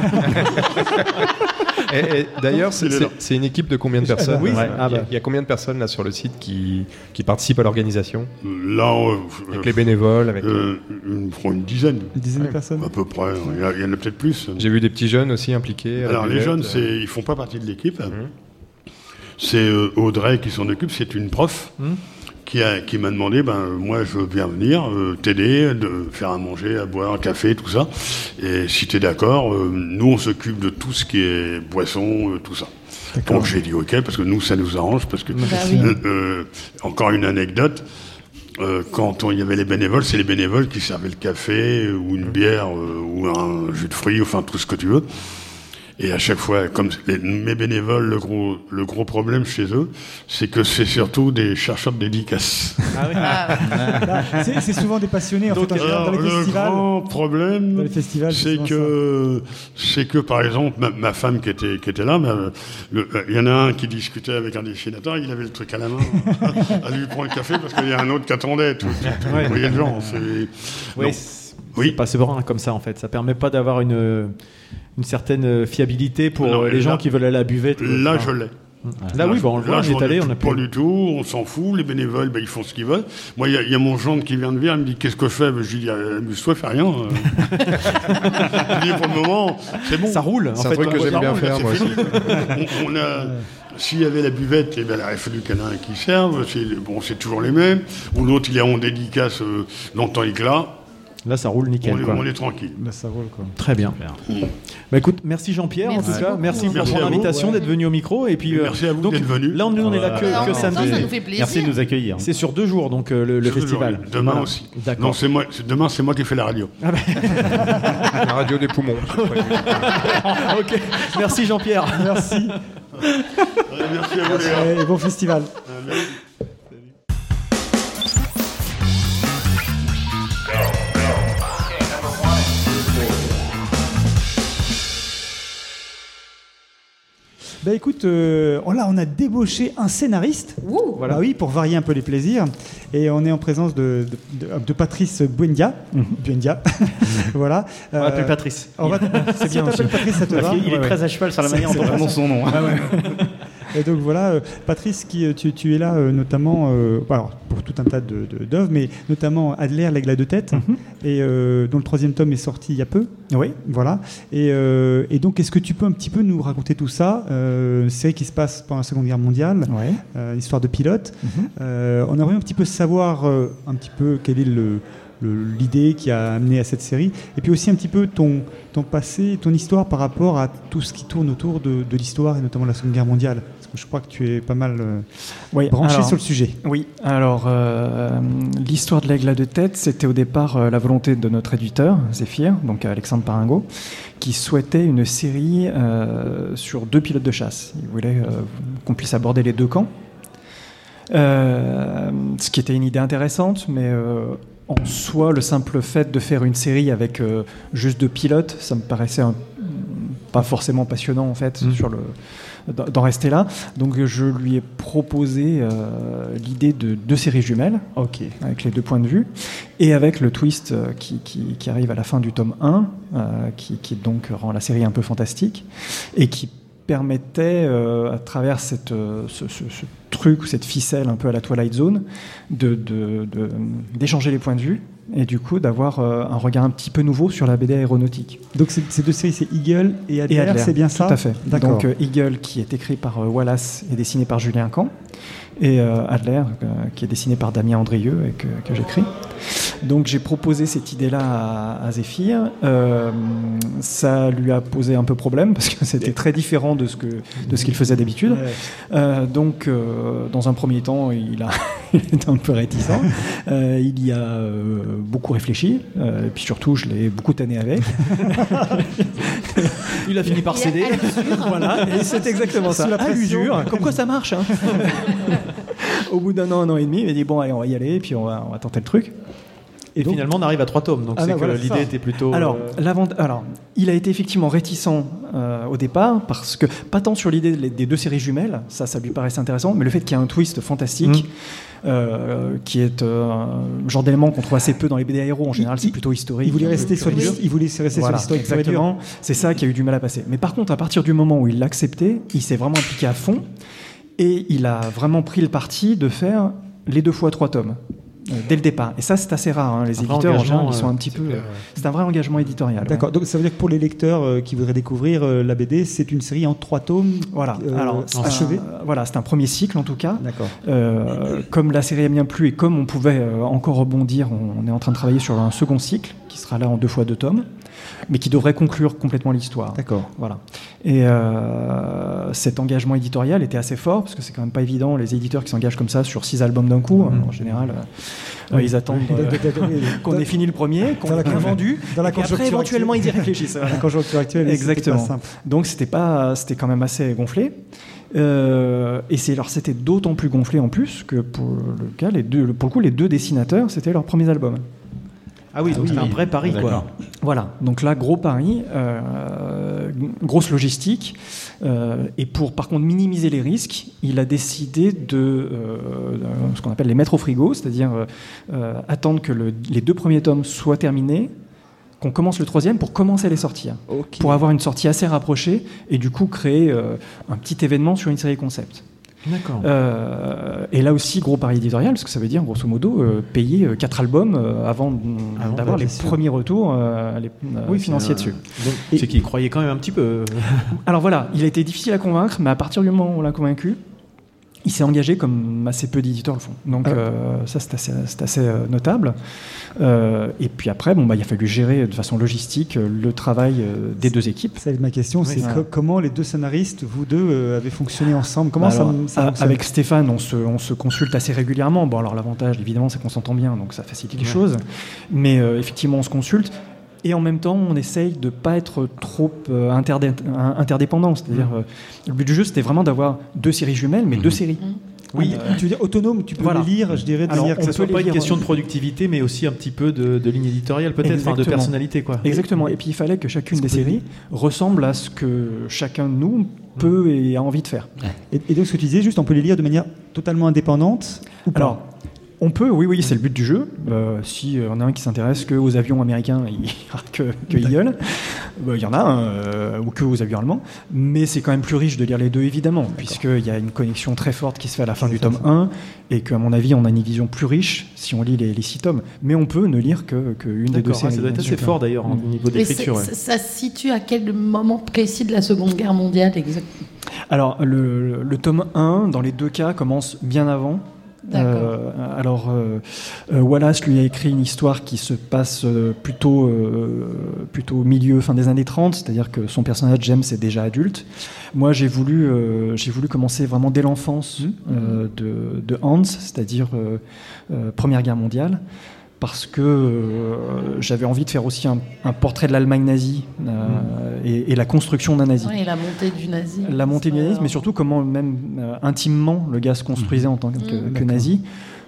Et, et d'ailleurs, c'est c'est- c'est une équipe de combien de personnes Oui, Ouais. ah il, y a, bah. il y a combien de personnes là sur le site qui, qui participent à l'organisation Là, euh, Avec les bénévoles avec... euh, une, une dizaine, Une dizaine de personnes à peu près. Il y, a- il y en a peut-être plus. J'ai vu des petits jeunes aussi impliqués. Alors, les jeunes, c'est, ils font pas partie de l'équipe. C'est euh, Audrey qui s'en occupe, c'est une prof. Qui, a- qui m'a demandé, ben moi je veux bien venir euh, t'aider, de faire à manger, à boire, un café, tout ça. Et si tu es d'accord, euh, nous on s'occupe de tout ce qui est boisson, euh, tout ça. Donc j'ai dit ok parce que nous ça nous arrange parce que Bah encore une anecdote. quand on- il y avait les bénévoles, c'est les bénévoles qui servaient le café ou une bière euh, ou un jus de fruits, enfin tout ce que tu veux. Et à chaque fois, comme les- mes bénévoles, le gros, le gros problème chez eux, c'est que c'est surtout des chercheurs de dédicaces. Ah, Là, c'est c'est souvent des passionnés en fait, en général, Alors, dans les le festivals. grand problème, c'est que, c'est que par exemple, ma, ma femme qui était, qui était là, il y en a un qui discutait avec un dessinateur, il avait le truc à la main, à lui prendre le café parce qu'il y a un autre qui attendait. Tout, tout, tout, vous voyez le genre. Oui, Oui. c'est pas serein comme ça en fait. Ça permet pas d'avoir une, une certaine fiabilité pour Non, euh, les là- gens qui veulent aller à la buvette. Là, Enfin, je l'ai. Là, oui, bon, on le voit, là, on je est allé, on a occupe pas pu. du tout, on s'en fout. Les bénévoles, ben, ils font ce qu'ils veulent. Moi, il y, a- il y a mon gendre qui vient de venir, il me dit Qu'est-ce que je fais? Ben, Je lui dis euh, Amuse-toi, fais rien. euh. je dis Pour le moment, c'est bon. Ça roule. en C'est un fait, truc que on- j'aime bien roule, faire, moi aussi. on, on a. S'il y avait la buvette, eh ben, il aurait fallu qu'il y en ait un qui serve. C'est, bon, c'est toujours les mêmes. Ou l'autre, il est en dédicace euh, longtemps éclat. Là, ça roule nickel. On, est- quoi. on est tranquille. Là, ça roule quoi. Très bien. Bah écoute, merci Jean-Pierre en Merci tout cas. beaucoup. Merci pour ton invitation ouais. d'être venu au micro. Et puis, euh, Merci à vous donc, d'être venus. Là, on, nous, on est là que, temps, samedi. ça nous fait plaisir. Merci de nous accueillir. C'est sur deux jours donc euh, le, festival. jours, Demain Voilà. aussi. D'accord. Non, c'est moi, demain, c'est moi qui fais la radio. La radio des poumons. ok. Merci Jean-Pierre. Merci Merci à vous, les gars. et bon festival. Bah écoute, euh, oh là on a débauché un scénariste. Ouh. Voilà, oui, pour varier un peu les plaisirs. Et on est en présence de, de, de- de Patrice Buendia. Buendia. voilà. On va l'appeler Euh, Patrice. on va- C'est bien. Patrice, ça te va qu'il est Ouais, ouais. très à cheval sur la manière dont on prononce son nom. hein. Et donc voilà, euh, Patrice, qui, euh, tu, tu es là euh, notamment alors, pour tout un tas de- de- d'œuvres, mais notamment Adler, l'aigle à deux têtes, et euh, dont le troisième tome est sorti il y a peu. Oui. Voilà. Et, et donc, est-ce que tu peux un petit peu nous raconter tout ça Une série qui se passe pendant la Seconde Guerre mondiale, une histoire de pilote. Euh, on aimerait un petit peu savoir un petit peu quelle est le- l'idée qui a amené à cette série, et puis aussi un petit peu ton, ton passé, ton histoire par rapport à tout ce qui tourne autour de, de l'histoire, et notamment la Seconde Guerre mondiale. Je crois que tu es pas mal euh, Oui, branché alors- sur le sujet. Oui, alors euh, l'histoire de l'aigle à deux têtes, c'était au départ euh, la volonté de notre éditeur, Zéphyr, donc Alexandre Paringo, qui souhaitait une série sur deux pilotes de chasse. Il voulait qu'on puisse aborder les deux camps. Ce qui était une idée intéressante, mais en soi, le simple fait de faire une série avec juste deux pilotes, ça me paraissait un- pas forcément passionnant en fait sur le d'en rester là. Donc je lui ai proposé euh, l'idée de deux séries jumelles, avec les deux points de vue, et avec le twist euh, qui, qui- qui arrive à la fin du tome 1, euh, qui, qui donc rend la série un peu fantastique, et qui permettait, euh, à travers cette, euh, ce, ce- ce truc ou cette ficelle un peu à la Twilight Zone, de- de- de- d'échanger les points de vue, et du coup d'avoir euh, un regard un petit peu nouveau sur la BD aéronautique. Donc ces deux séries, c'est Eagle et Adler, c'est bien ça? Tout à fait. D'accord. Donc Eagle qui est écrit par Wallace et dessiné par Julien Camp, et euh, Adler euh, qui est dessiné par Damien Andrieux et que, que j'écris. Donc j'ai proposé cette idée-là à, à Zéphyr. Euh, ça lui a posé un peu problème parce que c'était très différent de ce que de ce qu'il faisait d'habitude. Euh, donc euh, dans un premier temps, il a était un peu réticent. Euh, il y a euh, beaucoup réfléchi. euh, et puis surtout, je l'ai beaucoup tanné avec. Il a fini par céder. voilà, et c'est exactement ça. À l'usure, comme quoi ça marche. hein. Au bout d'un an, un an et demi, il m'a dit bon, allez, on va y aller, et puis on va, on va tenter le truc. Et finalement, on arrive à trois tomes. Donc Ah c'est bah que voilà, l'idée était plutôt. Alors, euh, alors, il a été effectivement réticent euh, au départ, parce que, pas tant sur l'idée des- deux séries jumelles, ça, ça lui paraissait intéressant, mais le fait qu'il y ait un twist fantastique, euh, qui est euh, un genre d'élément qu'on trouve assez peu dans les BD aéros, en général, c'est plutôt historique. il voulait rester sur et dur. l'his- il voulait rester sur l'historique. Exactement. C'est ça qui a eu du mal à passer. Mais par contre, à partir du moment où il l'a accepté, il s'est vraiment impliqué à fond, et il a vraiment pris le parti de faire les deux fois trois tomes. euh, Dès le départ. Et ça, c'est assez rare. hein. Les Un éditeurs, en général, engagement, ils sont un euh, petit peu. euh, C'est un vrai engagement éditorial. D'accord, donc ça veut dire que pour les lecteurs euh, qui voudraient découvrir euh, la BD, c'est une série en trois tomes Voilà. euh, Alors, c'est achevée un- voilà, c'est un premier cycle en tout cas. D'accord. Euh, comme la série a bien plu et comme on pouvait euh, encore rebondir, on, on est en train de travailler sur un second cycle qui sera là en deux fois deux tomes, mais qui devrait conclure complètement l'histoire. D'accord. Voilà. Et euh, cet engagement éditorial était assez fort parce que c'est quand même pas évident les éditeurs qui s'engagent comme ça sur six albums d'un coup. hein, en général, euh, Oui. ils attendent euh, qu'on ait fini le premier, qu'on ait vendu, dans la et après éventuellement ils y réfléchissent. voilà. La conjoncture actuelle, Exactement. pas simple. Donc c'était pas, c'était quand même assez gonflé. Euh, et c'est alors c'était d'autant plus gonflé en plus que pour le cas, les deux, pour le coup, les deux dessinateurs, c'était leurs premiers albums. Ah oui, donc c'est un vrai pari, quoi. Voilà, donc là, gros pari, euh, grosse logistique. euh, et pour, par contre, minimiser les risques, il a décidé de euh, ce qu'on appelle les mettre au frigo, c'est-à-dire attendre que le- les deux premiers tomes soient terminés, qu'on commence le troisième pour commencer à les sortir. Pour avoir une sortie assez rapprochée et du coup créer un petit événement sur une série concept. D'accord. Euh, et là aussi, gros pari éditorial, parce que ça veut dire, grosso modo, euh, payer euh, quatre albums euh, avant Avant, d'avoir les sûr. premiers retours euh, les, euh, Oui, financiers dessus. c'est qu'il croyait quand même un petit peu. Alors voilà, il a été difficile à convaincre, mais à partir du moment où on l'a convaincu, il s'est engagé comme assez peu d'éditeurs le font. Donc Ah. euh, ça, c'est assez, euh, notable. Euh, et puis après, bon, bah, il a fallu gérer de façon logistique le travail des deux équipes. C'est ma question, c'est Ouais. co- comment les deux scénaristes, vous deux, avez fonctionné ensemble? Comment Bah ça, alors, Avec Stéphane, on se, on se consulte assez régulièrement. Bon, alors l'avantage, évidemment, c'est qu'on s'entend bien, donc ça facilite les choses. Mais euh, effectivement, on se consulte. Et en même temps, on essaye de pas être trop euh, interdé- interdépendant. C'est-à-dire, Mm. euh, le but du jeu, c'était vraiment d'avoir deux séries jumelles, mais deux séries. Oui, Euh, tu veux dire autonome, tu peux Voilà. les lire, je dirais, de Alors, que ça peut soit pas une question de productivité, mais aussi un petit peu de, de ligne éditoriale, peut-être, enfin de personnalité, quoi. Exactement. Et puis il fallait que chacune des séries ressemble à ce que chacun de nous peut et a envie de faire. Et, et donc, ce que tu disais, juste, on peut les lire de manière totalement indépendante ou pas? Alors, On peut, oui, oui, c'est le but du jeu. Euh, si on a un qui s'intéresse que aux avions américains, il que, que Eagle. Bah, Il y en a un, euh, ou que aux avions allemands. Mais c'est quand même plus riche de lire les deux, évidemment, puisqu'il y a une connexion très forte qui se fait à la fin du tome 1, et qu'à mon avis, on a une vision plus riche si on lit les, les six tomes. Mais on peut ne lire que, que une des deux D'accord, séries. ça doit être assez fort d'ailleurs au niveau Et d'écriture. c'est- ouais. ça se situe à quel moment précis de la Seconde Guerre mondiale exactement Alors, le, le tome 1, dans les deux cas, commence bien avant. Euh, alors, euh, euh, Wallace lui a écrit une histoire qui se passe euh, plutôt, euh, plutôt au milieu, fin des années 30, c'est-à-dire que son personnage, James, est déjà adulte. Moi, j'ai voulu, euh, j'ai voulu commencer vraiment dès l'enfance euh, de, de Hans, c'est-à-dire Première Guerre mondiale parce que euh, j'avais envie de faire aussi un, un portrait de l'Allemagne nazie euh, et, et la construction d'un nazi. Ouais, Et la montée du nazisme. La montée du nazisme, mais surtout comment même euh, intimement le gars se construisait en tant que, que nazi.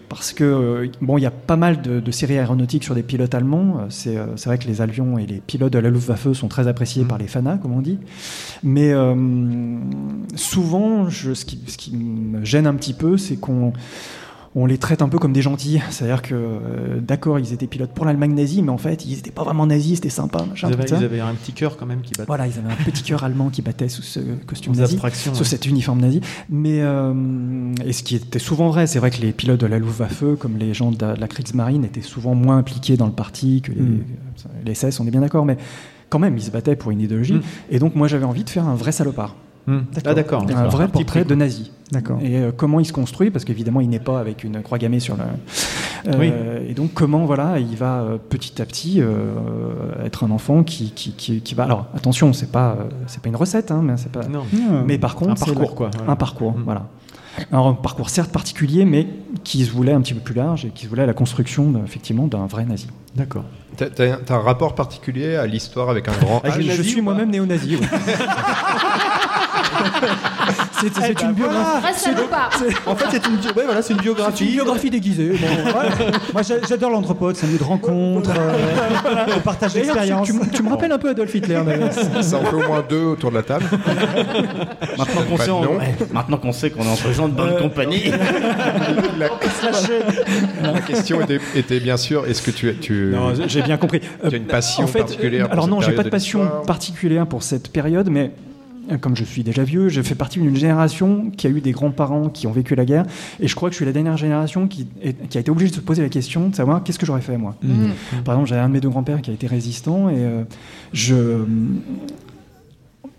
Parce que bon, il y a pas mal de, de séries aéronautiques sur des pilotes allemands. C'est vrai que les avions et les pilotes de la Luftwaffe sont très appréciés par les fanas, comme on dit. Mais euh, souvent, je, ce, qui, ce qui me gêne un petit peu, c'est qu'on on les traite un peu comme des gentils. C'est-à-dire que, euh, d'accord, ils étaient pilotes pour l'Allemagne nazie, mais en fait, ils n'étaient pas vraiment nazis, c'était sympa. Machin, Ils avaient, tout ça. ils avaient un petit cœur quand même qui battait. Voilà, ils avaient un petit cœur allemand qui battait sous ce costume nazi, sous ouais. cet uniforme nazi. Mais euh, et ce qui était souvent vrai, c'est vrai que les pilotes de la Luftwaffe, comme les gens de la, de la Kriegsmarine, étaient souvent moins impliqués dans le parti que les, Mm. les SS, on est bien d'accord, mais quand même, ils se battaient pour une idéologie. Mm. Et donc, moi, j'avais envie de faire un vrai salopard. Hmm. Ah d'accord. Un vrai petit portrait prix, de nazi. D'accord. Et euh, comment il se construit, parce qu'évidemment, il n'est pas avec une croix gammée sur le. Euh, Oui. Et donc, comment voilà, il va euh, petit à petit euh, être un enfant qui, qui, qui, qui va. Alors, attention, c'est pas euh, c'est pas une recette, hein, mais c'est pas. Non. Mais par contre, Un c'est parcours, la- quoi, voilà. Un parcours, Mm. voilà. Alors, un parcours certes particulier, mais qui se voulait un petit peu plus large et qui se voulait à la construction, d'un- effectivement, d'un vrai nazi. D'accord. T'as t'as- t'as un rapport particulier à l'histoire avec un grand Ah, je suis moi-même néo-nazi. c'est c'est ben une biographie. Salopard En fait, c'est une, bio- ouais, voilà, c'est une C'est une biographie. biographie déguisée. bon, ouais. Moi, j'a- j'adore l'anthropode, c'est un lieu de rencontre, euh, on partage D'ailleurs, l'expérience. tu, tu me- tu me rappelles un peu Adolf Hitler. Ça en fait au moins deux autour de la table. Maintenant qu'on sait, on- ouais, maintenant qu'on sait qu'on est entre gens de bonne compagnie. La, la question était, était bien sûr est-ce que tu, tu, Non, j'ai bien compris. tu as une passion En fait, particulière euh, pour Alors non, j'ai pas de de passion particulière pour cette période, mais euh, comme je suis déjà vieux, je fais partie d'une génération qui a eu des grands-parents qui ont vécu la guerre, et je crois que je suis la dernière génération qui, est- qui a été obligée de se poser la question de savoir qu'est-ce que j'aurais fait moi. Mm. Par exemple, j'avais un de mes deux grands-pères qui a été résistant, et euh, je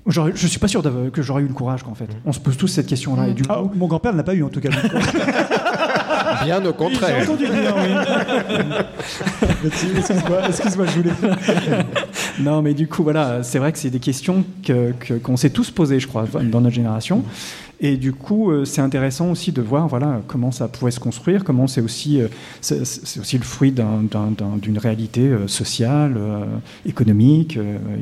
je suis pas sûr que j'aurais eu le courage, qu'en fait. On se pose tous cette question-là, et du coup, Ah, mon grand-père n'a pas eu en tout cas. Bien au J'ai contraire. entendu dire, oui. Excuse-moi, excuse-moi, je voulais. Non, mais du coup, voilà, c'est vrai que c'est des questions que- que- qu'on s'est tous posées, je crois, dans notre génération. Et du coup, euh, c'est intéressant aussi de voir voilà, comment ça pouvait se construire, comment c'est aussi, euh, c'est aussi le fruit d'un- d'un- d'un- d'une réalité euh, sociale, économique,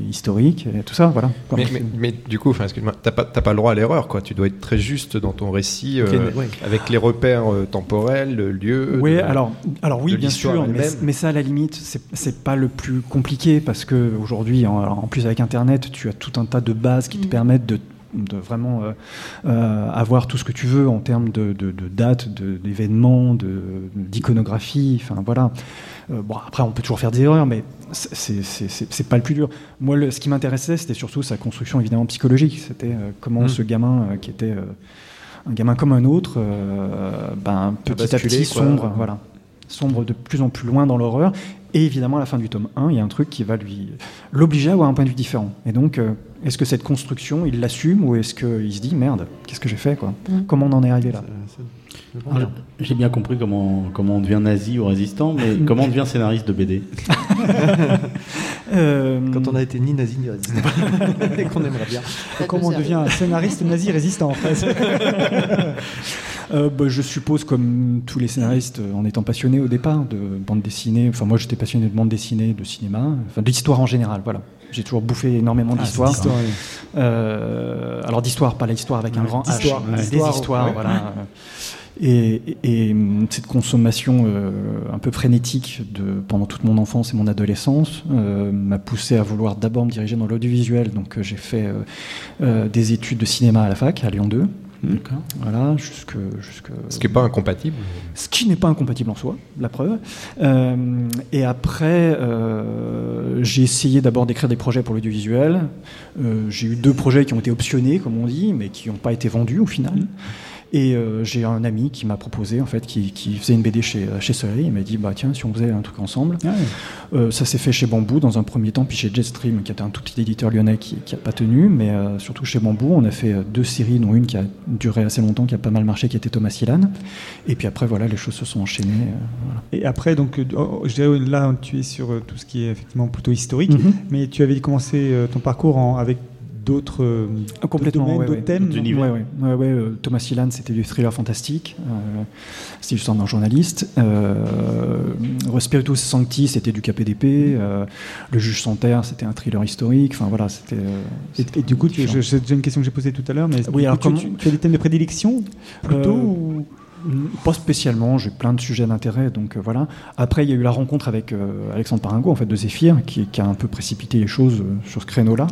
historique, et tout ça. Voilà. Mais, mais, du coup, excuse-moi, t'as pas, t'as pas le droit à l'erreur, quoi. Tu dois être très juste dans ton récit, euh, ouais. avec les repères euh, temporels, le lieu. Oui, de- alors, alors oui, bien sûr, mais, ça, à la limite, c'est c'est pas le plus compliqué parce que aujourd'hui, en, plus avec Internet, tu as tout un tas de bases qui te permettent de, de vraiment euh, euh, avoir tout ce que tu veux en termes de, de, de dates, de- d'événements, de- d'iconographie. Enfin voilà. Euh, bon, après, on peut toujours faire des erreurs, mais c'est- c'est c'est- c'est- c'est pas le plus dur. Moi, le- ce qui m'intéressait, c'était surtout sa construction évidemment psychologique. C'était euh, comment Mm. ce gamin euh, qui était euh, un gamin comme un autre, euh, ben, petit à petit quoi. sombre, voilà, sombre de plus en plus loin dans l'horreur. Et évidemment, à la fin du tome 1, il y a un truc qui va lui l'obliger à avoir un point de vue différent. Et donc, euh, est-ce que cette construction, il l'assume ou est-ce qu'il se dit merde, qu'est-ce que j'ai fait quoi? Comment on en est arrivé là? J'ai bien compris comment, comment on devient nazi ou résistant, mais comment on devient scénariste de BD Quand on a été ni nazi ni résistant. Et qu'on aimerait bien. Comment on devient un scénariste nazi résistant en fait Euh, bah, je suppose, comme tous les scénaristes, euh, en étant passionné au départ de bande dessinée, enfin moi j'étais passionné de bande dessinée, de cinéma, enfin d'histoire en général, voilà. J'ai toujours bouffé énormément d'histoire. c'est d'histoire. Euh, alors d'histoire, pas l'histoire avec un grand H, des histoires, ouais. voilà. Et, et- et, cette consommation euh, un peu frénétique de, pendant toute mon enfance et mon adolescence euh, m'a poussé à vouloir d'abord me diriger dans l'audiovisuel. Donc euh, j'ai fait des études de cinéma à la fac, à Lyon 2. D'accord. Voilà, jusque, jusque. Ce qui n'est pas incompatible. Ce qui n'est pas incompatible en soi, la preuve. Euh, et après, euh, j'ai essayé d'abord d'écrire des projets pour l'audiovisuel. Euh, j'ai eu deux projets qui ont été optionnés, comme on dit, mais qui n'ont pas été vendus au final. Et euh, j'ai un ami qui m'a proposé, en fait, qui, qui faisait une BD chez, chez Soleil. Il m'a dit, bah tiens, si on faisait un truc ensemble. Euh, ça s'est fait chez Bambou dans un premier temps, puis chez Jetstream, qui était un tout petit éditeur lyonnais qui n'a pas tenu, mais euh, surtout chez Bambou, on a fait euh, deux séries, dont une qui a duré assez longtemps, qui a pas mal marché, qui était Thomas Ilan. Et puis après, voilà, les choses se sont enchaînées. euh, voilà. Et après, donc, euh, oh, je dirais là, tu es sur euh, tout ce qui est effectivement plutôt historique, Mhm. mais tu avais commencé euh, ton parcours en- avec d'autres euh, domaines, ouais, d'autres ouais. thèmes. Ouais, non? ouais, ouais, ouais, Thomas Ilan, c'était du thriller fantastique. Euh, c'était l'histoire d'un journaliste. Euh, Spiritus Sancti, c'était du KPDP. Euh, le juge sans terre, c'était un thriller historique. Enfin voilà, c'était. euh, Et, du coup, c'est déjà une question que j'ai posée tout à l'heure, mais est-ce que Oui, alors coup, tu, comment- tu- tu as des thèmes de prédilection plutôt Euh, ou- Pas spécialement, j'ai plein de sujets d'intérêt, donc euh, voilà. Après, il y a eu la rencontre avec euh, Alexandre Paringo, en fait, de Zéphyr, qui, qui a un peu précipité les choses euh, sur ce créneau-là,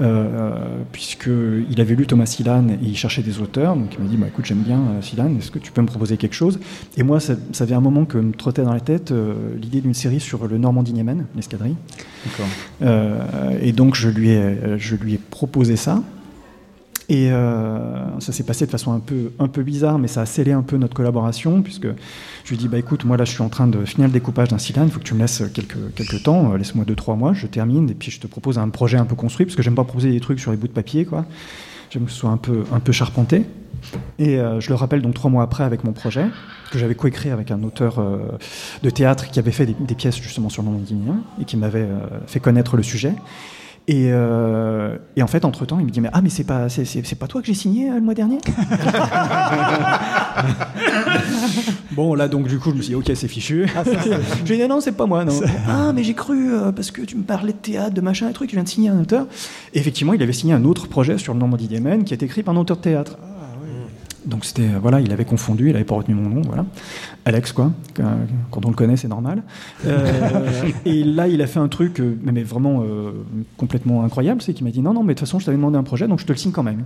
Euh, puisqu'il avait lu Thomas Silan et il cherchait des auteurs, donc il m'a dit, bah, écoute, j'aime bien Silan, est-ce que tu peux me proposer quelque chose? Et moi, ça, ça fait un moment que me trottait dans la tête l'idée d'une série sur le Normandie-Niemen, l'escadrille. Et donc je lui ai, je lui ai proposé ça. Et euh, ça s'est passé de façon un peu, un peu bizarre, mais ça a scellé un peu notre collaboration, puisque je lui ai dit, bah écoute, moi là je suis en train de finir le découpage d'un cylindre, il faut que tu me laisses quelques, quelques temps, euh, laisse-moi 2-3 mois, je termine, et puis je te propose un projet un peu construit, parce que j'aime pas proposer des trucs sur les bouts de papier, quoi. J'aime que ce soit un peu, un peu charpenté. Et euh, je le rappelle donc trois mois après avec mon projet, que j'avais coécrit avec un auteur euh, de théâtre qui avait fait des, pièces justement sur le Normandie et qui m'avait euh, fait connaître le sujet. Et, euh, et en fait, entre temps, il me dit mais ah mais c'est pas c'est, c'est- c'est pas toi que j'ai signé euh, le mois dernier Bon là donc du coup je me suis dit ok c'est fichu. j'ai dit non c'est pas moi non. ah mais j'ai cru euh, parce que tu me parlais de théâtre de machin et truc tu viens de signer un auteur. Et effectivement il avait signé un autre projet sur le Normandie Yemen qui est écrit par un auteur de théâtre. Donc c'était euh, voilà, il avait confondu, il avait pas retenu mon nom, voilà. Alex quoi. Quand quand on le connaît, c'est normal. Euh, et là, il a fait un truc, euh, mais vraiment euh, complètement incroyable, c'est qu'il m'a dit non non, mais de toute façon, je t'avais demandé un projet, donc je te le signe quand même.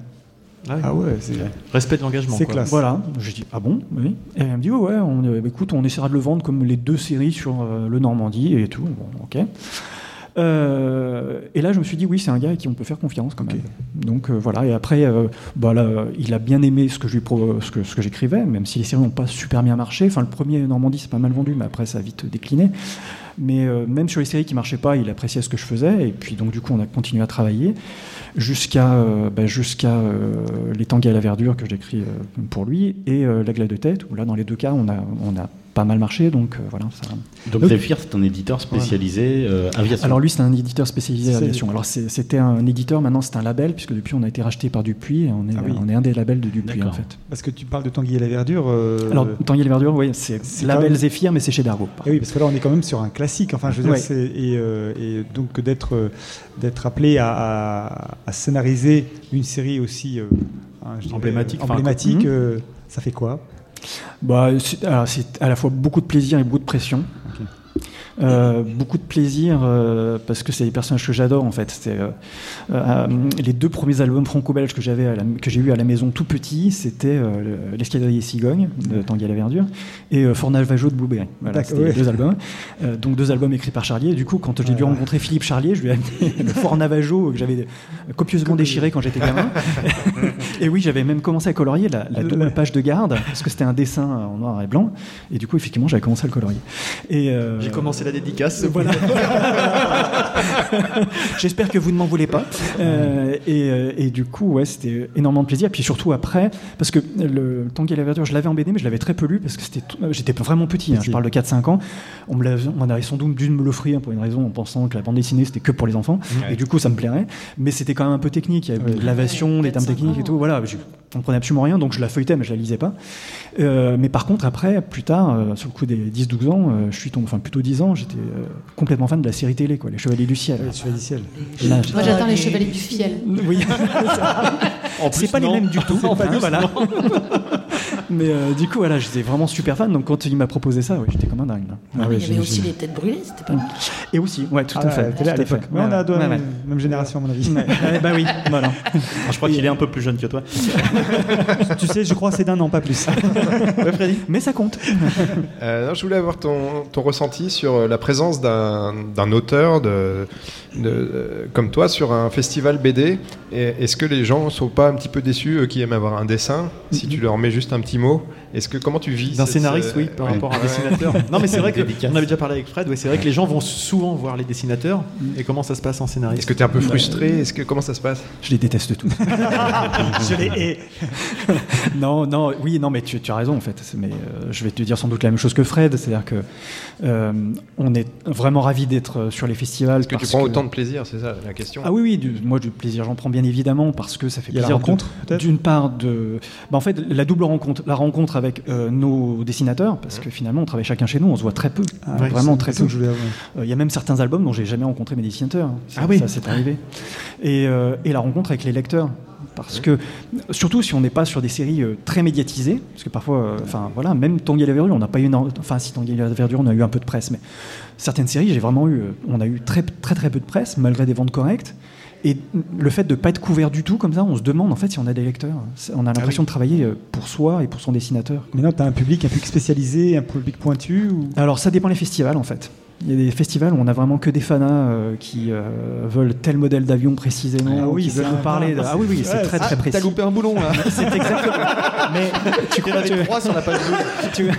Ah ouais, c'est Respect de l'engagement. C'est classe. Voilà. J'ai dit ah bon, oui. Et elle me dit ouais, ouais, on, euh, écoute, on essaiera de le vendre comme les deux séries sur euh, le Normandie et tout. Bon, ok. Euh, et là, je me suis dit, oui, c'est un gars à qui on peut faire confiance quand même. Donc euh, voilà, et après, euh, bah, là, il a bien aimé ce que je lui pro- ce que, ce que j'écrivais, même si les séries n'ont pas super bien marché. Enfin, le premier Normandie, c'est pas mal vendu, mais après, ça a vite décliné. Mais même sur les séries qui marchaient pas, il appréciait ce que je faisais. Et puis, donc, du coup, on a continué à travailler jusqu'à bah, jusqu'à Les Tanguy à la verdure que j'écris pour lui et La glace de tête, où là, dans les deux cas, on a, on a pas mal marché. Donc, euh, voilà. Ça... Donc Zephyr, c'est un éditeur spécialisé euh, aviation. Alors lui, c'est un éditeur spécialisé aviation. Alors c'était un éditeur, maintenant c'est un label, puisque depuis on a été racheté par Dupuis, et on est, Ah oui. on est un des labels de Dupuis en fait. Parce que tu parles de Tanguy et la verdure. euh, Alors Tanguy et la verdure, oui, c'est label même- Zéphyr, mais c'est chez Dargaud. Eh oui, parce que là, on est quand même sur un classique. Enfin, je veux dire, Ouais. et, euh, et donc d'être d'être appelé à, à- à scénariser une série aussi euh, hein, Emblématique, euh, ça fait quoi? Bah, c'est à la fois beaucoup de plaisir et beaucoup de pression. Euh, beaucoup de plaisir euh, parce que c'est des personnages que j'adore en fait. C'est, euh, euh, les deux premiers albums franco-belges que j'avais la- que j'ai eu à la maison tout petit, c'était euh, le- l'escadrille Cigogne de Tanguy à la verdure et euh, Fornage Vajot de Blueberry. Voilà, c'était deux albums. Euh, donc deux albums écrits par Charlier. Et du coup, quand j'ai dû rencontrer Philippe Charlier, je lui ai amené le Fort Navajo que j'avais copieusement déchiré quand j'étais gamin. et oui, j'avais même commencé à colorier la, la double page de garde parce que c'était un dessin en noir et blanc. Et du coup, effectivement, j'avais commencé à le colorier. Et euh, J'ai commencé la dédicace. Voilà. J'espère que vous ne m'en voulez pas. Euh, et, euh, et du coup, ouais, c'était énormément de plaisir. Puis surtout après, parce que le Tanguy et la verdure, je l'avais en BD, mais je l'avais très peu lu parce que c'était, tout- euh, j'étais vraiment petit. hein, je parle de 4-5 ans. On me l'avait, on avait sans doute dû me l'offrir pour une raison, en pensant que la bande dessinée c'était que pour les enfants. Ouais. Et du coup, ça me plairait. Mais c'était quand même un peu technique. Il y avait de l'avation, des termes techniques et tout. Voilà, je comprenais absolument rien, donc je la feuilletais, mais je la lisais pas. Euh, mais par contre, après, plus tard, euh, sur le coup des 10-12 ans, euh, je suis tombé, enfin plutôt 10 ans, j'étais euh, complètement fan de la série télé, quoi, Les Chevaliers du Ciel. Les Chevaliers du Ciel. Et là, Moi, j'attends les chevaliers du fiel. Oui. En c'est pas non. les mêmes du tout. En plus, voilà. Mais euh, du coup, voilà, j'étais vraiment super fan. Donc quand il m'a proposé ça, ouais, j'étais comme un dingue. là. Ah, ouais, mais il y avait aussi les têtes brûlées, c'était pas mal. Et aussi, ouais, tout Ah, à fait. t'es là à l'époque. Mais on a deux, Ouais, ouais. même, même génération, à mon avis. Ouais, ouais, bah oui, voilà. Je crois qu'il est un peu plus jeune que toi. tu sais, je crois que c'est d'un an, pas plus. Mais ça compte. Euh, non, je voulais avoir ton, ton ressenti sur euh, la présence d'un d'un auteur de, de- comme toi sur un festival BD. Est-ce que les gens sont pas un petit peu déçus, eux qui aiment avoir un dessin, si tu leur mets juste un petit mot Est-ce que comment tu vis D'un scénariste, euh, oui, par ouais. rapport à un dessinateur. Non, mais c'est vrai que Dédicace. on avait déjà parlé avec Fred. Ouais, c'est vrai que les gens vont souvent voir les dessinateurs. Et comment ça se passe en scénariste? Est-ce que tu es un peu frustré? Est-ce que comment ça se passe? Je les déteste tous. je les hais. non, non, oui, non, mais tu, tu as raison en fait. Mais euh, je vais te dire sans doute la même chose que Fred, c'est-à-dire que euh, on est vraiment ravis d'être euh, sur les festivals. Est-ce que tu prends autant de plaisir C'est ça la question? Ah oui, oui, du- moi du plaisir j'en prends bien évidemment parce que ça fait Il y a la plaisir. rencontre, peut-être? D'une part de, bah, en fait la double rencontre, la rencontre avec euh, nos dessinateurs parce que finalement on travaille chacun chez nous, on se voit très peu, Ah, Euh, vraiment très peu. Euh, Il y a même certains albums dont j'ai jamais rencontré mes dessinateurs. Ça- Ah oui. ça c'est arrivé. Et, euh, et la rencontre avec les lecteurs. Parce que, surtout si on n'est pas sur des séries très médiatisées, parce que parfois, enfin voilà, même Tanguy et la Verdure, on n'a pas eu, enfin si Tanguy et la Verdure, on a eu un peu de presse, mais certaines séries, j'ai vraiment eu, on a eu très très très peu de presse, malgré des ventes correctes. Et le fait de ne pas être couvert du tout comme ça, on se demande en fait si on a des lecteurs. On a l'impression de travailler euh, pour soi et pour son dessinateur. Mais non, tu as un public un public spécialisé, un public pointu ou... Alors ça dépend des festivals en fait. Il y a des festivals où on a vraiment que des fanas euh, qui euh, veulent tel modèle d'avion précisément, Ah oui, qui veulent nous parler. De... Ah oui, oui, c'est Ouais, très très Ah, précis. T'as loupé un boulon là. C'est exactement. Mais tu crois, tu, trois sur la page tu,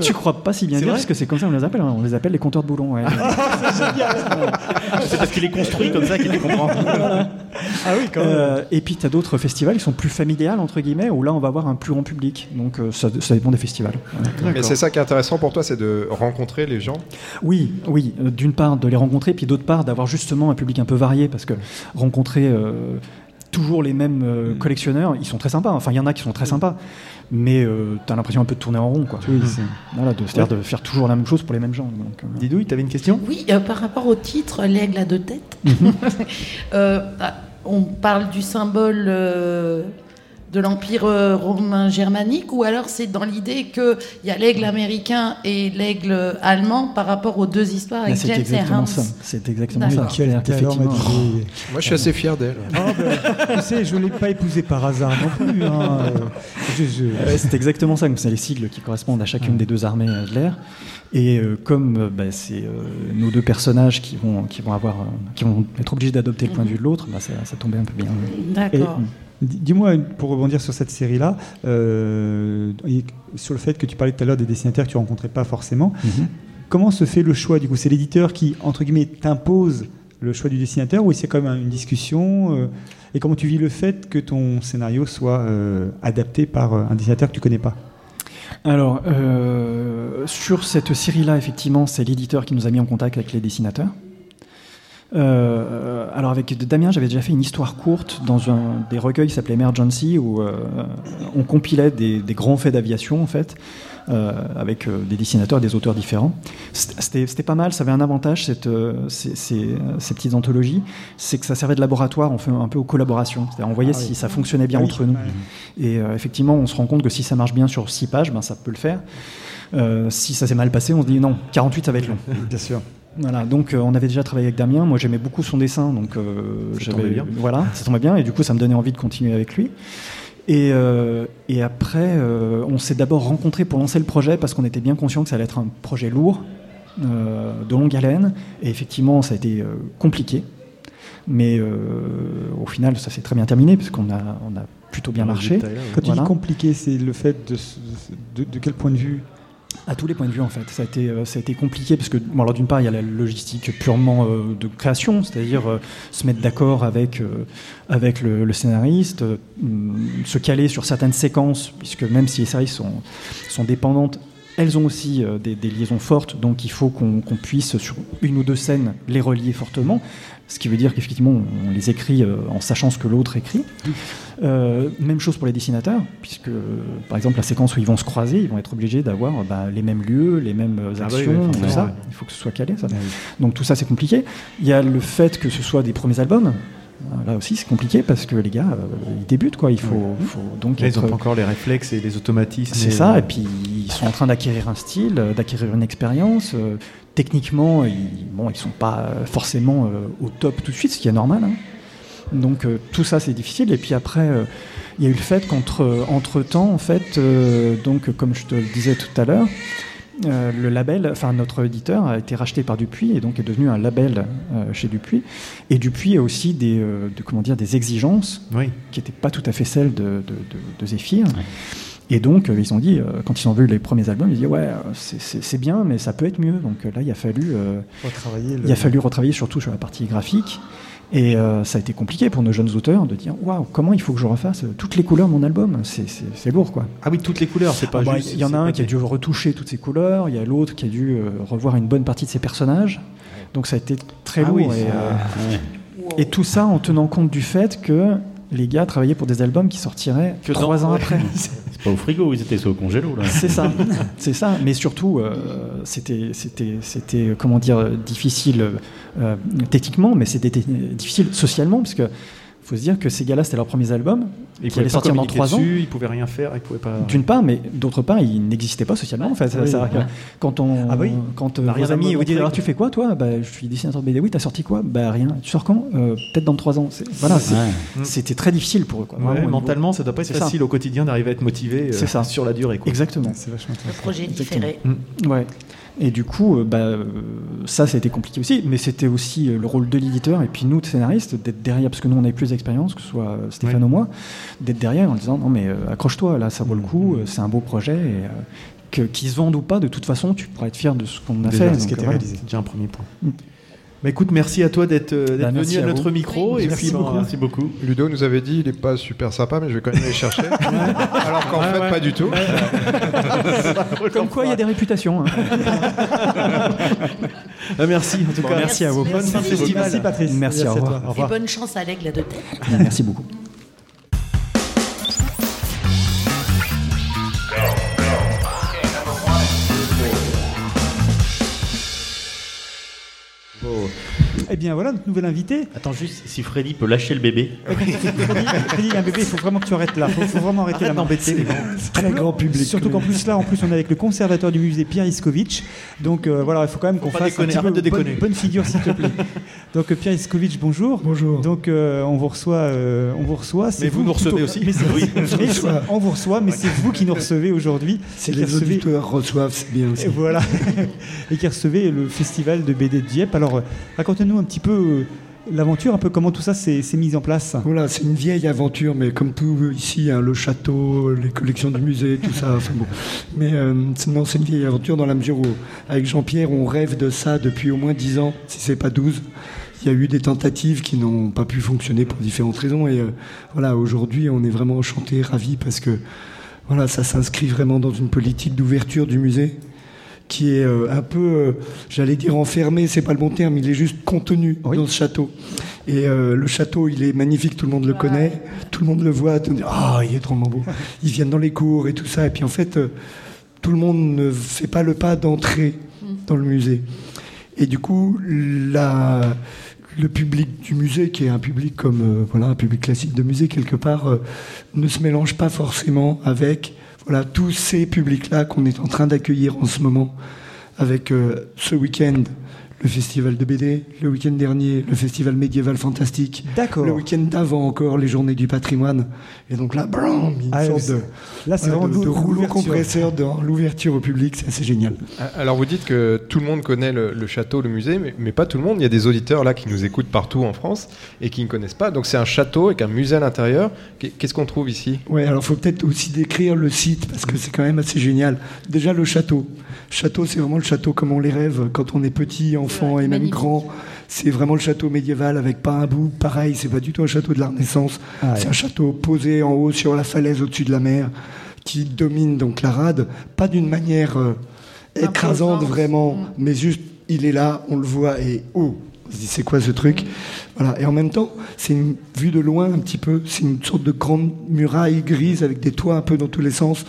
tu crois pas si bien C'est dire vrai parce que c'est comme ça qu'on les appelle. hein. On les appelle les compteurs de boulons. ouais. C'est parce qu'il est construit comme ça qu'il les comprend. Ah oui, quand même. Euh, et puis tu as d'autres festivals qui sont plus familiales entre guillemets où là on va avoir un plus grand public. Donc euh, ça, ça dépend des festivals. Mais c'est ça qui est intéressant pour toi, c'est de rencontrer les gens. Oui, oui. euh, D'une part de les rencontrer, puis d'autre part d'avoir justement un public un peu varié, parce que rencontrer euh, toujours les mêmes euh, collectionneurs, ils sont très sympas. Enfin, il y en a qui sont très sympas, mais tu as l'impression un peu de tourner en rond, quoi. Oui, c'est- Voilà, de, c'est-à-dire de faire toujours la même chose pour les mêmes gens. Donc, euh, Didouille, t'avais une question? Oui, euh, par rapport au titre, l'aigle à deux têtes, euh, ah, on parle du symbole euh, de l'Empire euh, romain germanique, ou alors c'est dans l'idée qu'il y a l'aigle américain et l'aigle allemand par rapport aux deux histoires avec c'est James et exactement Hans ça. C'est exactement ça. Dit. Moi, je suis assez fier d'elle. Ah, ben, tu sais, je ne l'ai pas épousé par hasard non plus. hein. Je- je- Ouais, c'est exactement ça. C'est les sigles qui correspondent à chacune des deux armées euh, de l'air. Et euh, comme euh, bah, c'est euh, nos deux personnages qui vont, qui vont avoir, qui vont être obligés d'adopter le point de vue de l'autre, bah, ça, ça tombait un peu bien. D'accord. Dis- Dis-moi, pour rebondir sur cette série-là, euh, sur le fait que tu parlais tout à l'heure des dessinateurs que tu rencontrais pas forcément, comment se fait le choix Du coup, c'est l'éditeur qui, entre guillemets, t'impose le choix du dessinateur ou c'est quand même une discussion euh, Et comment tu vis le fait que ton scénario soit euh, adapté par un dessinateur que tu connais pas? Alors, sur cette série-là, effectivement, c'est l'éditeur qui nous a mis en contact avec les dessinateurs. Euh, alors avec Damien, j'avais déjà fait une histoire courte dans un des recueils qui s'appelait Emergency où euh, on compilait des, des grands faits d'aviation en fait euh, avec des dessinateurs et des auteurs différents. C'était pas mal, ça avait un avantage cette, ces, ces- ces petites anthologies, c'est que ça servait de laboratoire on fait un peu aux collaborations. C'est-à-dire on voyait Ah oui. si ça fonctionnait bien Ah oui, entre nous. Et effectivement, on se rend compte que si ça marche bien sur 6 pages, ben, ça peut le faire. Si ça s'est mal passé, on se dit non, 48 ça va être long. Bien sûr. Voilà, donc euh, on avait déjà travaillé avec Damien. Moi, j'aimais beaucoup son dessin, donc euh, Ça j'avais tombait bien. Voilà, ça tombait bien, et du coup, ça me donnait envie de continuer avec lui. Et, euh, et après, euh, on s'est d'abord rencontrés pour lancer le projet parce qu'on était bien conscient que ça allait être un projet lourd, euh, de longue haleine. Et effectivement, ça a été euh, compliqué. Mais euh, au final, ça s'est très bien terminé parce qu'on a, on a plutôt bien marché. Quand tu Voilà. dis compliqué, c'est le fait de, de, de quel point de vue? À tous les points de vue, en fait. Ça a été, euh, ça a été compliqué parce que, alors d'une part, il y a la logistique purement euh, de création, c'est-à-dire euh, se mettre d'accord avec, avec le, scénariste, hum, se caler sur certaines séquences, puisque même si les séries sont, sont dépendantes, elles ont aussi des, des liaisons fortes, donc il faut qu'on qu'on puisse, sur une ou deux scènes, les relier fortement. Ce qui veut dire qu'effectivement, on les écrit en sachant ce que l'autre écrit. Euh, même chose pour les dessinateurs, puisque euh, par exemple la séquence où ils vont se croiser, ils vont être obligés d'avoir bah, les mêmes lieux, les mêmes Ah actions, tout ça. Il faut que ce soit calé. Ça. Donc tout ça c'est compliqué. Il y a le fait que ce soit des premiers albums. Là aussi, c'est compliqué parce que les gars, euh, ils débutent, quoi. Il faut, faut donc Ils être- n'ont pas encore les réflexes et les automatismes. c'est et- ça, et puis ils sont en train d'acquérir un style, d'acquérir une expérience. euh, Techniquement, ils, bon, ils sont pas forcément euh, au top tout de suite, ce qui est normal. hein. Donc euh, tout ça, c'est difficile. Et puis après, euh, il y a eu le fait qu'entre entre temps, en fait, euh, donc comme je te le disais tout à l'heure, euh, le label, enfin notre éditeur a été racheté par Dupuis et donc est devenu un label euh, chez Dupuis. Et Dupuis a aussi des, euh, de- comment dire, des exigences Oui. qui n'étaient pas tout à fait celles de, de, Zéphyr. Et donc, euh, ils ont dit, euh, quand ils ont vu les premiers albums, ils ont dit, ouais, euh, c'est- bien, mais ça peut être mieux. Donc euh, là, il a fallu, euh, le- il a fallu retravailler surtout sur la partie graphique. Et euh, ça a été compliqué pour nos jeunes auteurs de dire, waouh, comment il faut que je refasse toutes les couleurs de mon album? C'est- C'est c'est lourd, quoi. Ah oui, toutes les couleurs, c'est pas Ah bah, juste. Il y en a un qui a dû retoucher toutes ses couleurs, il y a l'autre qui a dû euh, revoir une bonne partie de ses personnages. Donc ça a été très Ah lourd. oui, et, ça- euh, et tout ça en tenant compte du fait que les gars travaillaient pour des albums qui sortiraient Que trois dans- ans après. C'est pas au frigo, ils étaient sur au congélo là. C'est ça, c'est ça. Mais surtout, euh, c'était, c'était, c'était, euh, comment dire, euh, difficile euh, techniquement, mais c'était t- difficile socialement, parce que faut se dire que ces gars-là, c'était leurs premiers albums, Ils qui pas sortir dans communiquer trois ans. dessus, Ils pouvaient rien faire, ils pouvaient pas. D'une part, mais d'autre part, ils n'existaient pas socialement. En fait, Oui, C'est-à-dire que ouais. quand on, Ah oui. quand euh, vos à amis vous disent alors tu fais quoi toi Bah, je suis dessinateur de BD. Oui, t'as sorti quoi Bah rien. Tu sors quand Euh, Peut-être dans trois ans. C'est- Voilà, Ouais. c'était très difficile pour eux. Quoi. Ouais, mentalement, ça doit pas être C'est ça. facile au quotidien d'arriver à être motivé euh, ça. sur la durée. Quoi. Exactement. C'est vachement Le projet différé. Ouais. Et du coup, euh, bah, euh, ça, ça a été compliqué aussi, mais c'était aussi euh, le rôle de l'éditeur et puis nous, de scénaristes, d'être derrière, parce que nous, on avait plus d'expérience, que ce soit Stéphane ou moi, d'être derrière en disant non, mais accroche-toi, là, ça vaut le coup, euh, c'est un beau projet, et qu'ils se vendent ou pas, de toute façon, tu pourras être fier de ce qu'on a Déjà, fait. ce qui réalisé. Déjà un premier point. Bah écoute, merci à toi d'être euh, Bah, venu merci à à notre vous. micro. et Merci puis, bah, beaucoup. Merci beaucoup. Ludo nous avait dit il est pas super sympa, mais je vais quand même aller chercher. Alors qu'en fait, pas du tout. Comme quoi, il y a des réputations. hein. Ah, merci en tout cas. merci à vous. Merci. Bonne fin de festival. Merci Patrice. Merci, à toi. Au revoir. Et bonne chance à l'aigle à deux têtes. Merci beaucoup. people Eh bien voilà notre nouvel invité. Attends juste, si Freddy peut lâcher le bébé. Freddy, Freddy, il y a un bébé, il faut vraiment que tu arrêtes là. Il faut, faut vraiment arrêter Arrête d'embêter les gens. Très grand public. Surtout qu'en plus là, en plus, on est avec le conservateur du musée Pierre Iskovic. Donc euh, voilà, il faut quand même qu'on fasse déconner, un petit peu de bonne, déconner. bonne figure, s'il te plaît. Donc euh, Pierre Iskovic, bonjour. Bonjour. Donc euh, on vous reçoit, euh, on vous reçoit. c'est Mais vous nous recevez aussi. Mais c'est- Oui. mais on vous reçoit, mais c'est vous qui nous recevez aujourd'hui. Qui les recevez- auditeurs reçoivent, c'est bien aussi. Et voilà. et qui recevait le festival de BD de Dieppe. Alors, euh, un petit peu euh, l'aventure, un peu comment tout ça s'est mis en place. Voilà, c'est une vieille aventure, mais comme tout ici, hein, le château, les collections du musée, tout ça. enfin bon. Mais euh, c'est- non, c'est une vieille aventure dans la mesure où, avec Jean-Pierre, on rêve de ça depuis au moins 10 ans, si c'est pas 12. Il y a eu des tentatives qui n'ont pas pu fonctionner pour différentes raisons. Et euh, voilà, aujourd'hui, on est vraiment enchanté, ravi, parce que voilà, ça s'inscrit vraiment dans une politique d'ouverture du musée qui est euh, un peu, euh, j'allais dire enfermé, c'est pas le bon terme, il est juste contenu dans ce château. Et euh, le château, il est magnifique, tout le monde le connaît, tout le monde le voit, tout le monde dit, ah, il est trop beau. Ils viennent dans les cours et tout ça, et puis en fait, euh, tout le monde ne fait pas le pas d'entrer dans le musée. Et du coup, la, le public du musée, qui est un public comme euh, voilà un public classique de musée quelque part, euh, ne se mélange pas forcément avec voilà tous ces publics-là qu'on est en train d'accueillir en ce moment, avec euh, ce week-end le festival de BD, le week-end dernier le festival médiéval fantastique, D'accord. le week-end d'avant encore les journées du patrimoine, et donc là, brum, une Ah, sorte de, là, c'est voilà, vraiment de, de l'ou- rouleau compresseur dans l'ouverture au public, c'est assez génial. Alors vous dites que tout le monde connaît le, le château, le musée, mais, mais pas tout le monde. Il y a des auditeurs là qui nous écoutent partout en France et qui ne connaissent pas. Donc c'est un château avec un musée à l'intérieur. Qu'est- Qu'est-ce qu'on trouve ici? Ouais, alors faut peut-être aussi décrire le site parce que c'est quand même assez génial. Déjà le château. Château, c'est vraiment le château comme on les rêve quand on est petit, enfant et même magnifique. grand. C'est vraiment le château médiéval avec pas un bout. Pareil, c'est pas du tout un château de la Renaissance. Ah ouais. C'est un château posé en haut sur la falaise au-dessus de la mer qui domine donc la rade, pas d'une manière euh, écrasante Imposante. vraiment, Mm. mais juste il est là, on le voit et oh, on se dit c'est quoi ce truc? Voilà. Et en même temps, c'est une vue de loin un petit peu. C'est une sorte de grande muraille grise avec des toits un peu dans tous les sens.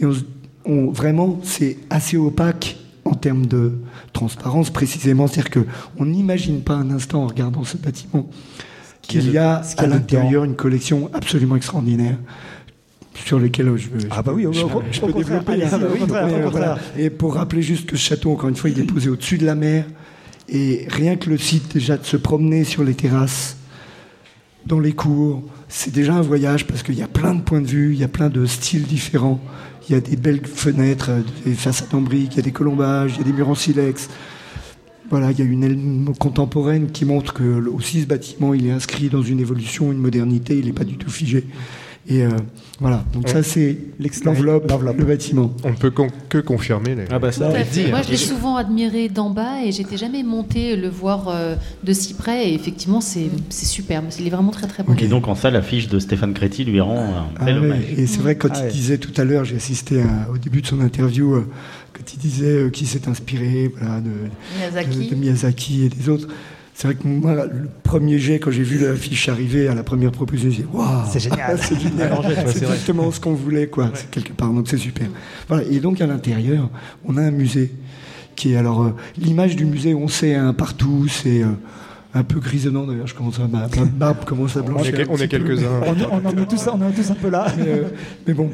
Et on, se- on- vraiment, c'est assez opaque en termes de transparence précisément. C'est-à-dire qu'on n'imagine pas un instant en regardant ce bâtiment qu'il y a à l'intérieur une collection absolument extraordinaire sur lesquels je veux. Ah bah oui, je, je peux développer. Et pour rappeler juste que ce château, encore une fois, il est posé au-dessus de la mer. Et rien que le site, déjà, de se promener sur les terrasses, dans les cours, c'est déjà un voyage parce qu'il y a plein de points de vue, il y a plein de styles différents. Il y a des belles fenêtres, des façades en briques, il y a des colombages, il y a des murs en silex. Voilà, il y a une aile contemporaine qui montre que aussi ce bâtiment, il est inscrit dans une évolution, une modernité, il n'est pas du tout figé. Et euh, voilà, donc ça c'est l'enveloppe, le bâtiment. On ne peut que confirmer. Les... Ah bah ça, Moi je l'ai souvent admiré d'en bas et j'étais jamais monté le voir euh, de si près et effectivement c'est superbe, il est vraiment très très beau. Et donc en ça l'affiche de Stéphane Créti lui rend un ah bel hommage. Et c'est vrai quand ah il disait tout à l'heure, j'ai assisté au début de son interview, euh, quand il disait qu'il s'est inspiré voilà, de, Miyazaki. de Miyazaki et des autres. C'est vrai que moi, le premier jet, quand j'ai vu l'affiche arriver à la première proposition, j'ai dit Waouh C'est génial C'est génial C'est exactement ce qu'on voulait, quoi. C'est quelque part, donc c'est super. Voilà. Et donc, à l'intérieur, on a un musée qui est alors. euh, L'image du musée, on sait, hein, partout, c'est. euh, un peu grisonnant d'ailleurs, je commence à ma, ma barbe commence à On est blanchir. quel- un on est quelques-uns. On, on en est tous, on en est tous un peu là. Mais, euh, mais bon,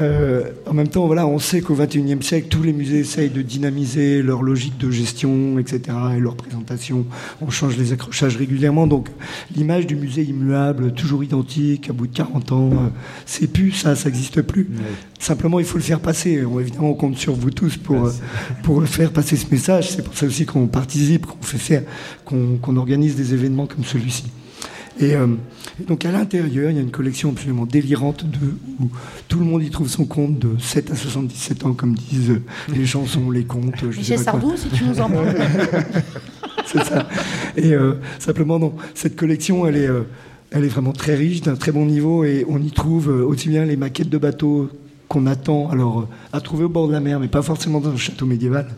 euh, en même temps, voilà, on sait qu'au XXIe siècle, tous les musées essayent de dynamiser leur logique de gestion, etc., et leur présentation. On change les accrochages régulièrement, donc l'image du musée immuable, toujours identique, à bout de 40 ans, euh, c'est plus ça, ça n'existe plus. Simplement, il faut le faire passer. On, évidemment, on compte sur vous tous pour, euh, pour faire passer ce message. C'est pour ça aussi qu'on participe, qu'on fait faire, qu'on qu'on organise des événements comme celui-ci. Et, euh, et donc à l'intérieur, il y a une collection absolument délirante de, où tout le monde y trouve son compte de 7 à 77 ans, comme disent les chansons, les contes. Michel. Sardou, si tu nous en parles. C'est ça. Et euh, simplement, non, cette collection, elle est, euh, elle est vraiment très riche, d'un très bon niveau, et on y trouve aussi bien les maquettes de bateaux qu'on attend alors, à trouver au bord de la mer, mais pas forcément dans un château médiéval.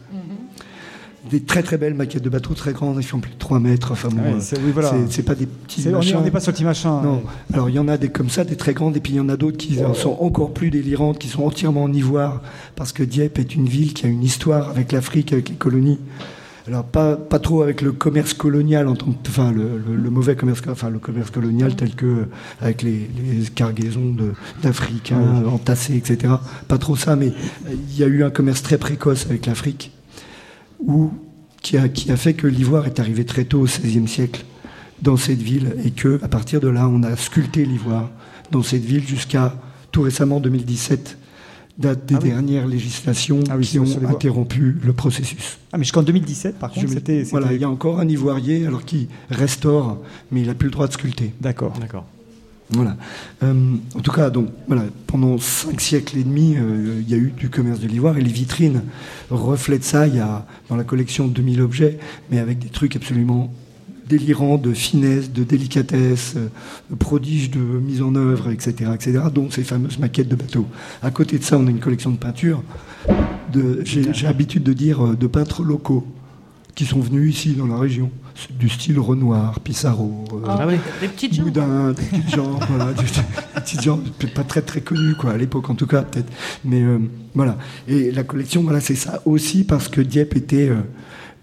Des très très belles maquettes de bateaux très grandes, ils font plus de 3 mètres. Enfin, bon, Ouais, c'est- oui, voilà. pas des petits est- machins. on n'est pas sur le petit machin. Non. Alors il y en a des comme ça, des très grandes, et puis il y en a d'autres qui sont encore plus délirantes, qui sont entièrement en ivoire, parce que Dieppe est une ville qui a une histoire avec l'Afrique, avec les colonies. Alors pas, pas trop avec le commerce colonial, en tant que, enfin le, le- le mauvais commerce, enfin le commerce colonial tel que avec les, les cargaisons d'Africains entassés, etc. Pas trop ça, mais il y a eu un commerce très précoce avec l'Afrique, où qui a, qui a fait que l'ivoire est arrivé très tôt au XVIe siècle dans cette ville et que à partir de là, on a sculpté l'ivoire dans cette ville jusqu'à tout récemment 2017, date des dernières législations Ah oui, qui ont interrompu le processus. Ah, mais jusqu'en 2017, par contre, c'était. Voilà, il y a encore un ivoirier alors qui restaure, mais il n'a plus le droit de sculpter. D'accord. D'accord. Voilà. Euh, en tout cas, donc, voilà, pendant cinq siècles et demi, euh, il y a eu du commerce de l'ivoire et les vitrines reflètent ça. Il y a dans la collection 2000 objets, mais avec des trucs absolument délirants de finesse, de délicatesse, euh, de prodiges de mise en œuvre, etc., etc., dont ces fameuses maquettes de bateaux. À côté de ça, on a une collection de peintures. J'ai l'habitude de dire de peintres locaux qui sont venus ici dans la région, du style Renoir, Pissarro, euh, Ah, Des petites gens. Boudin, des petites gens, voilà, des, des petites gens peut-être pas très très connus quoi, à l'époque en tout cas peut-être. Mais euh, voilà. Et la collection, voilà, c'est ça aussi parce que Dieppe était euh,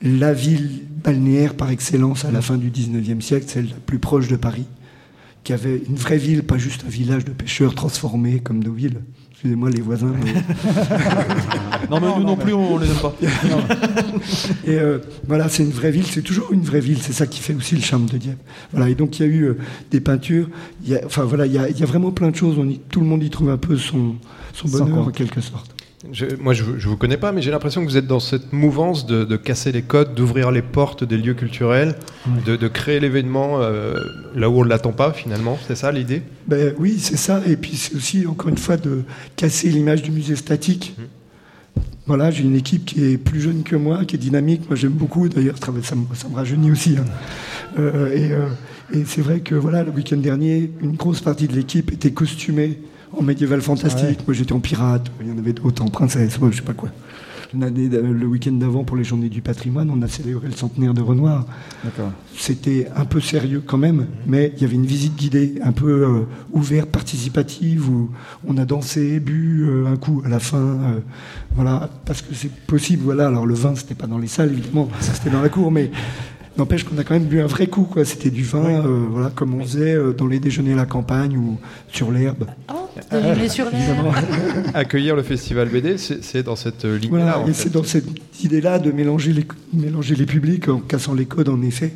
la ville balnéaire par excellence à la fin du 19e siècle, celle la plus proche de Paris, qui avait une vraie ville, pas juste un village de pêcheurs transformé comme nos villes. Excusez-moi les voisins. mais- Non, mais nous non plus, on les aime pas. Et euh, voilà, c'est une vraie ville, c'est toujours une vraie ville, c'est ça qui fait aussi le charme de Dieppe. Voilà, et donc il y a eu euh, des peintures, il y a, enfin voilà, il y a, il y a vraiment plein de choses, on y- tout le monde y trouve un peu son, son bonheur en quelque sorte. Je- moi, je ne vous connais pas, mais j'ai l'impression que vous êtes dans cette mouvance de, de casser les codes, d'ouvrir les portes des lieux culturels, de, de créer l'événement euh, là où on ne l'attend pas, finalement. C'est ça l'idée? Ben oui, c'est ça, et puis c'est aussi encore une fois de casser l'image du musée statique. Voilà, j'ai une équipe qui est plus jeune que moi, qui est dynamique. Moi, j'aime beaucoup. D'ailleurs, ça me rajeunit aussi. hein. Euh, et euh, et c'est vrai que voilà, le week-end dernier, une grosse partie de l'équipe était costumée en médiéval fantastique. Moi, j'étais en pirate. Il y en avait d'autres en princesse. Moi, je sais pas quoi. L'année Le week-end d'avant, pour les Journées du patrimoine, on a célébré le centenaire de Renoir. D'accord. C'était un peu sérieux quand même, mais il y avait une visite guidée un peu euh, ouverte, participative, où on a dansé, bu euh, un coup à la fin. euh, voilà, parce que c'est possible. Voilà, alors le vin, c'était pas dans les salles, évidemment, ça c'était dans la cour, mais N'empêche qu'on a quand même bu un vrai coup, quoi. C'était du vin, euh, voilà, comme on faisait euh, dans les déjeuners à la campagne ou sur l'herbe. Oh, sur l'herbe. Accueillir le festival BD, c'est dans cette euh, ligne-là. Voilà, c'est dans cette idée-là de mélanger les, mélanger les publics en cassant les codes, en effet.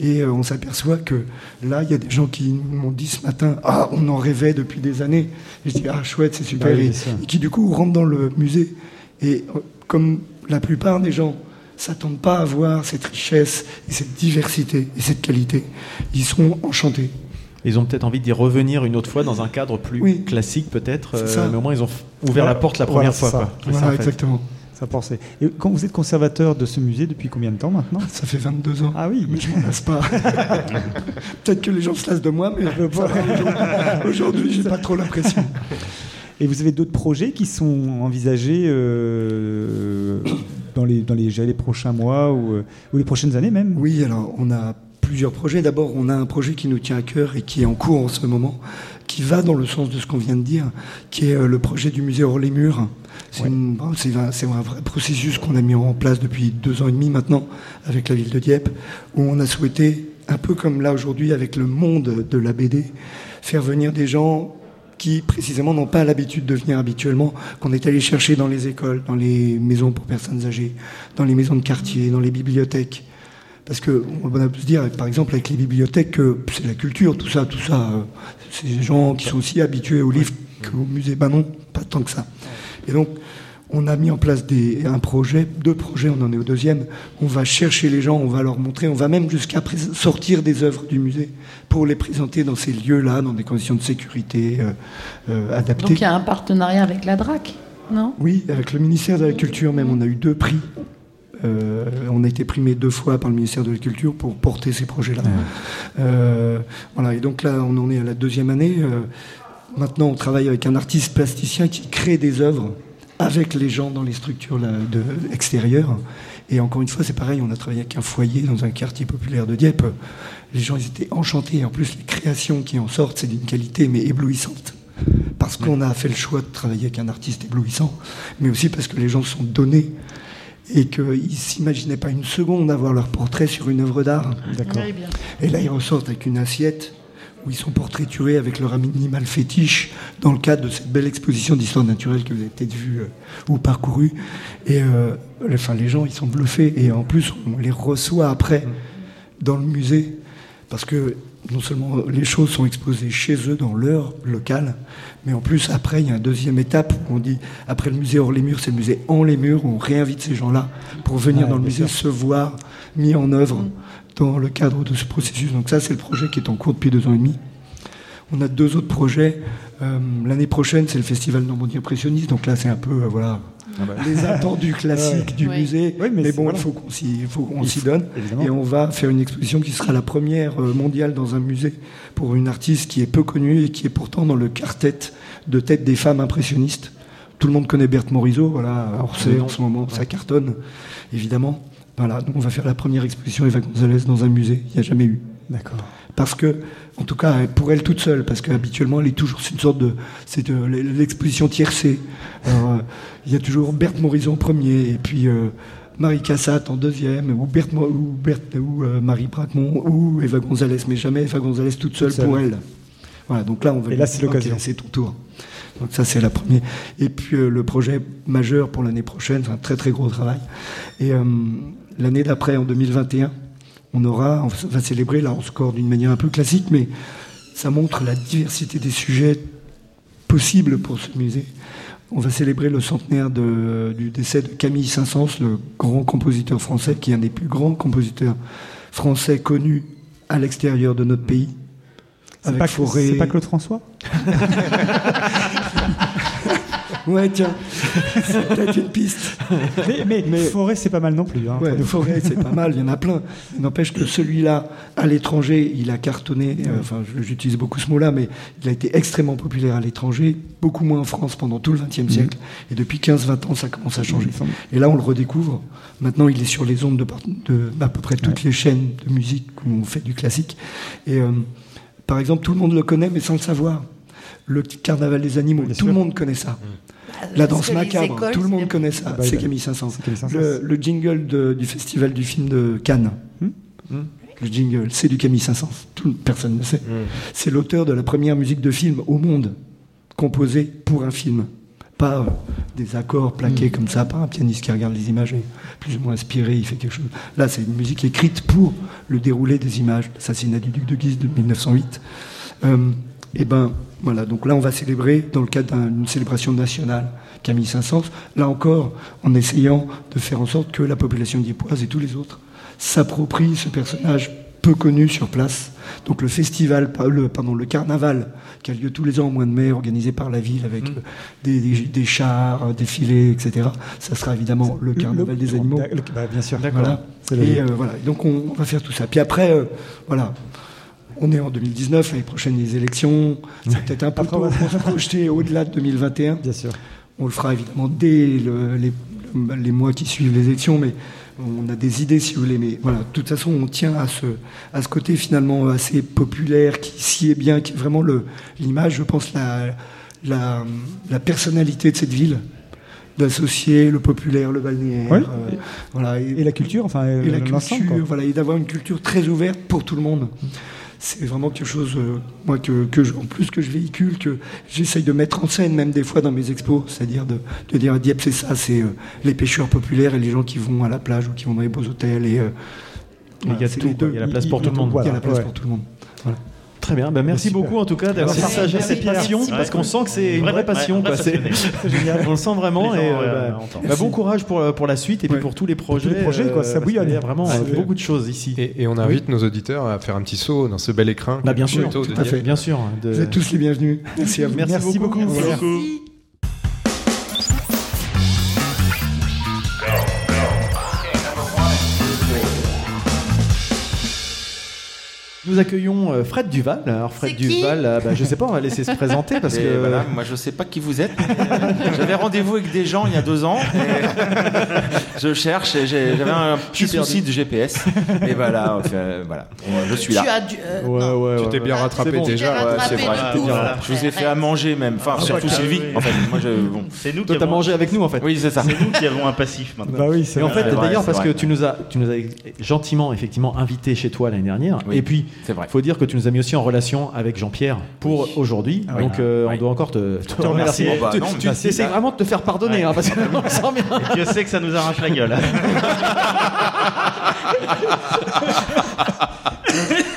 Et euh, on s'aperçoit que là, il y a des gens qui m'ont dit ce matin Ah, on en rêvait depuis des années. Et je dis Ah, chouette, c'est super. Bah oui, et, qui, du coup, rentrent dans le musée. Et euh, comme la plupart des gens s'attendent pas à voir cette richesse et cette diversité et cette qualité, ils sont enchantés. Ils ont peut-être envie d'y revenir une autre fois dans un cadre plus classique peut-être, C'est euh, ça. mais au moins ils ont ouvert la porte la première fois. ça. quoi. Voilà, ça, exactement. Ça pensait. Et quand vous êtes conservateur de ce musée depuis combien de temps maintenant? Ça fait 22 ans. Ah oui, mais je m'en lasse pas. Peut-être que les gens se lassent de moi, mais aujourd'hui- aujourd'hui, j'ai pas trop l'impression. Et vous avez d'autres projets qui sont envisagés euh, dans, les, dans les, je dirais, les prochains mois ou, euh, ou les prochaines années même? Oui, alors on a plusieurs projets. D'abord, on a un projet qui nous tient à cœur et qui est en cours en ce moment, qui va dans le sens de ce qu'on vient de dire, qui est euh, le projet du musée hors les murs. C'est un vrai processus qu'on a mis en place depuis deux ans et demi maintenant avec la ville de Dieppe, où on a souhaité, un peu comme là aujourd'hui avec le monde de la BD, faire venir des gens qui précisément n'ont pas l'habitude de venir habituellement, qu'on est allé chercher dans les écoles, dans les maisons pour personnes âgées, dans les maisons de quartier, dans les bibliothèques. Parce que on a pu se dire, par exemple, avec les bibliothèques, que c'est la culture, tout ça, tout ça. euh, C'est des gens qui sont aussi habitués aux livres qu'au musée. Ben non, pas tant que ça. Et donc, on a mis en place des, un projet, deux projets, on en est au deuxième. On va chercher les gens, on va leur montrer, on va même jusqu'à sortir des œuvres du musée pour les présenter dans ces lieux-là, dans des conditions de sécurité euh, euh, adaptées. Donc il y a un partenariat avec la DRAC, non? Oui, avec le ministère de la Culture même, on a eu deux prix. Euh, on a été primé deux fois par le ministère de la Culture pour porter ces projets-là. Euh, voilà, et donc là, on en est à la deuxième année. Euh, maintenant, on travaille avec un artiste plasticien qui crée des œuvres avec les gens dans les structures là, de, extérieures. Et encore une fois, c'est pareil, on a travaillé avec un foyer dans un quartier populaire de Dieppe. Les gens, ils étaient enchantés. Et en plus, les créations qui en sortent, c'est d'une qualité mais éblouissante parce qu'on a fait le choix de travailler avec un artiste éblouissant, mais aussi parce que les gens sont donnés et qu'ils ne s'imaginaient pas une seconde avoir leur portrait sur une œuvre d'art. D'accord. Et là, ils ressortent avec une assiette où ils sont portraiturés avec leur animal fétiche dans le cadre de cette belle exposition d'histoire naturelle que vous avez peut-être vue euh, ou parcourue. Et euh, enfin, les gens, ils sont bluffés. Et en plus, on les reçoit après dans le musée parce que non seulement les choses sont exposées chez eux dans leur local, mais en plus après il y a une deuxième étape où on dit après le musée hors les murs, c'est le musée en les murs, où on réinvite ces gens-là pour venir Ouais, dans le musée sûr. se voir mis en œuvre dans le cadre de ce processus. Donc ça c'est le projet qui est en cours depuis deux ans et demi. On a deux autres projets. Euh, L'année prochaine, c'est le festival Normandie Impressionniste. Donc là, c'est un peu euh, voilà, les attendus classiques Ouais. du Ouais. musée. Mais bon, il faut qu'on s'y faut qu'on donne. évidemment. Et on va faire une exposition qui sera la première euh, mondiale dans un musée pour une artiste qui est peu connue et qui est pourtant dans le quartet de tête des femmes impressionnistes. Tout le monde connaît Berthe Morisot, voilà, à Orsay en ce moment, ça cartonne, évidemment. Voilà, donc on va faire la première exposition Eva Gonzalez dans un musée, il n'y a jamais eu. D'accord. Parce que, en tout cas, pour elle toute seule, parce qu'habituellement, elle est toujours, c'est une sorte de, c'est de l'exposition tiercée. Alors, euh, Il y a toujours Berthe Morisot en premier, et puis euh, Marie Cassatt en deuxième, ou, Berthe, ou, Berthe- ou euh, Marie Braquemont, ou Eva Gonzalez, mais jamais Eva Gonzalez toute seule, Toute seule. pour elle. Voilà, donc là, on va Et là, c'est l'occasion. c'est ton tour. Donc ça, c'est la première. Et puis euh, le projet majeur pour l'année prochaine, c'est un très très gros travail. Et euh, l'année d'après, en 2021, on aura, on va célébrer, là on score d'une manière un peu classique, mais ça montre la diversité des sujets possibles pour ce musée. On va célébrer le centenaire de- du décès de Camille Saint-Saëns, le grand compositeur français, qui est un des plus grands compositeurs français connus à l'extérieur de notre pays. C'est pas, pas Claude François? Ouais, tiens, c'est peut-être une piste. mais, mais, Forêt, c'est pas mal non plus. Hein, Ouais, Forêt, c'est pas mal, il y en a plein. N'empêche que celui-là, à l'étranger, il a cartonné, euh, enfin j'utilise beaucoup ce mot-là, mais il a été extrêmement populaire à l'étranger, beaucoup moins en France pendant tout le XXe siècle. Et depuis 15-20 ans, ça commence à changer. Et là, on le redécouvre. Maintenant, il est sur les ondes de, de à peu près toutes les chaînes de musique où on fait du classique. Et euh, par exemple, tout le monde le connaît, mais sans le savoir. Le carnaval des animaux, tout le monde connaît ça. La Parce danse macabre, écoles, tout le monde connaît ça. Ah bah, c'est Camille Saint-Saëns. Camille Saint-Saëns. Le, le jingle de- du festival du film de Cannes. Hmm Le jingle, c'est du Camille Saint-Saëns. Personne ne le sait. C'est l'auteur de la première musique de film au monde composée pour un film. Pas euh, des accords plaqués comme ça par un pianiste qui regarde les images et plus ou moins inspiré, il fait quelque chose. Là, c'est une musique écrite pour le déroulé des images. L'assassinat du duc de Guise de 1908. Euh, et ben voilà, donc là on va célébrer dans le cadre d'une célébration nationale Camille Saint-Saëns, là encore en essayant de faire en sorte que la population diepoise et tous les autres s'approprient ce personnage peu connu sur place. Donc le festival, le, pardon, le carnaval qui a lieu tous les ans au mois de mai, organisé par la ville avec euh, des, des- des chars, euh, des filets, etc. Ça sera évidemment le carnaval des animaux. Bah, bien sûr. Voilà. C'est Et logique. euh, voilà. Donc on, on va faire tout ça. Puis après, euh, voilà. On est en 2019, l'année prochaine les élections. C'est peut-être un peu tôt pour se projeter au-delà de 2021. Bien sûr. On le fera évidemment dès le- les, les mois qui suivent les élections, mais on a des idées si vous voulez. Mais voilà, de toute façon, on tient à ce, à ce côté finalement assez populaire qui s'y est bien, qui est vraiment l'image, je pense, la, la, la personnalité de cette ville d'associer le populaire, le balnéaire, Ouais. euh, voilà, et, Et la culture, enfin, et la culture, voilà, et d'avoir une culture très ouverte pour tout le monde. C'est vraiment quelque chose, euh, moi, que, que je- en plus que je véhicule, que j'essaye de mettre en scène, même des fois dans mes expos, c'est-à-dire de, de dire Dieppe, c'est ça, c'est euh, les pêcheurs populaires et les gens qui vont à la plage ou qui vont dans les beaux hôtels. Et, euh, il y a tout. Il y a la place pour tout le monde. Il y a la place pour tout le monde. Voilà. Très bien, bah merci Super. beaucoup en tout cas d'avoir partagé Merci, cette Pierre. passion Merci parce qu'on sent que c'est une Vrai- vraie passion. ouais, C'est. On le sent vraiment et euh, bah, bah, bon courage pour, pour la suite et puis pour tous les projets. les projets, quoi, ça parce qu'il y a bouillonne. vraiment euh, beaucoup de choses ici. Et, et on invite nos auditeurs à faire un petit saut dans ce bel écrin. Bah, bien sûr, tout à fait. Bien sûr. de- Vous êtes tous les bienvenus. Merci à vous. Merci, beaucoup. Nous accueillons euh, Fred Duval. Alors Fred Duval, euh, bah, je sais pas, on va laisser se présenter parce Et que voilà, moi je sais pas qui vous êtes. J'avais rendez-vous avec des gens il y a deux ans. et je cherche et j'avais un petit souci de GPS. Et voilà, enfin, voilà. Je suis là. Tu as dû. euh, Ouais, non. ouais, Tu ouais. t'es bien Ouais. rattrapé bon. déjà. Ouais, rattrapé c'est vrai. du coup. Voilà. Je vous ai fait à manger même. Enfin, surtout bah, Sylvie. oui. En fait, moi je. Bon. C'est nous Toi, qui t'as avons, mangé avec nous en fait. Oui, c'est ça. c'est nous qui avons un passif maintenant. Bah oui, c'est Et en fait, d'ailleurs, parce que tu nous as, tu nous as gentiment, effectivement, invité chez toi l'année dernière. Et puis. Il faut dire que tu nous as mis aussi en relation avec Jean-Pierre pour aujourd'hui. Ah. Donc, euh, Oui. on doit encore te, te Te remercier. remercier. Bah, tu non, tu merci. essaies vraiment de te faire pardonner, Ouais. hein, parce que on sent bien. Et Dieu sait que ça nous arrache la gueule.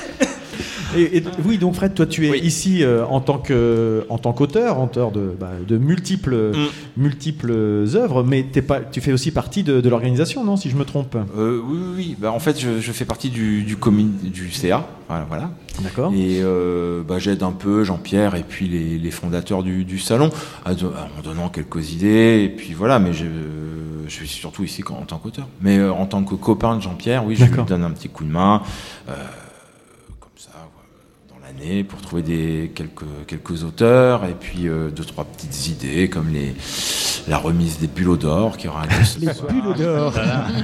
Et, et- oui, donc Fred, toi, tu es Oui. ici euh, en tant que, en tant qu'auteur, auteur de, bah, de multiples, Mm. multiples œuvres, mais t'es pas, tu fais aussi partie de, de l'organisation, non, si je me trompe? Euh, oui, oui, oui. Bah, en fait, je, je fais partie du, du, commun- du CA. Voilà. voilà. D'accord. Et euh, bah, j'aide un peu Jean-Pierre et puis les, les fondateurs du, du salon à en donnant quelques idées. Et puis voilà, mais je, je suis surtout ici en tant qu'auteur. Mais en tant que copain de Jean-Pierre, oui, je lui donne un petit coup de main. Pour trouver des, quelques, quelques auteurs. Et puis euh, deux, trois petites idées, comme les, la remise des bulots d'or qui aura lieu ce Les soir. bulles d'or.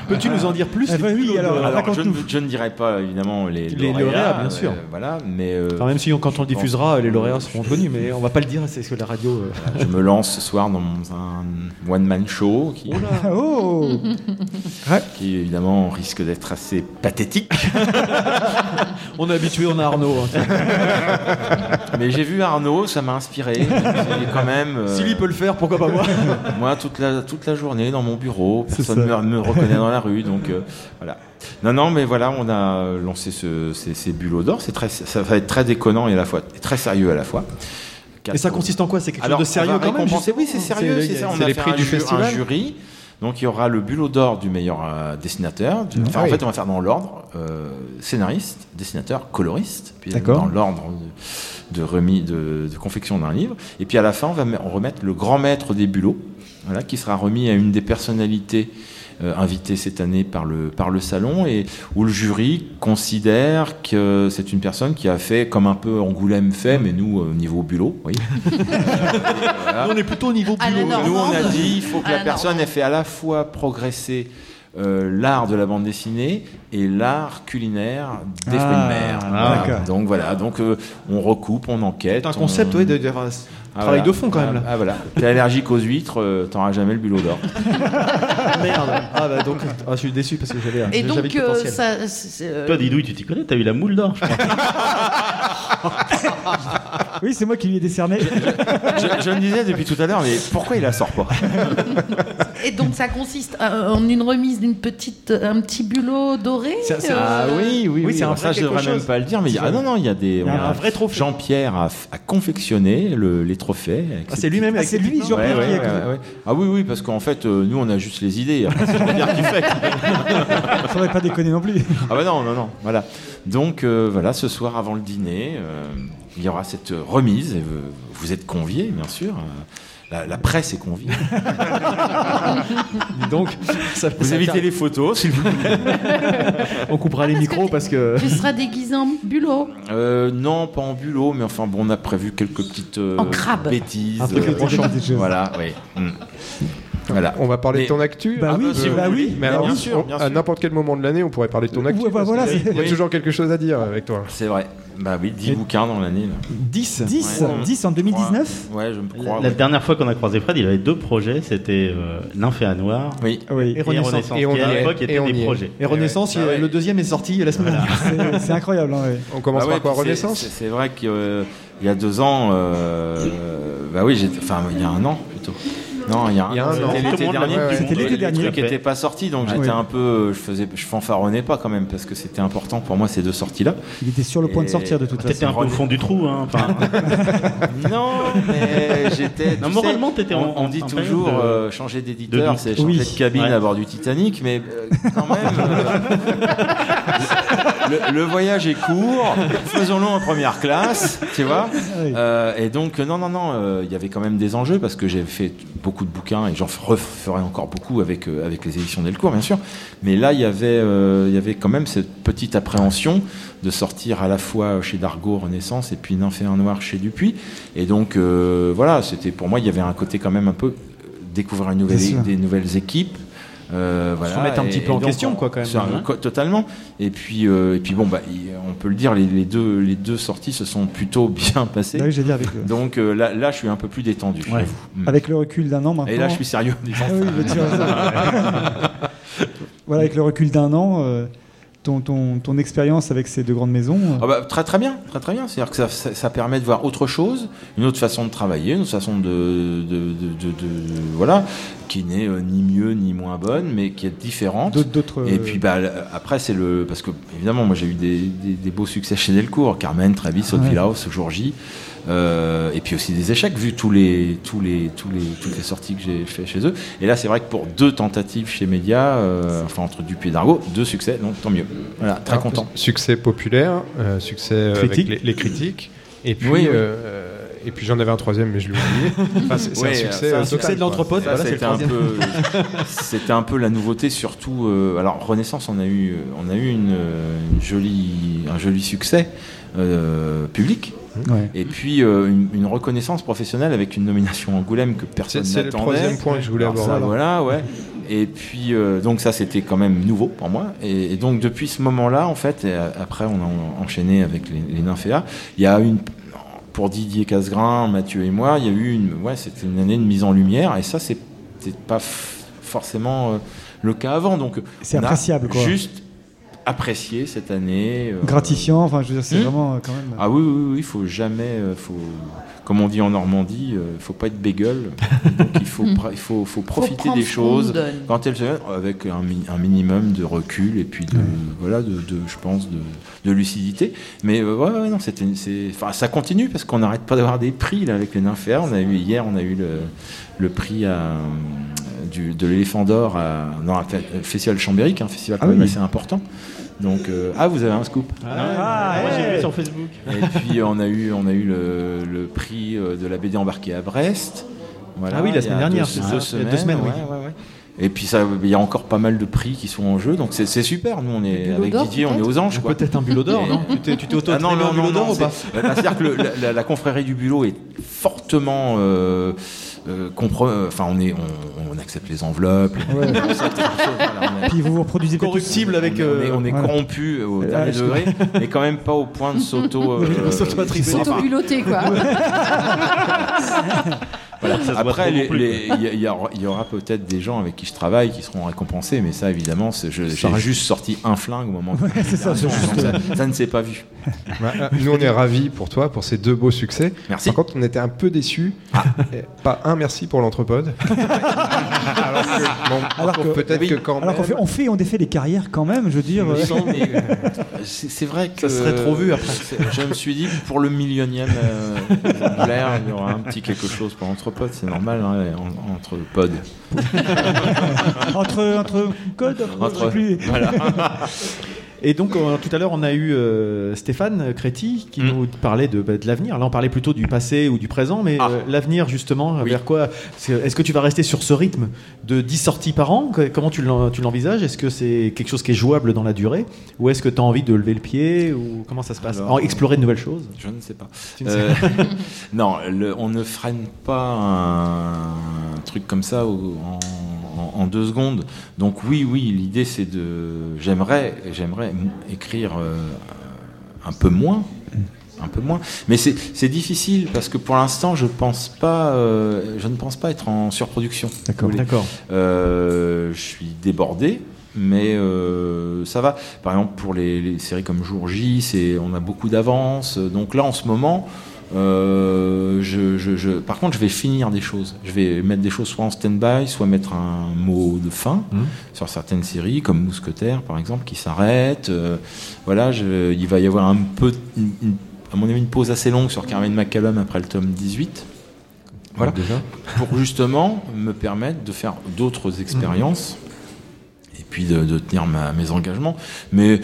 Peux-tu nous en dire plus Ah bah les oui, bulles alors, d'or Alors, je, ne, je ne dirai pas évidemment les, Les lauréats, bien sûr. euh, voilà, mais euh, Enfin, même si on- quand on le diffusera, les lauréats seront connus, mais on va pas le dire, c'est ce que la radio. euh, je me lance ce soir dans un one man show qui, Oh qui évidemment risque d'être assez pathétique. On est habitué, on a Arnaud. hein. mais j'ai vu Arnaud, ça m'a inspiré. Quand même. euh, S'il peut le faire, pourquoi pas moi moi toute la toute la journée dans mon bureau, personne ne me, me reconnaît dans la rue, donc euh, voilà. Non non, mais voilà, on a lancé ce, ces, ces bulots d'or. C'est très, ça va être très déconnant et à la fois et très sérieux à la fois. Et ça consiste en quoi? C'est quelque Alors, chose de sérieux quand même? Oui, c'est sérieux, c'est ça. On c'est a les fait prix un, du un festival jury. Donc il y aura le bulot d'or du meilleur euh, dessinateur. Du- enfin, en fait, on va faire dans l'ordre euh, scénariste, dessinateur, coloriste, puis D'accord. dans l'ordre de, de remis de, de confection d'un livre. Et puis à la fin, on va remettre le grand maître des bulots, voilà, qui sera remis à une des personnalités euh, invitées cette année par le par le salon et où le jury considère que c'est une personne qui a fait comme un peu Angoulême fait, mais nous euh, au niveau bulot, oui. Voilà. On est plutôt au niveau bulot. Nous, on a dit il faut que À la, la personne ait fait à la fois progresser euh, l'art de la bande dessinée et l'art culinaire des fruits de mer. Ah, Voilà. Donc voilà, donc euh, on recoupe, on enquête. C'est un concept, on- oui, de, de- Travail voilà. de fond, quand même, là. Ah, ah, voilà. T'es allergique aux huîtres, euh, t'auras jamais le bulot d'or. Merde. Ah bah donc, ah, je suis déçu parce que j'avais. Et j'avais donc, le euh, ça. euh, Toi, Didouille, tu t'y connais T'as eu la moule d'or, je crois. Oui, c'est moi qui lui ai décerné. je, je me disais depuis tout à l'heure, mais pourquoi il la sort pas Et donc, ça consiste euh, en une remise d'une petite, un petit bulot doré. Ça, euh, Ah oui, oui, oui. c'est un ça, je devrais même pas le dire, mais il y a- ah non, non, il y a des. Il y a on un vrai trophée. Jean-Pierre a, confectionné le- les trophées. avec Ah, c'est lui-même avec ses petites mains Ouais, Jean-Pierre ouais, ouais, ouais. Ah oui, oui, parce qu'en fait, euh, nous, on a juste les idées. Après, c'est Jean-Pierre qui fait. Faudrait pas déconner non plus. Ah bah non, non, non, voilà. Donc euh, voilà, ce soir avant le dîner, euh, il y aura cette remise. Et vous, vous êtes conviés, bien sûr. La, la presse est conviée. Dis donc, ça, Vous ça évitez les photos, s'il vous plaît. On coupera les micros parce que. Tu seras déguisé en bulot. Euh, non, pas en bulot, mais enfin bon, on a prévu quelques petites euh, En crabe. bêtises. Un peu euh. Voilà, oui. Mm. Voilà. On va parler Mais- de ton actu Bah Ah oui, bah, bah oui. Mais alors, bien on- sûr, bien à n'importe quel moment de l'année, on pourrait parler de ton actu. Ouais, bah voilà, il y a toujours quelque chose à dire avec toi. C'est vrai. Bah oui, 10 bouquins dans l'année. là. 10 10, Ouais. 10 en 2019 Ouais, je me crois. La ouais. dernière fois qu'on a croisé Fred, il avait deux projets. C'était euh, Nymphéa Noir Oui. Oui. Et Renaissance. Et on à l'époque Et étaient des est. projets. Et Renaissance, Ah ouais. le deuxième est sorti la semaine dernière. C'est- C'est incroyable. hein, ouais. On commence Bah ouais, par quoi Renaissance? c'est- vrai qu'il y a deux ans, euh, bah oui, j'étais- enfin il y a un an plutôt. Non, il y a un, Il y a un an. Le l'été dernier. C'était l'été Le dernier. truc n'était pas sorti, donc j'étais un peu, je faisais, je fanfaronnais pas quand même parce que c'était important pour moi ces deux sorties là. Il était sur le point de sortir de toute T'étais façon. un peu au fond du trou. Hein. Non, mais j'étais. Non, tu moralement, sais, t'étais on, dit en toujours euh, changer d'éditeur, c'est changer Oui. de cabine Ouais. à bord du Titanic, mais euh, quand même, euh, le, le voyage est court, faisons-le en première classe, tu vois. Euh, et donc, non, non, non, euh, il y avait quand même des enjeux parce que j'ai fait beaucoup de bouquins et j'en referai encore beaucoup avec, euh, avec les éditions Delcourt, bien sûr. Mais là, il y avait, euh, il y avait quand même cette petite appréhension de sortir à la fois chez Dargaud Renaissance et puis Nymphéa Noir chez Dupuis. Et donc, euh, voilà, c'était pour moi, il y avait un côté quand même un peu découvrir une nouvelle, des nouvelles équipes. Euh, voilà, remettre un et- petit peu en donc, question, on- quoi, quand même. un- co- totalement. Et puis, euh, et puis bon, bah, on peut le dire, les, les deux, les deux sorties se sont plutôt bien passées. Bah oui, avec, le- Donc euh, là, là, je suis un peu plus détendu. Ouais. Mm. avec le recul d'un an maintenant. Et là, je suis sérieux. Ah oui, voilà, avec le recul d'un an, euh, ton, ton, ton expérience avec ces deux grandes maisons. euh, Ah bah, très très bien, très très bien. C'est-à-dire que ça, ça- ça permet de voir autre chose, une autre façon de travailler, une autre façon de, de, de- de- de- voilà, qui n'est euh, ni mieux ni moins bonne, mais qui est différente. D'autres- d'autres, Et puis bah, après c'est le parce que évidemment moi j'ai eu des, des- des beaux succès chez Delcourt, Carmen, Travis, Ouais. Villaos, jour J. Euh, et puis aussi des échecs vu tous les tous les tous les toutes les sorties que j'ai fait chez eux et là c'est vrai que pour deux tentatives chez Média euh, enfin entre Dupuis et Dargaud deux succès donc tant mieux voilà très Alors, content Succès populaire, euh, succès euh, avec Critique. les, les critiques. Et puis, Oui, oui. euh, et puis j'en avais un troisième, mais je l'ai oublié. Enfin, c'est Ouais, un succès euh, ça, total, quoi. Ça, c'était un peu, c'était un peu la nouveauté, surtout. euh, alors Renaissance, on a eu, on a eu une, une jolie, un joli succès euh, public. Ouais. Et puis euh, une, une reconnaissance professionnelle avec une nomination Angoulême que personne C'est- c'est le n'attendait. troisième point que je voulais Alors ça, aborder. voilà, ouais. Et puis euh, donc ça c'était quand même nouveau pour moi. Et, et donc depuis ce moment-là, en fait, et euh, après on a enchaîné avec les, les Nymphéas, il y a une pour Didier Casgrain, Mathieu et moi, il y a eu une, ouais, c'était une année de mise en lumière. Et ça c'est pas forcément euh, le cas avant. Donc C'est appréciable, quoi. Juste apprécié cette année. euh, gratifiant, enfin, je veux dire, c'est Hmm vraiment euh, quand même. ah oui, oui, oui, il faut jamais, euh, faut, comme on dit en Normandie, il faut pas être bégueule. Donc il faut, pra- il faut, faut profiter des choses quand elles avec un, mi- un minimum de recul et puis de, voilà, de, de- je pense, de, de lucidité. Mais euh, ouais, ouais, non, c'était, c'est, enfin, ça continue parce qu'on n'arrête pas d'avoir des prix là avec les nymphéas. On a eu hier, on a eu le, le prix à, du, de l'éléphant d'or à, dans un fe- festival Chambéric, un festival Ah quand même oui. assez important. Donc, euh, ah, vous avez un scoop. Ah, moi, j'ai vu sur Facebook. Et puis on a eu, on a eu le, le prix euh, de la BD embarquée à Brest. Voilà, Ah oui, la semaine dernière, deux, c'est deux ça. Il y a semaines. deux semaines, oui. ouais, ouais, ouais. Et puis ça, il y a encore pas mal de prix qui sont en jeu, donc c'est c'est super. Nous, on est avec Didier, on est aux anges. quoi. Peut-être un bulot d'or, non Tu t'es- tu t'es auto Ah non, non, un bulot non, d'or non, ou pas c'est- bah, C'est-à-dire que le- la- la confrérie du bulot est fortement euh, euh, euh, enfin on est, on, on accepte les enveloppes. les- Ouais. on accepte les voilà, on est- Puis vous vous reproduisez peut-être Corruptible avec. on est, on est- on est voilà. corrompu au Ah, dernier degré, mais quand même pas au point de s'auto. euh, S'auto-attribuer. enfin, S'auto-bulotter, quoi. voilà. Ça Après, il y, aura- il y aura peut-être des gens avec qui je travaille qui seront récompensés, mais ça, évidemment, j'ai juste sorti un flingue au moment. de c'est ça, juste- ça, ça ne s'est pas vu. Bah, euh, nous, on est ravis pour toi, pour ces deux beaux succès. Merci. Par contre, on était un peu déçus. Et Pas un merci pour l'entrepode. alors que, bon, Alors que- peut-être oui. que quand Alors même- fait, on fait, on défait les carrières quand même, je veux dire. Euh, euh, C'est vrai que. Ça serait trop vu après. Je me suis dit, pour le millionième euh, il y aura un petit quelque chose pour c'est normal, hein, en- entre pods. entre, entre codes, entre, Entre- plus. Voilà. Et donc, euh, tout à l'heure, on a eu euh, Stéphane Créti qui Mm. nous parlait de, bah, de l'avenir. Là, on parlait plutôt du passé ou du présent, mais Ah. euh, l'avenir, justement, Oui. vers quoi Est-ce que tu vas rester sur ce rythme de 10 sorties par an? Comment tu l'en- tu l'envisages? Est-ce que c'est quelque chose qui est jouable dans la durée? Ou est-ce que tu as envie de lever le pied? Ou Comment ça se passe? Alors, En- Explorer de nouvelles choses? Je ne sais pas. Euh, non, le- on ne freine pas un, truc comme ça en, en- en deux secondes. Donc oui, oui, l'idée c'est de. J'aimerais, j'aimerais écrire euh, un peu moins. Un peu moins, mais c'est difficile parce que pour l'instant je pense pas, euh, je ne pense pas être en surproduction. D'accord. D'accord. Euh, je suis débordé, mais euh, ça va. Par exemple, pour les, les séries comme Jour J, on a beaucoup d'avance. Donc là, en ce moment, euh, je, je- je- par contre, je vais finir des choses. Je vais mettre des choses soit en stand-by, soit mettre un mot de fin Mhm. sur certaines séries, comme Mousquetaire, par exemple, qui s'arrête. Euh, voilà, il va y avoir un peu, une- une- à mon avis, une pause assez longue sur Carmen McCallum après le tome 18. Voilà. Déjà. Pour justement me permettre de faire d'autres expériences et puis de, de tenir ma- mes engagements. Mais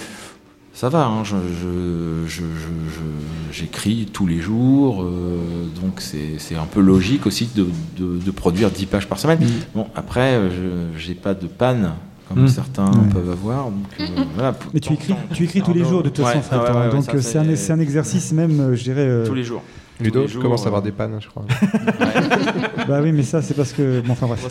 ça va, hein, je- je- je- je- je- j'écris tous les jours, euh, donc c'est c'est un peu logique aussi de, de- de produire 10 pages par semaine. Bon, après, euh, je j'ai pas de panne. Comme Mm. certains Ouais. peuvent avoir. donc, euh, voilà. Mais tu écris, tu écris tous les jours de toute façon, ouais, hein, ouais, ouais, donc ça, c'est un, c'est un exercice même, je dirais. euh, Tous les jours. Ludo, je commence à avoir euh, des pannes, je crois. Bah oui, mais ça c'est parce que. Bon, enfin bref.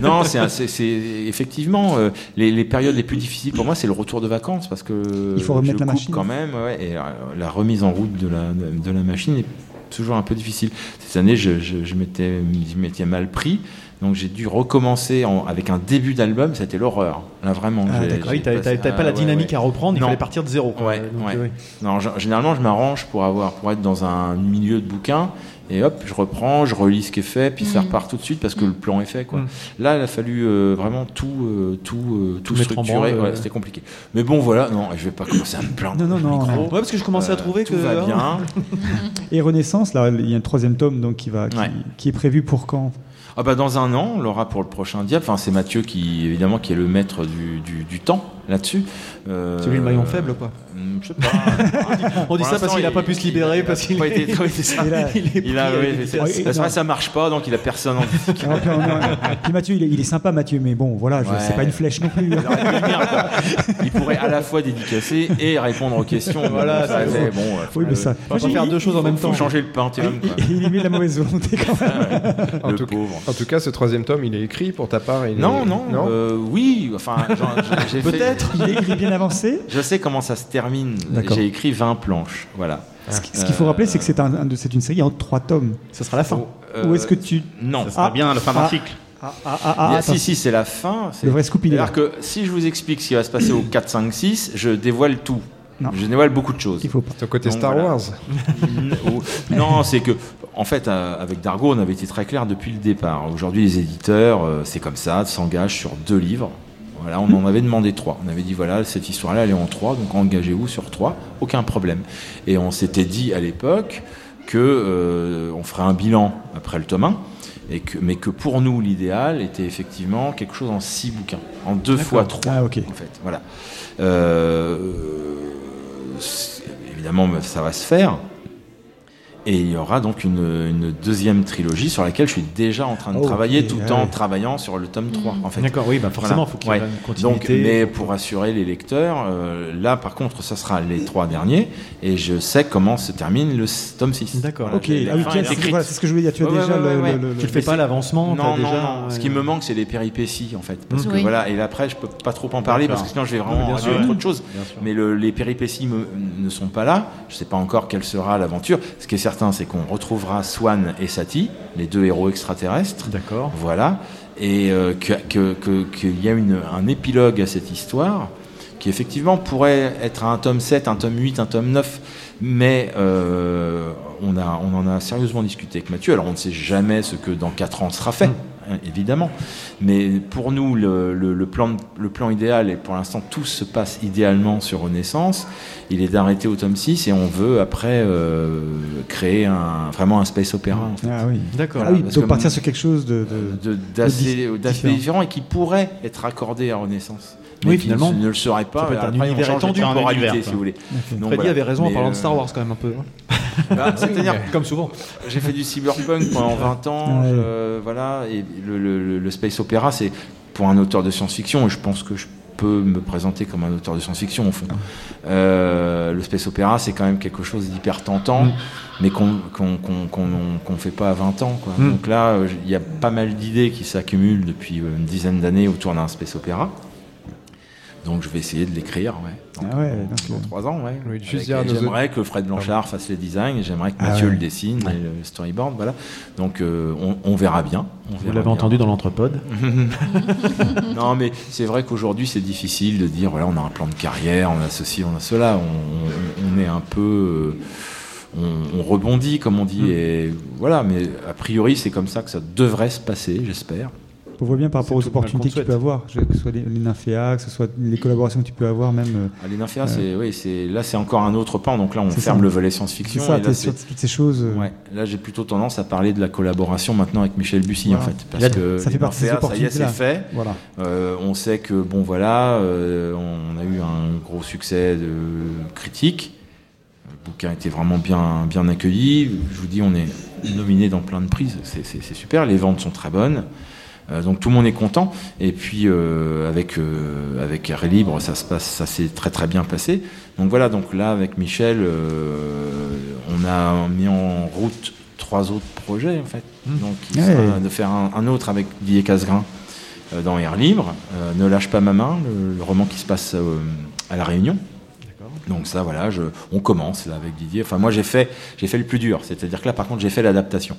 Non, c'est un- c'est c'est- effectivement euh, les, les périodes les plus difficiles pour moi, c'est le retour de vacances parce que Il faut remettre je la coupe machine. quand même, ouais, et la remise en route de la, de la machine est toujours un peu difficile. Cette année, je, je, je m'étais je m'étais mal pris. Donc j'ai dû recommencer en- avec un début d'album, c'était l'horreur. Là vraiment. Ah, d'accord. Oui, t'avais- pas ah, la ouais, dynamique ouais. à reprendre, il Non. fallait partir de zéro. quoi. Ouais, Donc, ouais. oui. Non, généralement, je m'arrange pour avoir, pour être dans un milieu de bouquin. Et hop, je reprends, je relis ce qui est fait, puis ça Mm. repart tout de suite parce que le plan est fait. Quoi. Mm. Là, il a fallu euh, vraiment tout, euh, tout, euh, tout, Tout mettre en structurer. Ouais, euh. C'était compliqué. Mais bon, voilà, non, je vais pas commencer à me plaindre. Non, non, non, micro. Ouais, parce que je commençais à trouver tout que. va bien. Et Renaissance, là, il y a un troisième tome donc qui va, qui, Ouais. qui est prévu pour quand? Ah bah dans un an, on l'aura pour le prochain Diable. Enfin, c'est Mathieu qui, évidemment, qui est le maître du, du, du temps là-dessus. Euh, C'est lui le maillon faible, quoi. hmm, Je sais pas. On dit ça parce qu'il a pas pu se libérer il a parce qu'il est- été-. Il a- a, ça marche pas, donc il a personne puis, on est- puis Mathieu, il est, il est sympa, Mathieu, mais bon, voilà, c'est pas une flèche non plus. Il pourrait à la fois dédicacer et répondre aux questions. Voilà, c'est bon. Oui, mais le- ça. On va pas faire deux choses en même faut temps. changer le panthéon. quoi. Il y met la mauvaise volonté quand même. En Le tout, pauvre. en tout cas, ce troisième tome, il est écrit pour ta part. Non, non, euh, oui, enfin, j'ai fait- Peut-être. Il est, est bien avancé. Je sais comment ça se termine. J'ai écrit 20 planches, voilà. Ce qui- ce qu'il faut rappeler, c'est que c'est un, un une série en trois tomes. Ce sera la fin. Euh, Ou est-ce que tu. Non. Ça sera Ah. bien la fin d'un Ah. cycle. Ah, ah, ah, ah, si, si, c'est la fin. Le vrai scoop, il est là. Que si je vous explique ce qui va se passer au 4, 5, 6, je dévoile tout. Non. Je dévoile beaucoup de choses. Il faut pas. Ton côté Donc, Star voilà. Wars. Non, c'est que, en fait, euh, avec Dargo, on avait été très clair depuis le départ. Aujourd'hui, les éditeurs, euh, c'est comme ça, s'engagent sur deux livres. Voilà, on en avait demandé trois. On avait dit, voilà, cette histoire-là, elle est en trois, donc engagez-vous sur trois, aucun problème. Et on s'était dit à l'époque que euh, on ferait un bilan après le tome 1, et que, mais que pour nous, l'idéal était effectivement quelque chose en six bouquins, en deux fois trois. Ah, ok. En fait, voilà. Euh, évidemment, ça va se faire. Et il y aura donc une, une deuxième trilogie sur laquelle je suis déjà en train de Oh, travailler tout ouais. en travaillant sur le tome 3 en fait. D'accord, oui, bah forcément, faut qu'il y ait une Donc, continuité. mais pour assurer les lecteurs, euh, là par contre, ça sera les trois derniers et je sais comment se termine le tome 6. D'accord. Ok, ah oui, tiens, c'est- voilà, ce que je voulais dire. Tu as déjà le- le- le- Tu le fais pas l'avancement, Non, non, déjà, non. Ce qui me manque, c'est les péripéties en fait. Parce Mm. que Oui. voilà, et après, je peux pas trop en parler parce que sinon, je vais vraiment sûr. trop de choses. Mais le- les péripéties ne sont pas là. Je sais pas encore quelle sera l'aventure. Ce qui est certain, c'est qu'on retrouvera Swan et Sati, les deux héros extraterrestres. D'accord. Voilà. Et euh, que- que- que- qu'il y a une- un épilogue à cette histoire qui effectivement pourrait être un tome 7, un tome 8, un tome 9, mais euh, on, a, on en a sérieusement discuté avec Mathieu. Alors on ne sait jamais ce que dans 4 ans sera fait, hein, évidemment, mais pour nous le, le- le plan, le plan idéal, et pour l'instant tout se passe idéalement sur Renaissance, il est d'arrêter au tome 6 et on veut après euh, créer un, vraiment un space opéra. en fait. Ah oui, D'accord. Ah oui, donc partir sur quelque chose de, de- de- d'assez de d'assez différent. différent et qui pourrait être accordé à Renaissance. Oui, qui finalement. ne le serait pas. Un Après, on univers de étendu. Un univers, si vous voulez. Ok. Donc, Freddy voilà. avait raison en parlant de euh, Star Wars quand même un peu. hein. bah, C'est-à-dire, Comme souvent. J'ai fait du cyberpunk pendant 20 ans, Ouais. je- voilà, et le, le- le space opéra, c'est pour un auteur de science-fiction, et je pense que je peux me présenter comme un auteur de science-fiction au fond. Euh, le space opéra, c'est quand même quelque chose d'hyper tentant, mais qu'on qu'on qu'on- qu'on fait pas à 20 ans. Quoi. Mm. Donc là, euh, il y a pas mal d'idées qui s'accumulent depuis euh, une dizaine d'années autour d'un space opéra. Donc je vais essayer de l'écrire, ouais. Ah ouais, dans- euh, trois ans, ouais. Oui, nos J'aimerais que Fred Blanchard fasse les designs, et j'aimerais que Ah Mathieu ouais. le dessine, et le storyboard, voilà. Donc euh, on, on verra bien. on Vous l'avez entendu dans l'entrepode. non, mais c'est vrai qu'aujourd'hui, c'est difficile de dire voilà, on a un plan de carrière, on a ceci, on a cela. On, on- on est un peu. euh, on, on rebondit, comme on dit. Mm. Et voilà, mais a priori, c'est comme ça que ça devrait se passer, j'espère. On voit bien par rapport aux opportunités que tu peux avoir, que ce soit les, les Nymphéas, que ce soit les collaborations que tu peux avoir, même. euh, Ah, les Nymphéas, euh, oui, là, c'est encore un autre pan. Donc là, on ferme ça. le volet science-fiction. C'est ça, et là, toutes ces choses. euh, Ouais, là j'ai plutôt tendance à parler de la collaboration maintenant avec Michel Bussy Voilà. en fait. Parce Là, que ça fait partie des Nymphéas, ça y est, c'est fait. Voilà. Euh, on sait que bon voilà, euh, on a eu un gros succès de critique. Le bouquin était vraiment bien, bien accueilli. Je vous dis, on est nominé dans plein de c'est- c'est super. Les ventes sont très bonnes. Euh, donc tout le monde est content. Et puis euh, avec euh, avec Air Libre, ça se passe, ça s'est très très bien passé. Donc voilà. Donc là avec Michel, on a mis en route trois autres projets en fait. Donc il Ouais. sera de faire un, un autre avec Didier Casgrain euh, dans Air Libre. Euh, ne lâche pas ma main, le, le roman qui se passe euh, à la Réunion. Donc ça, voilà, je, on commence là avec Didier. Enfin, moi, j'ai fait, j'ai fait le plus dur. C'est-à-dire que là, par contre, j'ai fait l'adaptation.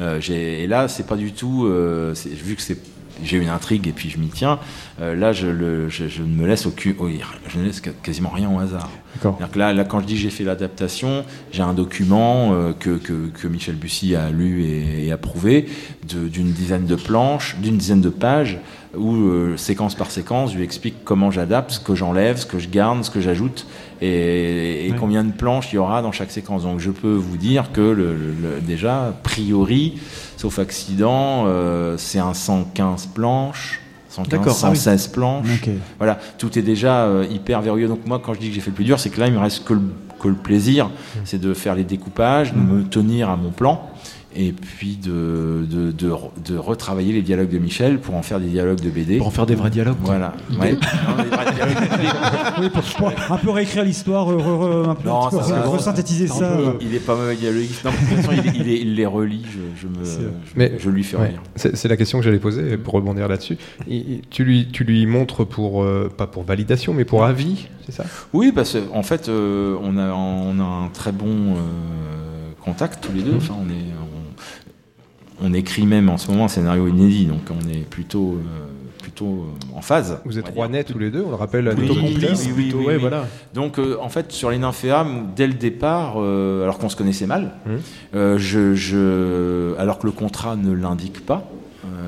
Euh, et là, c'est pas du tout. euh, vu que c'est, j'ai une intrigue et puis je m'y tiens. euh, là, je, le, je, je ne me laisse aucun, oui, je ne laisse ca- quasiment rien au hasard. Que là, là, quand je dis j'ai fait l'adaptation, j'ai un document euh, que, que, que Michel Bussy a lu et, et approuvé d'une dizaine de planches, d'une dizaine de pages, où euh, séquence par séquence, je lui explique comment j'adapte, ce que j'enlève, ce que je garde, ce que j'ajoute, et, et Ouais. combien de planches il y aura dans chaque séquence. Donc je peux vous dire que le, le- le- déjà, a priori, sauf accident, euh, c'est un 115 planches. 115, D'accord, ah oui. 116 planches. Voilà, tout est déjà euh, hyper verrouillé. Donc moi, quand je dis que j'ai fait le plus dur, c'est que là, il me reste que le, que le plaisir, c'est de faire les découpages, de me tenir à mon plan, et puis de, de, de, re- de retravailler les dialogues de Michel pour en faire des dialogues de BD. Pour en faire des vrais dialogues. Voilà. Ouais. Non, des vrais dialogues. oui, pour, pour un peu réécrire l'histoire, re- re- un peu, Non, ça, ça, re- resynthétiser ça, ça. il- euh. Il est pas mauvais dialoguiste. Non, de toute façon, il, il est- il les relit. Je, je me, je, Mais je lui fais ouais, relire. c'est c'est la question que j'allais poser pour rebondir là-dessus. Tu lui, tu lui montres pour euh, pas pour validation, mais pour avis, c'est ça? Oui, parce qu'en fait, euh, on, a, on a un très bon euh, contact tous les deux. Enfin, on, est, on, écrit même en ce moment un scénario inédit, donc on est plutôt, euh, plutôt euh, en phase. Vous êtes nets tous les deux, on le rappelle nos Oui, oui, oui, plutôt, ouais, voilà. Donc, euh, en fait, sur les nymphéas, dès le départ, euh, alors qu'on se connaissait mal, Hum. je, je- alors que le contrat ne l'indique pas,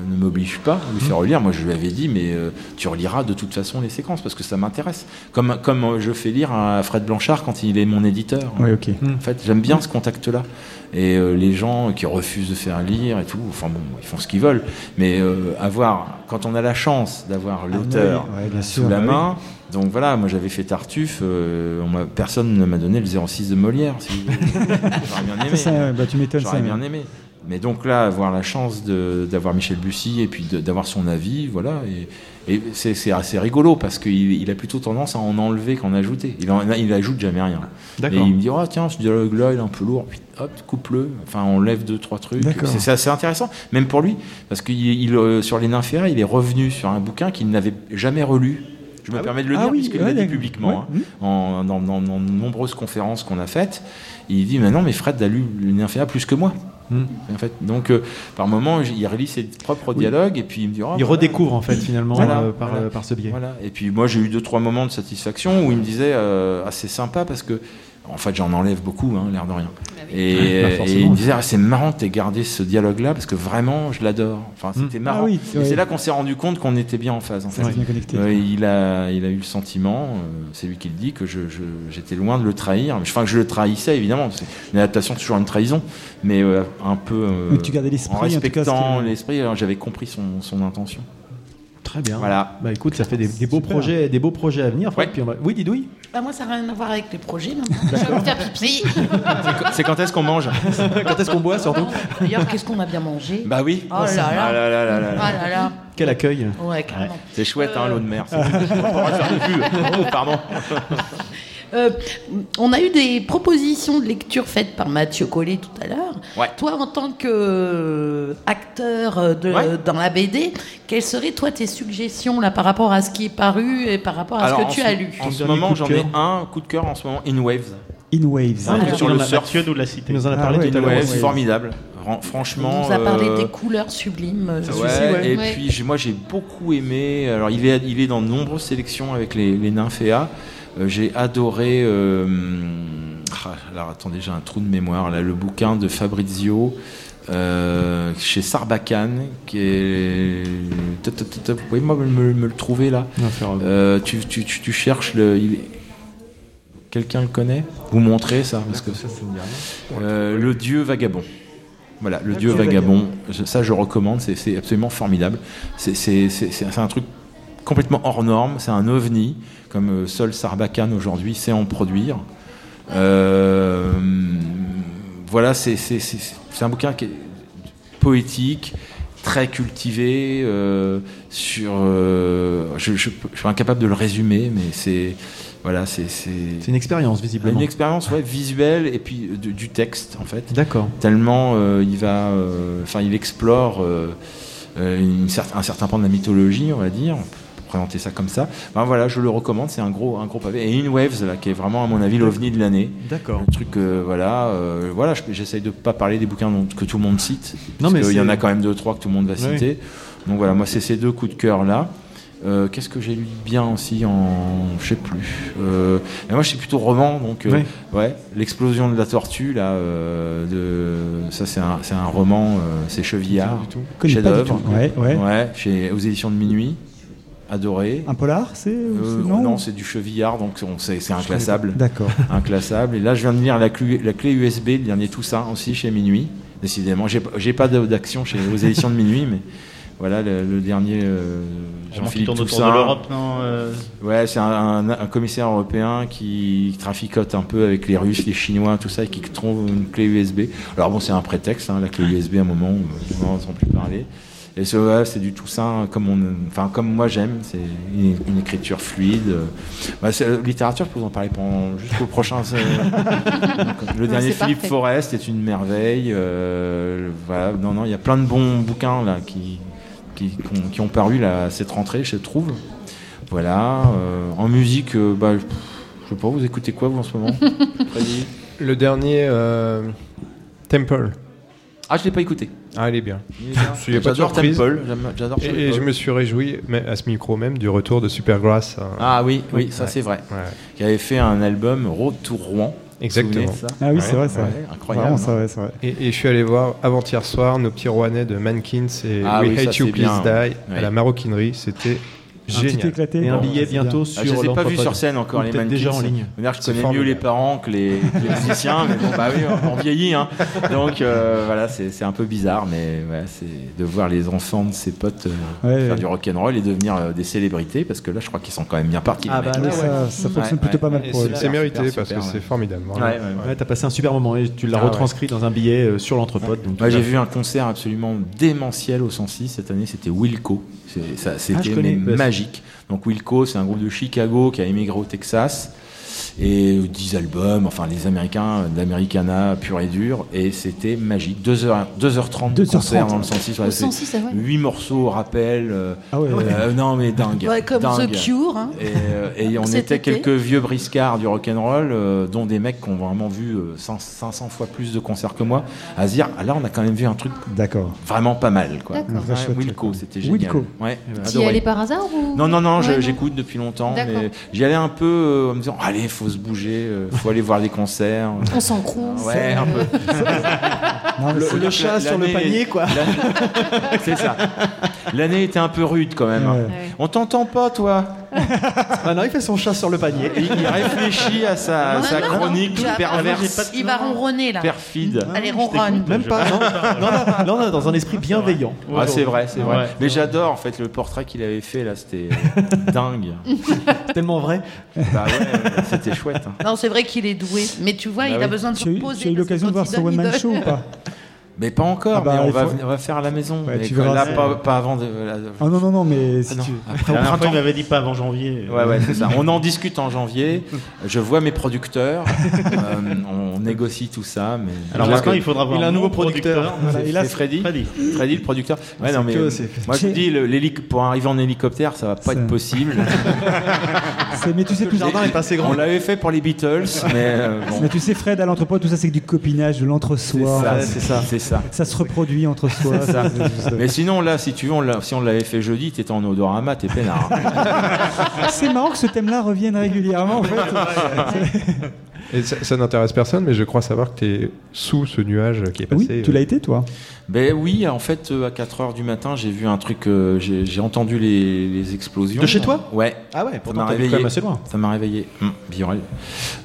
ne m'oblige pas à lui faire relire. Moi, je lui avais dit, mais euh, tu reliras de toute façon les séquences parce que ça m'intéresse. Comme, comme je fais lire à Fred Blanchard quand il est mon éditeur. Oui, ok. En fait, j'aime bien ce contact-là. Et euh, les gens qui refusent de faire lire et tout, enfin bon, ils font ce qu'ils veulent. Mais euh, avoir, quand on a la chance d'avoir l'auteur oui, ouais, bien sous la bah oui. main, donc voilà, moi j'avais fait Tartuffe, euh, on personne ne m'a donné le 06 de Molière. si. J'aurais bien aimé. Ça, bah, tu m'étonnes, J'aurais bien aimé. Mais donc là, avoir la chance d'avoir Michel Bussy et puis d'avoir son avis, voilà. Et, et c'est assez rigolo parce qu'il il a plutôt tendance à en enlever qu'en ajouter. Il, en, il ajoute jamais rien. Et il me dit, oh tiens, ce dialogue-là, il est un peu lourd. Puis, hop, coupe-le. Enfin, on lève deux, trois trucs. C'est assez intéressant, même pour lui. Parce que il, il, euh, sur les nymphéas, il est revenu sur un bouquin qu'il n'avait jamais relu. Je me permets de le Ah dire oui, puisqu'il ouais, l'a dit publiquement Ouais. hein, en- dans, dans- nombreuses conférences qu'on a faites. Il dit, mais non, mais Fred a lu les nymphéas plus que moi. En fait, donc, euh, par moment, il relit ses propres dialogues et puis il me dit. oh, Il voilà. redécouvre en fait finalement Voilà, euh, par, voilà. euh, par ce biais. Voilà. Et puis moi, j'ai eu deux trois moments de satisfaction où il me disait ah, c'est sympa parce que en fait j'en enlève beaucoup, hein, l'air de rien. Et, Bah, et il me disait ah, c'est marrant que t'aies gardé ce dialogue-là parce que vraiment je l'adore. Enfin c'était Mm. marrant. Ah oui, et ouais. c'est là qu'on s'est rendu compte qu'on était bien en phase. En fait. Ça, c'est bien connecté. Euh, il a il a eu le sentiment, euh, c'est lui qui le dit que je je- j'étais loin de le trahir. Enfin que je le trahissais évidemment. C'est une adaptation c'est toujours une trahison, mais euh, un peu. euh, Mais tu gardais l'esprit, en en tout cas, ce respectant l'esprit. alors J'avais compris son son intention. Très bien. Voilà. Bah écoute, ça fait des, des beaux projets, des beaux projets à venir. Fred. Puis on va- Oui, Didouille. Bah, moi, ça n'a rien à voir avec les projets. maintenant. Je vais me faire pipi. C'est quand est-ce qu'on mange? Quand est-ce qu'on boit surtout? D'ailleurs, qu'est-ce qu'on a bien mangé? Bah oui. Oh là là. Ah là là là là là. Ah là là. Quel accueil. Ouais, carrément. C'est chouette, hein, l'eau de mer. On va faire des pubs. Oh, pardon. Euh, on a eu des propositions de lecture faites par Mathieu Collet tout à l'heure. Ouais. Toi, en tant qu'acteur euh, Ouais. dans la BD, quelles seraient toi tes suggestions là par rapport à ce qui est paru et par rapport à Alors, ce que tu ce- as lu? En ce moment, j'en ai un coup de cœur en ce moment, In Waves. In Waves. Ah, Alors, sur le a- surf. Nous l'a cité. Nous en as Ah parlé ouais, tout à In l'heure. Formidable. Ran- On Franchement. nous a parlé euh, des couleurs sublimes. Ouais, celui-ci, ouais. et Ouais. puis moi j'ai beaucoup aimé. Alors il est, il est dans de nombreuses sélections avec les, les nymphéas. Euh, j'ai adoré. euh, ah, alors attendez, j'ai un trou de mémoire là. Le bouquin de Fabrizio. euh, chez Sarbacane, qui est. Vous pouvez moi me, me- me le trouver là euh, tu, tu, tu, tu cherches le. Quelqu'un le connaît? Vous montrez ça parce que Euh, le dieu vagabond. Voilà, le dieu vagabond. Je- ça, je recommande. C'est- absolument formidable. C'est un truc complètement hors norme. C'est un ovni, comme seul Sarbacane aujourd'hui sait en produire. Euh, voilà, c'est un bouquin qui est poétique, très cultivé. euh, sur, euh, je, je- je suis incapable de le résumer, mais c'est voilà, c'est une expérience visiblement. une expérience ouais, visuelle et puis du, du texte en fait. D'accord. Tellement il va, enfin il explore une un certain pan de la mythologie, on va dire. Présenter ça comme ça. Ben voilà, je le recommande. C'est un gros, un gros pavé. Et In Waves là, qui est vraiment à mon avis l'ovni de l'année. D'accord. Le truc, euh, voilà, euh, voilà. je- J'essaye de pas parler des bouquins que tout le monde cite. Non, parce mais qu'il y en a quand même deux, trois que tout le monde va Oui. citer. Donc voilà, moi c'est ces deux coups de cœur là. Euh, Qu'est-ce que j'ai lu bien aussi en. Je sais plus. Euh, mais moi je suis plutôt roman, donc. euh, Ouais. ouais, L'explosion de la tortue, là. de, ça c'est un, un roman, c'est Chevillard. Du Chef-d'œuvre. tout. Ouais, ouais. chez, aux éditions de Minuit. Adoré. Un polar, c'est Euh, non, c'est du Chevillard, donc on- c'est c'est inclassable. D'accord. Inclassable. Et là, je viens de lire la, clé- la clé USB, le dernier Toussaint aussi chez Minuit. Décidément, j'ai pas d'action chez aux éditions de Minuit, mais voilà le, le dernier euh, Jean-Philippe tourne autour Toussaint. de l'Europe, non euh Ouais, c'est un, un- un commissaire européen qui traficote un peu avec les Russes, les Chinois, tout ça, et qui trouve une clé USB. Alors bon, c'est un prétexte, hein, la clé USB à un moment, où on n'entend plus parler. Et c'est ouais, c'est du Toussaint comme on, enfin comme moi j'aime, c'est une, une écriture fluide. Bah, c'est- euh, littérature, je peux vous en parler pendant jusqu'au prochain. Donc, le dernier Philippe parfait. Forest est une merveille. euh, voilà, non, non, il y a plein de bons bouquins là qui qui, qui ont, qui ont paru là, à cette rentrée, je trouve. Voilà. euh, en musique, euh, bah, je sais pas, vous écoutez quoi vous en ce moment? Le dernier, euh, Temple. Ah, je l'ai pas écouté. Ah, il est bien. J'adore. Temple, j'adore Et, et je me suis réjoui, mais à ce micro même, du retour de Supergrass. euh, Ah oui, oui, ça Ouais. c'est vrai. Ouais. Qui avait fait un album Road to Rouen. Exactement. Ça Ah oui, c'est vrai, c'est vrai. incroyable. Vraiment, hein. vrai. Et, et je suis allé voir avant-hier soir nos petits Rouennais de Mankins et Ah We oui, Hate You Please bien. Die Ouais. à la maroquinerie. C'était Un petit génial. éclaté. Et un billet bientôt Ah, sur je les ai pas vus sur scène encore, les peut-être déjà mannequins. en ligne. D'ailleurs, je connais mieux les parents que les, que les musiciens, mais bon, bah oui, on vieillit, hein. Donc euh, voilà, c'est un peu bizarre, mais ouais, c'est de voir les enfants de ses potes euh, Ouais, faire ouais. du rock'n'roll et devenir euh, des célébrités, parce que là, je crois qu'ils sont quand même bien partis. Ah les bah là, ça, ça fonctionne plutôt pas mal pour eux. C'est mérité super, parce que c'est formidable. Ouais, t'as passé un super moment et tu l'as Ah retranscrit dans un billet sur tu j'ai vu un concert absolument démentiel au 106 cette année, c'était Wilco. Ah, C'était Bah, magique. Donc Wilco, c'est un groupe de Chicago qui a émigré au Texas. Et 10 albums, enfin les Américains d'Americana pur et dur, et c'était magique. 2h, 2h30 de 2h30. concert dans le 106. Au 106, ah ouais. 8 morceaux, rappel. euh, Ah ouais, ouais. euh, non mais dingue. Ouais, comme dingue. The Cure. hein. Et, euh, et on était été. quelques vieux briscards du rock'n'roll, euh, dont des mecs qui ont vraiment vu euh, 500, 500 fois plus de concerts que moi, à se dire, ah, là on a quand même vu un truc D'accord. vraiment pas mal. Quoi. Ouais, Wilco, c'était génial. Wilco. Ouais, Tu y allais par hasard ou Non, non, non, Ouais, j'écoute depuis longtemps, j'y allais un peu euh, en me disant, allez, faut se bouger, euh, faut aller voir des concerts. On s'en crouse. Ouais, un peu. Non, Le, chat sur le panier, quoi. C'est ça. L'année était un peu rude quand même. hein. Ouais. Ouais. On t'entend pas, toi? Ah non, il fait son chat sur le panier. il, il réfléchit à sa, Non, sa non, non, chronique vas- perverse, Il va ronronner là. perfide. Allez, ronronne. Même pas, non. non, dans un esprit bienveillant. Ah, c'est vrai, c'est vrai. Ouais. Mais j'adore en fait le portrait qu'il avait fait là, c'était euh, dingue. Tellement vrai. Bah ouais, c'était chouette. hein. Non, c'est vrai qu'il est doué. Mais tu vois, Bah il oui. a besoin de se reposer. tu as eu l'occasion de voir ce donne, One il Man donne. Show ou pas? Mais pas encore, Ah bah, mais on va, faut- on va faire à la maison. Ouais, mais tu verras là, ça. pas, pas avant de. Ah non, non, non, mais si Ah non, tu... Après, La printemps. il m'avait dit pas avant janvier. Ouais, ouais, c'est ça. On en discute en janvier. Je vois mes producteurs. euh, on négocie tout ça. Mais Alors Parce maintenant, il faudra voir il a un nouveau producteur. Voilà, c'est Freddy. Freddy. Freddy, le producteur. Ouais, non, mais que- moi je dis, le- pour arriver en hélicoptère, ça va pas être possible. mais tu sais, Le tout jardin est pas assez grand. On l'avait fait pour les Beatles, mais euh. Mais tu sais, Fred, à l'entrepôt, tout ça, c'est que du copinage, de l'entre-soi. c'est ça, c'est ça. Ça se reproduit entre soi. Ça. Mais sinon, là, si tu veux, on si on l'avait fait jeudi, t'étais en odorama, t'es peinard. C'est marrant que ce thème-là revienne régulièrement. En fait. Et ça, ça n'intéresse personne, mais je crois savoir que tu es sous ce nuage qui est passé. Oui, tu l'as été, toi Ben oui, en fait, euh, à 4h du matin, j'ai vu un truc, euh, j'ai j'ai entendu les, les explosions. De chez toi? Ouais. Ah ouais, Ça pourtant m'a t'as vu réveillé. quand même assez loin. Ça m'a réveillé. Biorel.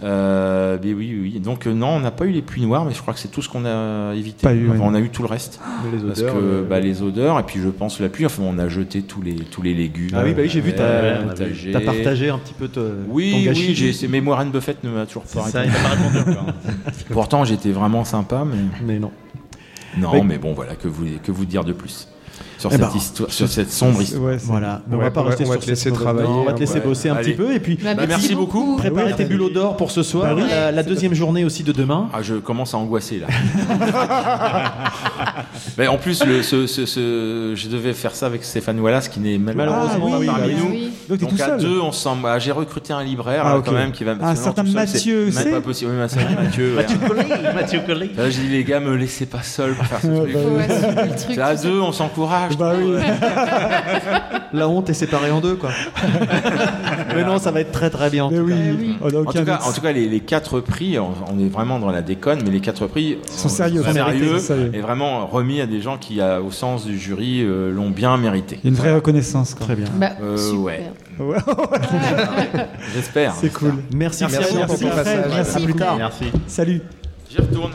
Euh, mais oui, oui. Donc euh, non, on n'a pas eu les pluies noires, mais je crois que c'est tout ce qu'on a évité. Pas eu, Enfin, ouais. On a eu tout le reste. Mais les Parce odeurs, que euh, bah, les odeurs, et puis je pense la pluie. Enfin, on a jeté tous les tous les légumes. Ah oui, bah oui, j'ai vu, Ouais, t'as le potager. t'as partagé un petit peu te- ton Oui, gâchis. oui, j'ai c'est- mais Warren Buffett ne m'a toujours pas ça, répondu. il n'a pas répondu encore. Pourtant, j'étais vraiment sympa, mais Mais non. non, mais bon, voilà, que vous que vous dire de plus? Sur Eh cette ben, histoire, sur cette sombre histoire. Ouais, Voilà, on Ouais, va pas rester on va sur te cette laisser travailler. On va te laisser ouais. bosser un Allez. petit peu et puis Bah, Bah, merci beaucoup. préparer tes bulles d'or pour ce soir. Bah oui. la, la deuxième journée aussi de demain. Ah, je commence à angoisser là. Mais en plus, le, ce, ce- ce- je devais faire ça avec Stéphane Wallace qui n'est malheureusement Ah oui, pas parmi bah nous. oui. Donc, t'es Donc tout à seul deux, on s'en- ah, j'ai recruté un libraire Ah, quand même qui va. Un parce que non, certain Mathieu, c'est pas possible. Oui, Mathieu, Mathieu. Collet, Mathieu Collet. Je dis les gars, me laissez pas seul pour faire ce truc. bah à deux, on s'encourage. Bah oui. La honte est séparée en deux, quoi. mais non, ça va être très très bien. en Mais tout cas. oui, on a En tout, cas, doute. en tout cas, les, les quatre prix, on, on est vraiment dans la déconne, mais les quatre prix Sont sérieux, sont sérieux sont sérieux. et vraiment remis à des gens qui, à- au sens du jury, euh, l'ont bien mérité. Une vraie reconnaissance. quoi. Très bien. Bah, Euh, ouais. J'espère. C'est cool. Merci, Merci Pierre. pour ton passage. À plus tard. Merci. Salut. J'y retourne.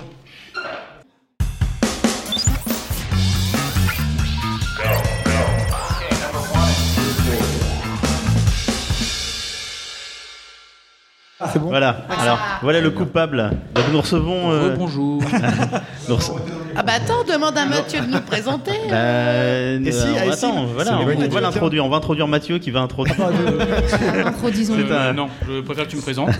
C'est bon Voilà. Alors, voilà le coupable. Donc nous recevons. euh, Bonjour. nous rece- Ah bah attends, demande à Mathieu de nous présenter. Bah, euh, Et si, euh, ah, si, attends, voilà, on, va l'introduire. On va introduire Mathieu qui va introduire. Introduisons. C'est un- non, je préfère que tu me présentes.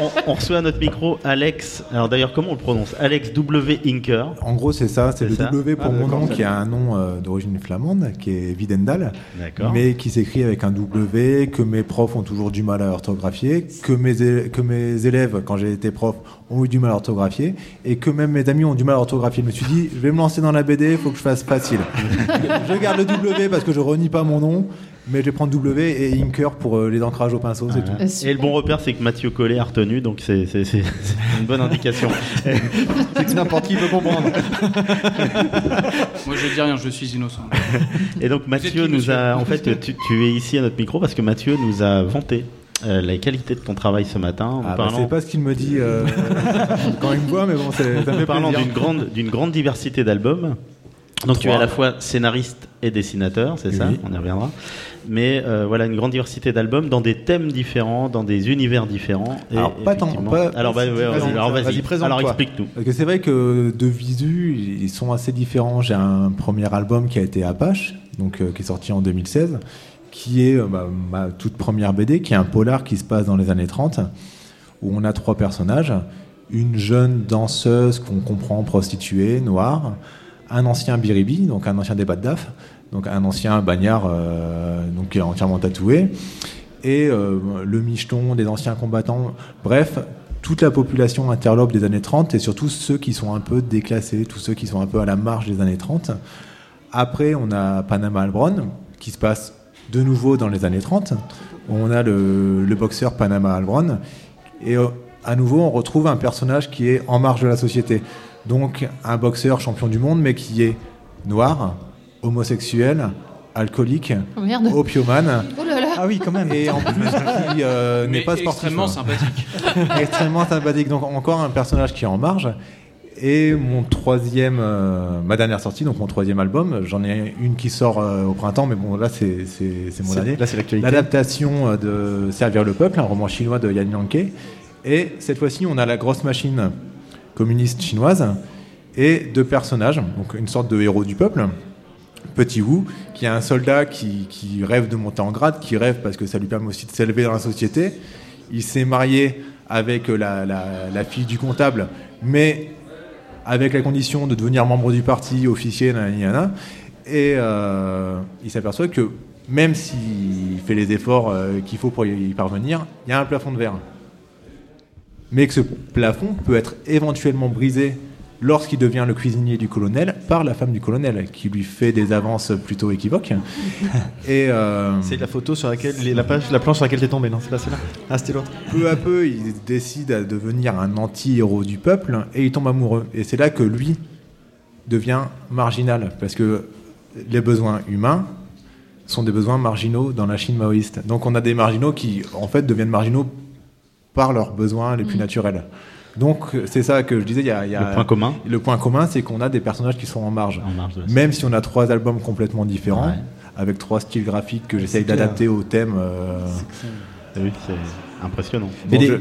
on, on reçoit à notre micro Alex. Alors d'ailleurs, comment on le prononce? Alex W. Inker. En gros, c'est ça, c'est C'est le ça W pour Ah, mon d'accord, nom, ça qui a un nom euh, d'origine flamande, qui est Videndal, D'accord. mais qui s'écrit avec un W, que mes profs ont toujours du mal à orthographier, que mes, que mes élèves, quand j'ai été prof, ont eu du mal à orthographier, et que même mes amis ont du mal à orthographier. Je me suis dit, je vais me lancer dans la BD, il faut que je fasse facile. je garde le W parce que je renie pas mon nom, mais je vais prendre W et Inker pour euh, les ancrages au pinceau, c'est Voilà. tout. Et le bon repère, c'est que Mathieu Collet a retenu, donc c'est une bonne indication. c'est que n'importe qui peut comprendre. Moi, je dis rien, je suis innocent. Et donc Mathieu qui, nous a, en fait, tu, tu es ici à notre micro parce que Mathieu nous a vanté euh, la qualité de ton travail ce matin Ah, bah, c'est pas ce qu'il me dit euh, quand il me voit, mais bon, ça me fait parlant d'une grande, d'une grande diversité d'albums. Donc tu es à la fois scénariste et dessinateur, c'est ça. On y reviendra. Mais euh, voilà une grande diversité d'albums dans des thèmes différents, dans des univers différents. Et Alors, pas tant. Pas, alors, bah, ouais, vas-y, alors, vas-y. alors explique-nous. Parce que c'est vrai que de visu, ils sont assez différents. J'ai un premier album qui a été Apache, donc qui est sorti en 2016, qui est euh, bah, ma toute première BD, qui est un polar qui se passe dans les années 30, où on a trois personnages une jeune danseuse qu'on comprend prostituée, noire, un ancien biribi, donc un ancien débat de DAF, donc un ancien bagnard euh, donc qui est entièrement tatoué, et euh, le micheton des anciens combattants. Bref, toute la population interlope des années 30 et surtout ceux qui sont un peu déclassés, tous ceux qui sont un peu à la marge des années 30. Après, on a Panama Albron qui se passe de nouveau dans les années 30. On a le, le boxeur Panama Albron et euh, à nouveau on retrouve un personnage qui est en marge de la société. Donc un boxeur champion du monde mais qui est noir, homosexuel, alcoolique, Oh, merde. opiomane. Oh là là. Ah oui, quand même. Et en plus, qui euh, n'est pas sportif. extrêmement hein. sympathique. extrêmement sympathique. Donc encore un personnage qui est en marge. Et mon troisième, euh, ma dernière sortie, donc mon troisième album, j'en ai une qui sort euh, au printemps, mais bon là c'est mon année. là, c'est l'actualité. L'adaptation euh, de Servir le peuple, un roman chinois de Yan Yanke. Et cette fois-ci, on a la grosse machine communiste chinoise et deux personnages, donc une sorte de héros du peuple. Petit Wu, qui est un soldat qui, qui rêve de monter en grade, qui rêve parce que ça lui permet aussi de s'élever dans la société. Il s'est marié avec la, la- la fille du comptable, mais avec la condition de devenir membre du parti, officier, nanana. et euh, il s'aperçoit que même s'il fait les efforts euh, qu'il faut pour y parvenir, il y a un plafond de verre. Mais que ce plafond peut être éventuellement brisé lorsqu'il devient le cuisinier du colonel par la femme du colonel, qui lui fait des avances plutôt équivoques. Et euh, C'est la photo sur laquelle la page, la planche sur laquelle t'es tombé, non C'est pas celle-là Ah, c'était l'autre. peu à peu, il décide à devenir un anti-héros du peuple et il tombe amoureux. Et c'est là que lui devient marginal, parce que les besoins humains sont des besoins marginaux dans la Chine maoïste. Donc on a des marginaux qui, en fait, deviennent marginaux par leurs besoins les plus naturels. Donc c'est ça que je disais. Il y a, il y a- Le point commun. Le point commun, c'est qu'on a des personnages qui sont en marge. En marge de la Même si on a trois albums complètement différents, Ouais. avec trois styles graphiques que j'essaye d'adapter au thème. euh, Impressionnant. Bon, des, je- des-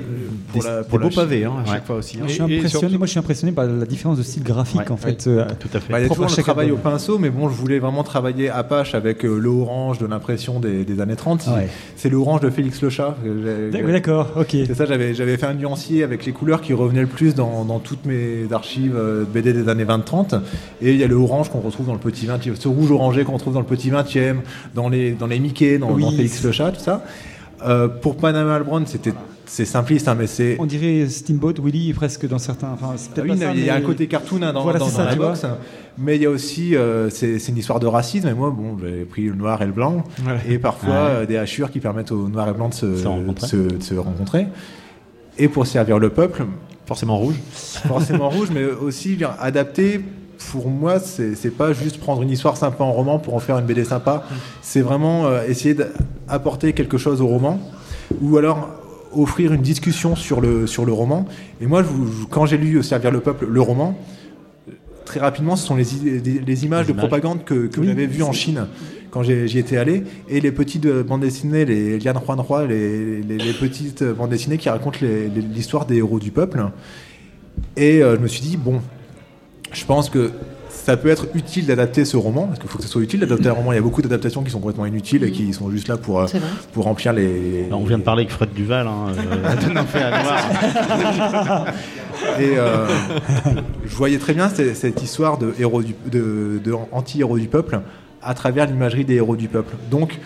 pour la- des pour la beaux pavés hein, à chaque fois aussi. hein. Je suis Et- et impressionné, surtout- moi je suis impressionné par la différence de style graphique Ouais. en fait. euh, Tout à fait. Bah, il y a toujours le au pinceau, mais bon, je voulais vraiment travailler Apache avec euh, le orange de l'impression des, des années 30. Ouais. C'est le orange de Félix Le Chat. D'accord, ok. C'est ça, j'avais, j'avais fait un nuancier avec les couleurs qui revenaient le plus dans, dans toutes mes archives euh, de BD des années 20-30. Et il y a le orange qu'on retrouve dans le petit 20e, ce rouge orangé qu'on retrouve dans le petit 20e, dans les, dans les Mickey, dans, Oui. dans Félix Le Chat, tout ça. Euh, pour Panama Albron, c'était, c'est simpliste, hein, mais c'est. On dirait Steamboat Willie presque dans certains. Enfin, c'est Ah peut-être oui, pas ça, il y a mais- un côté cartoon hein, dans, Voilà, dans- c'est dans ça, la tu vois. box, mais il y a aussi, euh, c'est c'est une histoire de racisme, et moi, bon, j'avais pris le noir et le blanc, et parfois Ouais. euh, des hachures qui permettent aux noirs et blancs de se, rencontrer. de se- de se rencontrer. Et pour servir le peuple, Forcément rouge. forcément rouge, mais aussi bien adapté. Pour moi, c'est pas juste prendre une histoire sympa en roman pour en faire une BD sympa. C'est vraiment euh, essayer d'apporter quelque chose au roman, ou alors offrir une discussion sur le, sur le roman. Et moi, je quand j'ai lu Servir le peuple, le roman, très rapidement, ce sont les, i- les- les images de propagande que, que Oui, j'avais vues en Chine quand j'y étais allé, et les petites euh, bandes dessinées, les Lian Juan Roy, les, les- les petites bandes dessinées qui racontent l'histoire des héros du peuple. Et euh, je me suis dit, bon, je pense que ça peut être utile d'adapter ce roman, parce qu'il faut que ce soit utile d'adapter un roman. Il y a beaucoup d'adaptations qui sont complètement inutiles et qui sont juste là pour, euh, pour remplir les. On vient de parler avec Fred Duval, hein, euh. Et euh, je voyais très bien cette, cette histoire de, héros du, de, de anti-héros du peuple à travers l'imagerie des héros du peuple. Donc,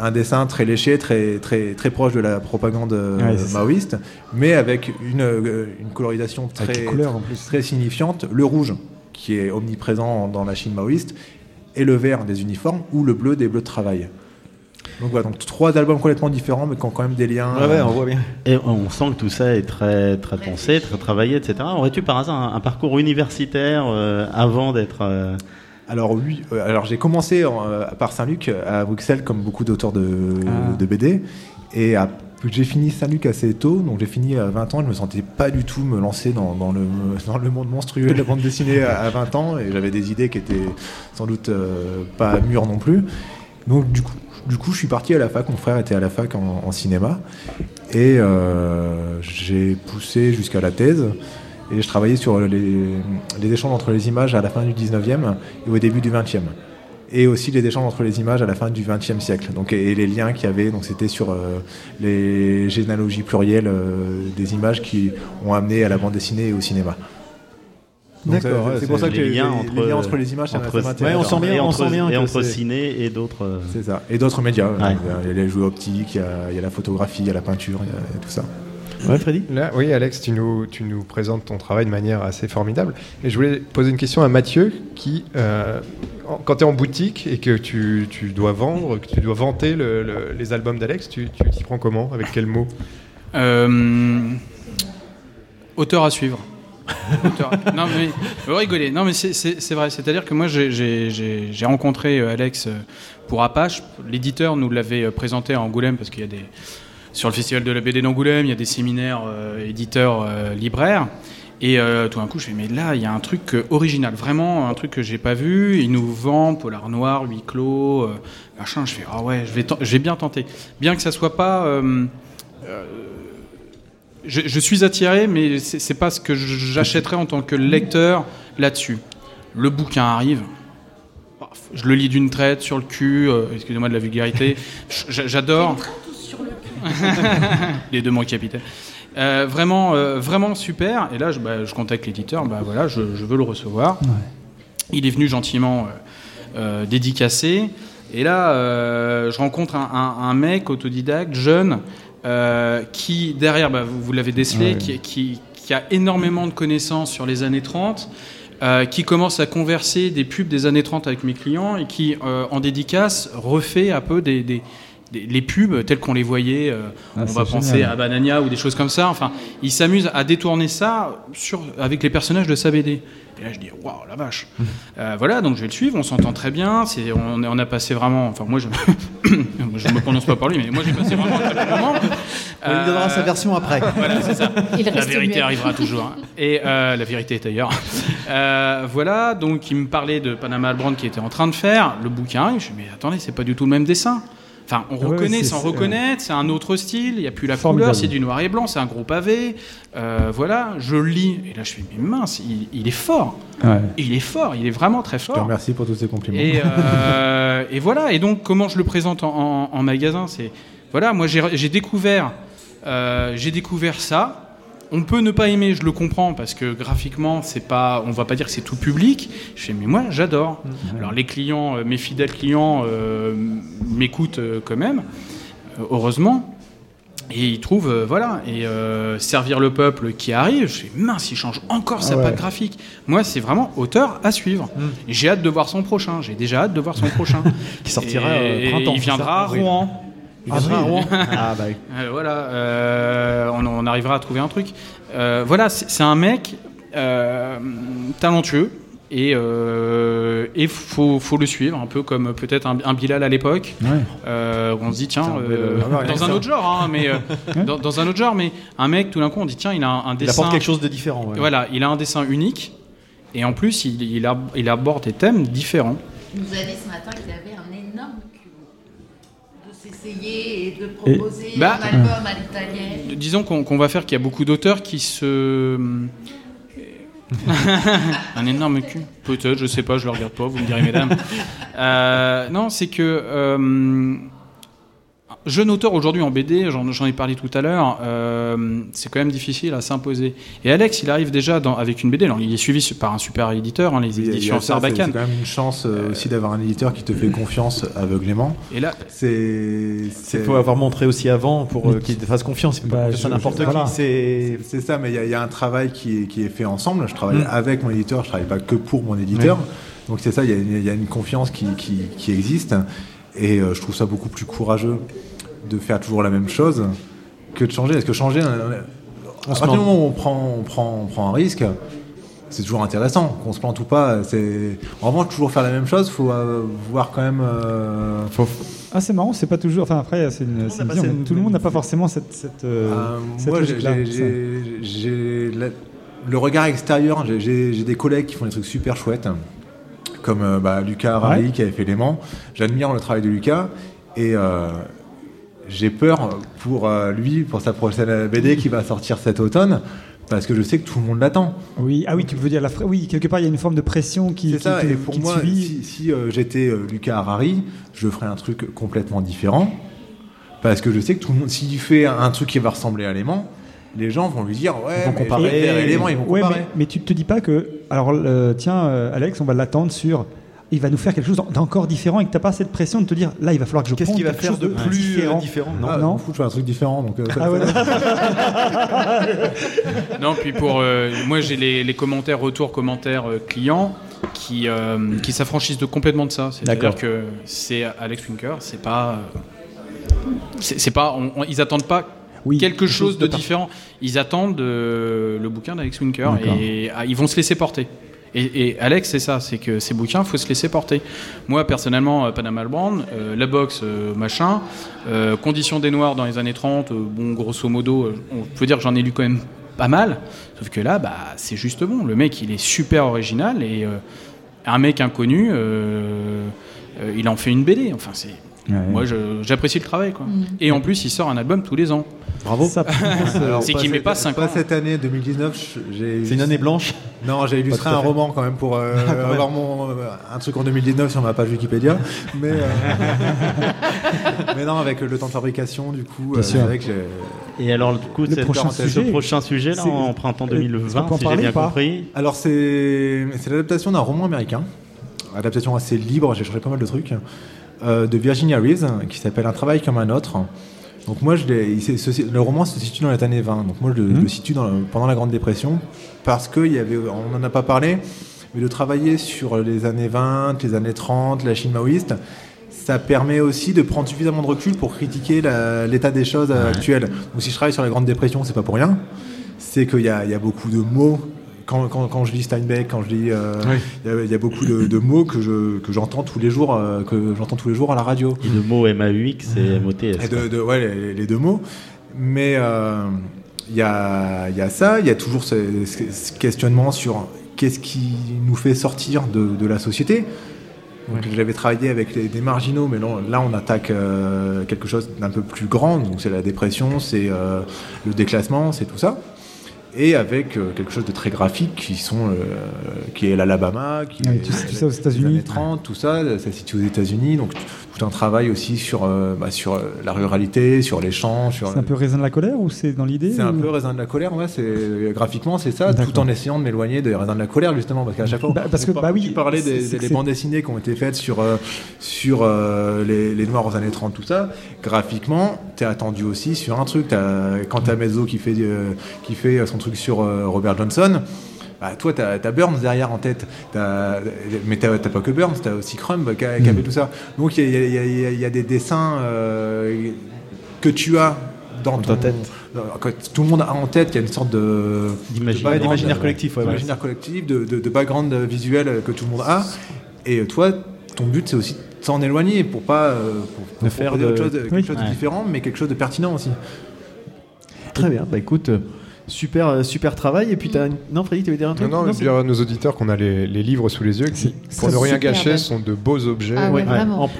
un dessin très léché, très, très, très proche de la propagande euh, Ouais, c'est ça. maoïste, mais avec une, euh, une colorisation très, couleurs, en plus. très signifiante. Le rouge, qui est omniprésent dans la Chine maoïste, et le vert des uniformes, ou le bleu des bleus de travail. Donc voilà, donc trois albums complètement différents, mais qui ont quand même des liens. Ouais, ouais, on voit bien. Et on sent que tout ça est très, très pensé, très travaillé, etc. Aurais-tu par hasard un, un parcours universitaire euh, avant d'être. euh, Alors oui, euh, alors j'ai commencé en, euh, par Saint-Luc à Bruxelles comme beaucoup d'auteurs de, Ah. de BD et j'ai fini Saint-Luc assez tôt, donc j'ai fini à 20 ans. Je me sentais pas du tout me lancer dans, dans le, dans le monde monstrueux de la bande dessinée à, à 20 ans et j'avais des idées qui étaient sans doute euh, pas mûres non plus. Donc du coup, du coup, je suis parti à la fac. Mon frère était à la fac en, en cinéma et euh, j'ai poussé jusqu'à la thèse. Et je travaillais sur les, les échanges entre les images à la fin du 19e et au début du 20e. Et aussi les échanges entre les images à la fin du 20e siècle. Donc, et, et les liens qu'il y avait, donc c'était sur euh, les généalogies plurielles euh, des images qui ont amené à la bande dessinée et au cinéma. D'accord, ouais, c'est pour ça que les les, liens les- entre, les liens entre les images, entre- ça. Ouais, on sent bien, et on entre, sent bien et que entre c'est- ciné et d'autres. euh, C'est ça. Et d'autres médias. Ouais. Il y a les jeux optiques, il y a, il y a la photographie, il y a la peinture, il y a, il y a tout ça. Ouais, Freddy Là, oui, Alex, tu nous, tu nous présentes ton travail de manière assez formidable. Et je voulais poser une question à Mathieu, qui, euh, en- quand tu es en boutique et que tu, tu dois vendre, que tu dois vanter le- le- les albums d'Alex, tu tu t'y prends comment? Avec quel mot? Euh, auteur à suivre. Non mais vous rigolez. Non mais c'est- vrai. C'est-à-dire que moi j'ai- j'ai j'ai- j'ai rencontré euh, Alex euh, pour Apache. L'éditeur nous l'avait présenté à Angoulême parce qu'il y a des sur le festival de la BD d'Angoulême, il y a des séminaires euh, éditeurs euh, libraires. Et euh, tout d'un coup, je fais mais là, il y a un truc original, vraiment un truc que j'ai pas vu. Il nous vend polar noir, huis clos, machin. Je fais ah ouais, je vais, je vais bien tenter, bien que ça soit pas je, je suis attiré, mais c'est pas ce que j'achèterais en tant que lecteur là-dessus. Le bouquin arrive, je le lis d'une traite sur le cul, excusez-moi de la vulgarité, j'adore. Les deux mots capitaine. Euh, vraiment, euh, vraiment super. Et là, je, bah, je contacte l'éditeur. Bah voilà, je, je veux le recevoir. Il est venu gentiment euh, euh, dédicacé. Et là, je rencontre un, un- un mec autodidacte, jeune, qui derrière, bah, vous, vous l'avez décelé, Ouais. qui, qui- qui a énormément de connaissances sur les années 30. euh, qui commence à converser des pubs des années 30 avec mes clients et qui, euh, en dédicace, refait un peu des, des- des- les pubs telles qu'on les voyait. euh, Ah, on va penser à Banania ou des choses comme ça. Enfin, il s'amuse à détourner ça sur, avec les personnages de sa BD. Et là, je dis, waouh, la vache. Euh, voilà, donc je vais le suivre, on s'entend très bien. C'est, on, on a passé vraiment. Enfin, moi, je ne me prononce pas par lui, mais moi, j'ai passé vraiment un très bon moment. On lui donnera sa version après. Voilà, c'est ça. Il la vérité arrivera toujours. hein. Et euh, la vérité est ailleurs. Euh, voilà, donc il me parlait de Panama Albrand qui était en train de faire le bouquin. Et je me dis, mais attendez, c'est pas du tout le même dessin. Enfin, on Ah ouais, reconnaît sans c'est- reconnaître, c'est un autre style, il n'y a plus la Formidable. couleur, c'est du noir et blanc, c'est un gros pavé. Euh, voilà, je lis, et là je fais, mais mince, il, il est fort. Ouais. Il est fort, il est vraiment très Je te fort. remercie pour tous ces compliments. Et, euh, et voilà. Et donc, comment je le présente en, en- en magasin C'est voilà, moi j'ai j'ai découvert, euh, j'ai découvert ça. On peut ne pas aimer, je le comprends, parce que graphiquement, c'est pas, on va pas dire que c'est tout public. Je fais, mais moi, j'adore. Alors les clients, euh, mes fidèles clients, euh, m'écoutent euh, quand même, heureusement. Et ils trouvent, euh, voilà, et euh, servir le peuple qui arrive, je fais mince, il change encore sa Ah ouais. patte graphique. Moi, c'est vraiment auteur à suivre. Et J'ai hâte de voir son prochain. J'ai déjà hâte de voir son prochain. Qui sortira Et- printemps. Il viendra à Rouen. Il viendra à Rouen Ah bah. Euh, voilà, euh, on, on arrivera à trouver un truc. Euh, voilà, c'est un mec euh, talentueux et il faut, faut le suivre, un peu comme peut-être un, un Bilal à l'époque. Ouais. Euh, on se dit tiens, un ah dans un autre genre, hein, mais dans, dans un autre genre, mais un mec tout d'un coup on dit tiens, il a un, un Il dessin. apporte quelque chose de différent. ouais. Voilà, il a un dessin unique et en plus il, il, ab- il aborde des thèmes différents. Il nous a dit ce matin qu'il avait culot de s'essayer et de Et- proposer Bah, un album à l'italienne. Disons qu'on qu'on va faire qu'il y a beaucoup d'auteurs qui se. un énorme cul. Peut-être, je sais pas, je le regarde pas, vous me direz, mesdames. Euh, non, c'est que. euh, jeune auteur aujourd'hui en BD, j'en ai parlé tout à l'heure, euh, c'est quand même difficile à s'imposer. Et Alex, il arrive déjà dans- avec une BD. Alors, il est suivi par un super éditeur, hein, les a éditions Sarbacane. c'est quand même une chance euh, aussi d'avoir un éditeur qui te fait confiance aveuglément. Et là, c'est Il faut avoir montré aussi avant pour euh, qu'il te fasse confiance. Pas Bah, je- n'importe qui. voilà. C'est ça, mais il y, a- il y a un travail qui est, qui est fait ensemble. Je travaille Mm. avec mon éditeur, je travaille pas que pour mon éditeur. Donc c'est ça, il y, a une- il y a une confiance qui, qui- qui existe. Et euh, je trouve ça beaucoup plus courageux de faire toujours la même chose que de changer. Parce que changer, euh, à partir du moment où on prend, on prend, on prend un risque, c'est toujours intéressant. Qu'on se plante ou pas, c'est. En revanche, toujours faire la même chose, faut euh, voir quand même. euh, Ah, c'est marrant, c'est pas toujours. Enfin, après, c'est une, mais tout le monde n'a pas forcément cette. cette, euh, Euh, cette moi, j'ai- la- le regard extérieur. J'ai- des collègues qui font des trucs super chouettes, comme euh, bah, Lucas Ouais. qui avait fait Léman. J'admire le travail de Lucas et euh, j'ai peur pour euh, lui, pour sa prochaine BD qui va sortir cet automne, parce que je sais que tout le monde l'attend. Oui, ah oui, tu veux dire la. fra- Oui, quelque part, il y a une forme de pression qui. C'est qui ça, te- et pour qui moi, si, si, euh, j'étais euh, Lucas Harari, je ferais un truc complètement différent. Parce que je sais que tout le monde, s'il fait un truc qui va ressembler à Léman, les gens vont lui dire Ouais, vais faire Élément, ils vont Ouais, comparer. mais, mais tu te dis pas que. Alors, euh, tiens, Alex, on va l'attendre sur. Il va nous faire quelque chose d'en- d'encore différent et que tu n'as pas cette pression de te dire là, il va falloir que je Qu'est-ce qu'il va quelque faire chose de plus, différent. euh, différent Ah, non. je m'en fous, je fais un truc différent. Donc, euh, ça- Ah ouais, Non, puis pour euh, moi j'ai les, les commentaires, retours, commentaires euh, clients qui, euh, qui s'affranchissent de complètement de ça. C'est-à-dire D'accord. que c'est Alex Winker, c'est pas, c'est c'est pas, on- on- ils attendent pas quelque chose de, différent. Ils attendent euh, le bouquin d'Alex Winker D'accord. et ah, ils vont se laisser porter. Et, Alex, c'est ça, c'est que ces bouquins, faut se laisser porter. Moi, personnellement, euh, Panama Brown, euh, la boxe, euh, machin, euh, Conditions des Noirs dans les années 30, euh, bon, grosso modo, on peut dire que j'en ai lu quand même pas mal. Sauf que là, bah, c'est juste bon. Le mec, il est super original et un mec inconnu, il en fait une BD. Enfin, c'est. Ouais. Moi, j'apprécie le travail, quoi. Mm. Et en plus, il sort un album tous les ans. Bravo. Ça, Alors, c'est qu'il met pas 5 pas ans. cette année 2019. je- j'ai C'est une année blanche Non, j'ai illustré Pas un roman quand même pour euh, avoir mon, euh, un truc en 2019 sur ma page Wikipédia. Mais, euh, mais non, avec le temps de fabrication, du coup, euh. Et alors, du coup, Le prochain sujet, ce prochain sujet, là, en printemps euh, 2020, est-ce qu'on peut en si j'ai bien pas compris. Alors, c'est c'est l'adaptation d'un roman américain, adaptation assez libre, j'ai changé pas mal de trucs, euh, de Virginia Reeves, qui s'appelle Un travail comme un autre. Donc moi, je il le roman se situe dans les années 20. Donc moi, je, le- Mhm. je le situe dans pendant la Grande Dépression, parce que il y avait, on n'en a pas parlé, mais de travailler sur les années 20, les années 30, la Chine maoïste, ça permet aussi de prendre suffisamment de recul pour critiquer l'état des choses euh, actuelles. Donc si je travaille sur la Grande Dépression, c'est pas pour rien. C'est qu'il y y a beaucoup de mots. Quand, quand- quand je lis Steinbeck, quand je lis, euh, il y a- il y, a beaucoup de, de mots que je que j'entends tous les jours, euh, que j'entends tous les jours à la radio. Et de mots MAUX et MOTS. Et de, de- ouais, les, les deux mots. Mais euh, il y, a, il y a ça, il y a toujours ce, questionnement sur qu'est-ce qui nous fait sortir de, de la société. Donc, J'avais travaillé avec les, des marginaux, mais non, là on attaque euh, quelque chose d'un peu plus grand. Donc c'est la dépression, c'est euh, le déclassement, c'est tout ça. Et avec euh, quelque chose de très graphique qui sont euh, qui est l'Alabama, qui Ouais, est tout- tout ça aux États-Unis. années 30, tout ça, ça se situe aux États-Unis. Donc tout un travail aussi sur euh, bah, sur euh, la ruralité, sur les champs, sur C'est un peu raisin de la colère ou c'est dans l'idée c'est un peu raisin de la colère, ouais, c'est graphiquement c'est ça, tout en essayant de m'éloigner des raisins de la colère justement, parce qu'à chaque fois, Bah, parce que, par- bah oui, tu parlais des, bandes dessinées qui ont été faites sur euh, sur euh, les, les noirs aux années 30, tout ça. Graphiquement, t'es attendu aussi sur un truc. T'as- quand t'as Mezzo qui fait qui fait son truc sur Robert Johnson. Bah, toi, t'as as Burns derrière en tête, mais t'as t'as pas que Burns, t'as aussi Crumb qui a, qui a Mm. fait tout ça. Donc il y a, y y y des dessins euh, que tu as dans ton, ta tête. tout le monde a en tête, qu'il y a une sorte de D'imaginaire. euh, collectif, ouais, collectif, de, de- de background visuel que tout le monde a. Et toi, ton but, c'est aussi de s'en éloigner pour pas euh, pour, pour De faire proposer de- autre chose, quelque Oui. chose de différent, mais quelque chose de pertinent aussi. Très bien, bah écoute, euh, super, euh, super travail. Et puis, t'as une... non, Freddy, tu avais dire un Non, truc non, mais c'est- dire à nos auditeurs qu'on a les, les livres sous les yeux qui, pour ne rien gâcher, sont de beaux objets. Ah ouais.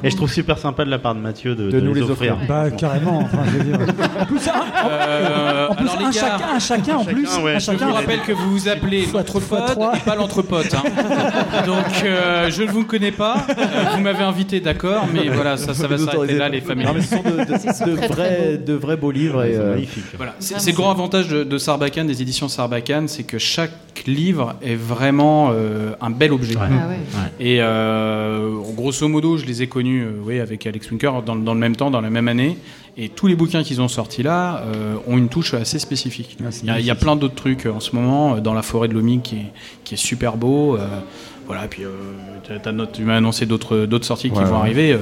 Et je trouve super sympa de la part de Mathieu de, De nous les offrir. Bah carrément. Enfin, je veux dire. En plus, un, Euh, en plus, alors, les un gars, chacun, un chacun en plus. Chacun, ouais. un Je Je chacun. vous rappelle que vous vous appelez l'entrepode et pas l'entrepote. hein. Donc euh, je ne vous connais pas. Euh, vous m'avez invité, d'accord, mais voilà, ça, ça va s'arrêter là, les familles. Non, mais ce sont de, vrais, de vrais beaux livres. Et, magnifique. Voilà, c'est Vraiment. c'est le grand avantage de, de Sarbacane, des éditions Sarbacane, c'est que chaque livre est vraiment euh, un bel objet. Ah ouais. Et euh, grosso modo, je les ai connus euh, oui, avec Alex Winker dans, dans le même temps, dans la même année. Et tous les bouquins qu'ils ont sortis là euh, ont une touche assez spécifique. Ah, Il y, a- il y a plein d'autres trucs en ce moment, dans la forêt de l'Omic qui est, qui est super beau. euh, voilà, puis euh, tu m'as annoncé d'autres sorties qui Ouais, vont arriver.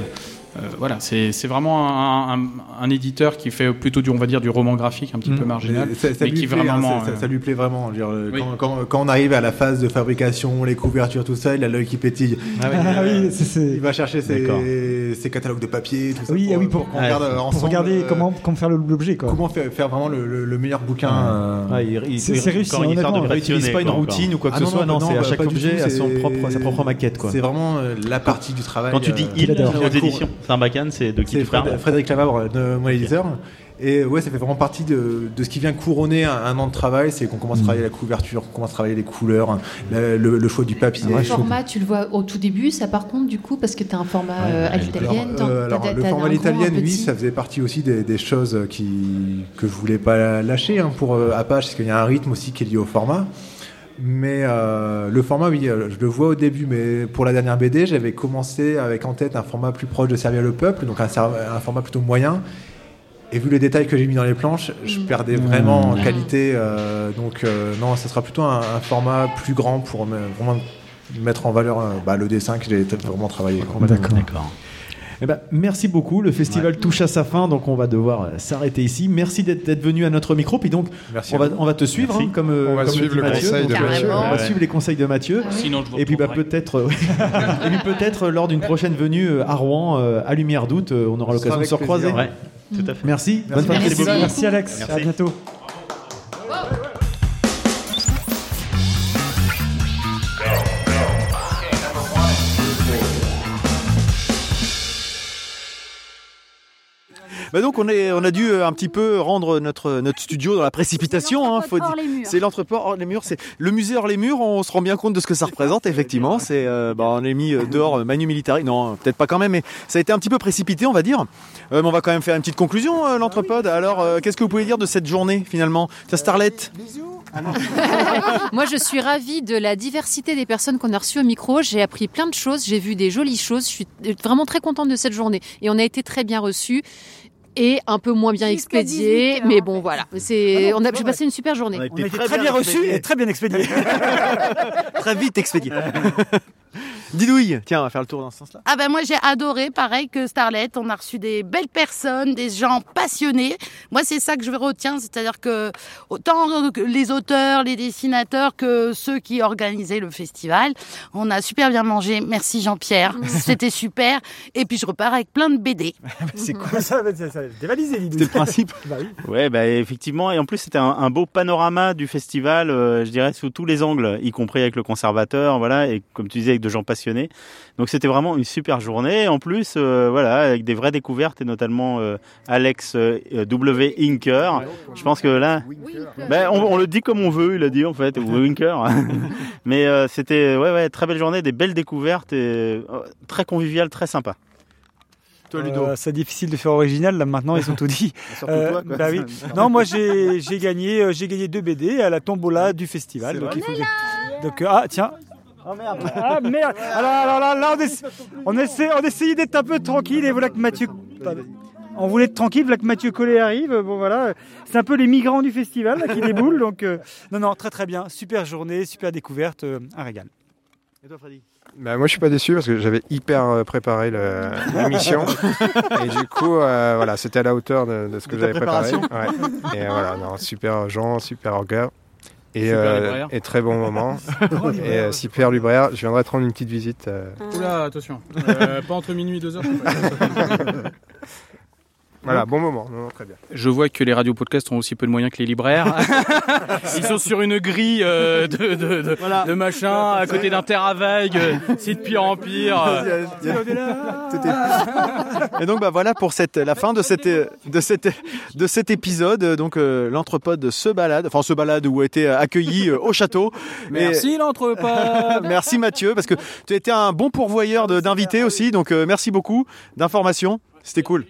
Euh, Euh, voilà, c'est c'est vraiment un, un- un éditeur qui fait plutôt du, on va dire, du roman graphique un petit peu Mm. marginal, Mais ça, ça mais lui qui plaît, vraiment. hein, ça, lui plaît vraiment. Dire, euh, Oui. quand, quand- quand on arrive à la phase de fabrication, les couvertures, tout ça, il a l'œil qui pétille. Ah oui. Ah oui, Il va chercher ses, ses catalogues de papier, tout ça. Oui, pour, ah oui, pour, qu'on regarde euh, pour ensemble, regarder euh, comment, comment faire le- l'objet. Quoi. comment faire, faire vraiment le, le- le meilleur bouquin. euh, il- C'est- réussi, quand il honnêtement. il réutilise pas une routine ou quoi que ce soit, non, non, non, c'est à bah, chaque objet à son c'est- propre, sa propre maquette. Quoi. C'est vraiment euh, la partie du travail. Quand tu dis euh, il qui aux éditions Sarbacane, c'est de qui C'est Fred- Frédéric Lavabre, de mon éditeur. Et ouais, ça fait vraiment partie de, de ce qui vient couronner un, un an de travail, c'est qu'on commence à travailler la couverture, qu'on commence à travailler les couleurs, le, le- le choix du papier. Le format, tu le vois au tout début, ça par contre, du coup, parce que tu as un format euh, à l'italienne. Alors, t'as- euh, alors, le format à l'italienne, oui, ça faisait partie aussi des, des choses qui, que je voulais pas lâcher hein, pour euh, Apache, parce qu'il y a un rythme aussi qui est lié au format. Mais euh, le format, oui, euh, je le vois au début, mais pour la dernière BD, j'avais commencé avec en tête un format plus proche de Servir le peuple, donc un, format plutôt moyen. Et vu les détails que j'ai mis dans les planches, je perdais vraiment en Mmh. qualité. euh, donc euh, non, ça sera plutôt un, un format plus grand pour me- vraiment mettre en valeur euh, bah, le dessin que j'ai vraiment travaillé. D'accord. Eh ben, merci beaucoup. Le festival touche à sa fin, donc on va devoir euh, s'arrêter ici. Merci d'être venu à notre micro. Puis donc, Merci on va, on va te suivre, hein, comme, euh, On va comme suivre dit le Mathieu. conseil de Donc, Mathieu. On va Ouais. suivre les conseils de Mathieu. Sinon, je vous Et puis bah, peut-être, euh, et puis peut-être lors d'une prochaine venue à Rouen, à Lumière d'août, on aura l'occasion de se recroiser. Ouais, tout à fait. Merci. Bonne fin de Merci, Alex. Merci. À bientôt. Bah donc on, est, on a dû euh, un petit peu rendre notre, notre studio dans la précipitation. hein, faut dire. C'est l'entrepôt hors les murs. C'est le musée hors les murs. On se rend bien compte de ce que ça représente effectivement. C'est euh, bah, on est mis euh, dehors euh, Manu Militari. Non, peut-être pas quand même, mais ça a été un petit peu précipité, on va dire. Euh, mais on va quand même faire une petite conclusion, euh, l'entrepode. Alors, euh, qu'est-ce que vous pouvez dire de cette journée finalement? Ta Starlet Moi, je suis ravie de la diversité des personnes qu'on a reçues au micro. J'ai appris plein de choses, j'ai vu des jolies choses. Je suis vraiment très contente de cette journée. Et on a été très bien reçus et un peu moins bien Jusqu'à expédiés. 18 heures, Mais bon, voilà. C'est, on a, j'ai passé une super journée. On a été On a été très bien reçus et très bien expédiés. Très vite expédié. Didouille, tiens, on va faire le tour dans ce sens-là. Ah ben moi j'ai adoré, pareil que Starlet, on a reçu des belles personnes, des gens passionnés. Moi c'est ça que je retiens, c'est-à-dire que autant les auteurs, les dessinateurs que ceux qui organisaient le festival, on a super bien mangé. Merci Jean-Pierre, c'était super. Et puis je repars avec plein de BD. C'est quoi ça? Ça, ça dévalisé. C'est le principe. Bah oui. Ouais, bah effectivement, et en plus c'était un, un beau panorama du festival, euh, je dirais sous tous les angles, y compris avec le conservateur, voilà, et comme tu disais avec de gens Donc c'était vraiment une super journée. En plus, euh, voilà, avec des vraies découvertes et notamment euh, Alex euh, W Inker. Je pense que là, ben, on, on le dit comme on veut, il a dit en fait, ou Winker. Mais euh, c'était ouais, ouais, très belle journée, des belles découvertes et euh, très convivial, très sympa. Toi, Ludo. Euh, c'est difficile de faire original là maintenant ils ont tout dit. Euh, toi, quoi. bah oui. Non moi j'ai j'ai gagné j'ai gagné deux BD à la tombola du festival. Donc, vrai il faut que- donc, ah tiens. Oh merde. Ah merde. Alors, alors là, là, on, essa- on, essaie, on essayait d'être un peu tranquille et voilà que Mathieu. On voulait être tranquille, voilà que Mathieu Collet arrive. Bon voilà, c'est un peu les migrants du festival là, qui déboulent. Donc euh, non non très très bien, super journée, super découverte, euh, un régal. Et toi, Freddy? Bah, moi, je suis pas déçu parce que j'avais hyper euh, préparé l'émission. et du coup, euh, voilà, c'était à la hauteur de, de ce que j'avais préparé. Ouais. Et voilà, non, super gens, super orga. Et, euh, et très bon moment. et euh, super libraire. Je viendrai te rendre une petite visite. euh. Oula, attention. Euh, pas entre minuit et deux heures. Voilà, bon moment. Non, non, très bien. Je vois que les radios podcasts ont aussi peu de moyens que les libraires. Ils sont sur une grille euh, de, de, de, de machin à côté d'un terre à vague. euh, C'est de pire en pire. euh. Et donc bah voilà pour cette la fin de cette de cette de cet épisode donc euh, l'entrepode se balade enfin se balade ou a été accueilli euh, au château. Merci l'entrepode. merci Mathieu parce que tu as été un bon pourvoyeur d'invités aussi donc euh, merci beaucoup d'informations c'était cool.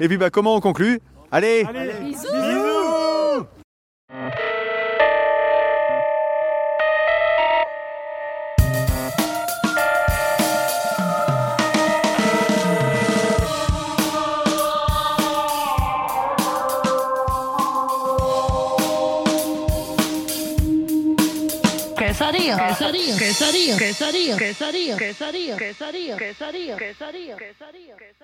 Et puis bah comment on conclut Allez, Bisous. Que quesadilla, quesadilla, quesadilla, quesadilla, quesadilla, quesadilla, quesadilla, quesadilla, quesadilla, quesadilla, quesadilla.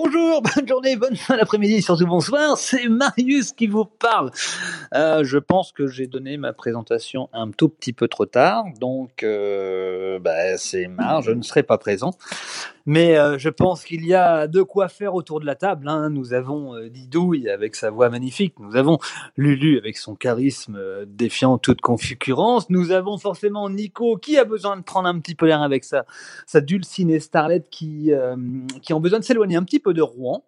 Bonjour, bonne journée, bonne fin d'après-midi, surtout bonsoir, c'est Marius qui vous parle. Euh, je pense que j'ai donné ma présentation un tout petit peu trop tard, donc euh, bah, c'est marre, je ne serai pas présent. Mais euh, je pense qu'il y a de quoi faire autour de la table. hein. Nous avons Didouille avec sa voix magnifique, nous avons Lulu avec son charisme défiant toute concurrence, nous avons forcément Nico qui a besoin de prendre un petit peu l'air avec sa, sa dulcinée Starlet qui, qui ont besoin de s'éloigner un petit peu de Rouen.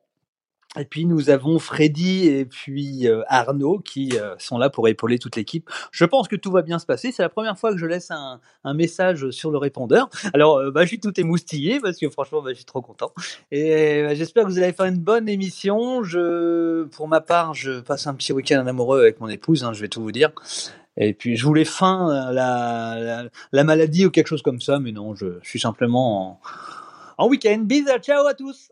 Et puis nous avons Freddy et puis euh, Arnaud qui euh, sont là pour épauler toute l'équipe. Je pense que tout va bien se passer. C'est la première fois que je laisse un, message sur le répondeur. Alors euh, bah, je suis tout émoustillé parce que franchement bah, je suis trop content. Et bah, j'espère que vous allez faire une bonne émission. Je, pour ma part, je passe un petit week-end en amoureux avec mon épouse. hein, je vais tout vous dire. Et puis je voulais feint euh, la, la, la maladie ou quelque chose comme ça, mais non, je, je suis simplement en, en week-end. Bisous, ciao à tous.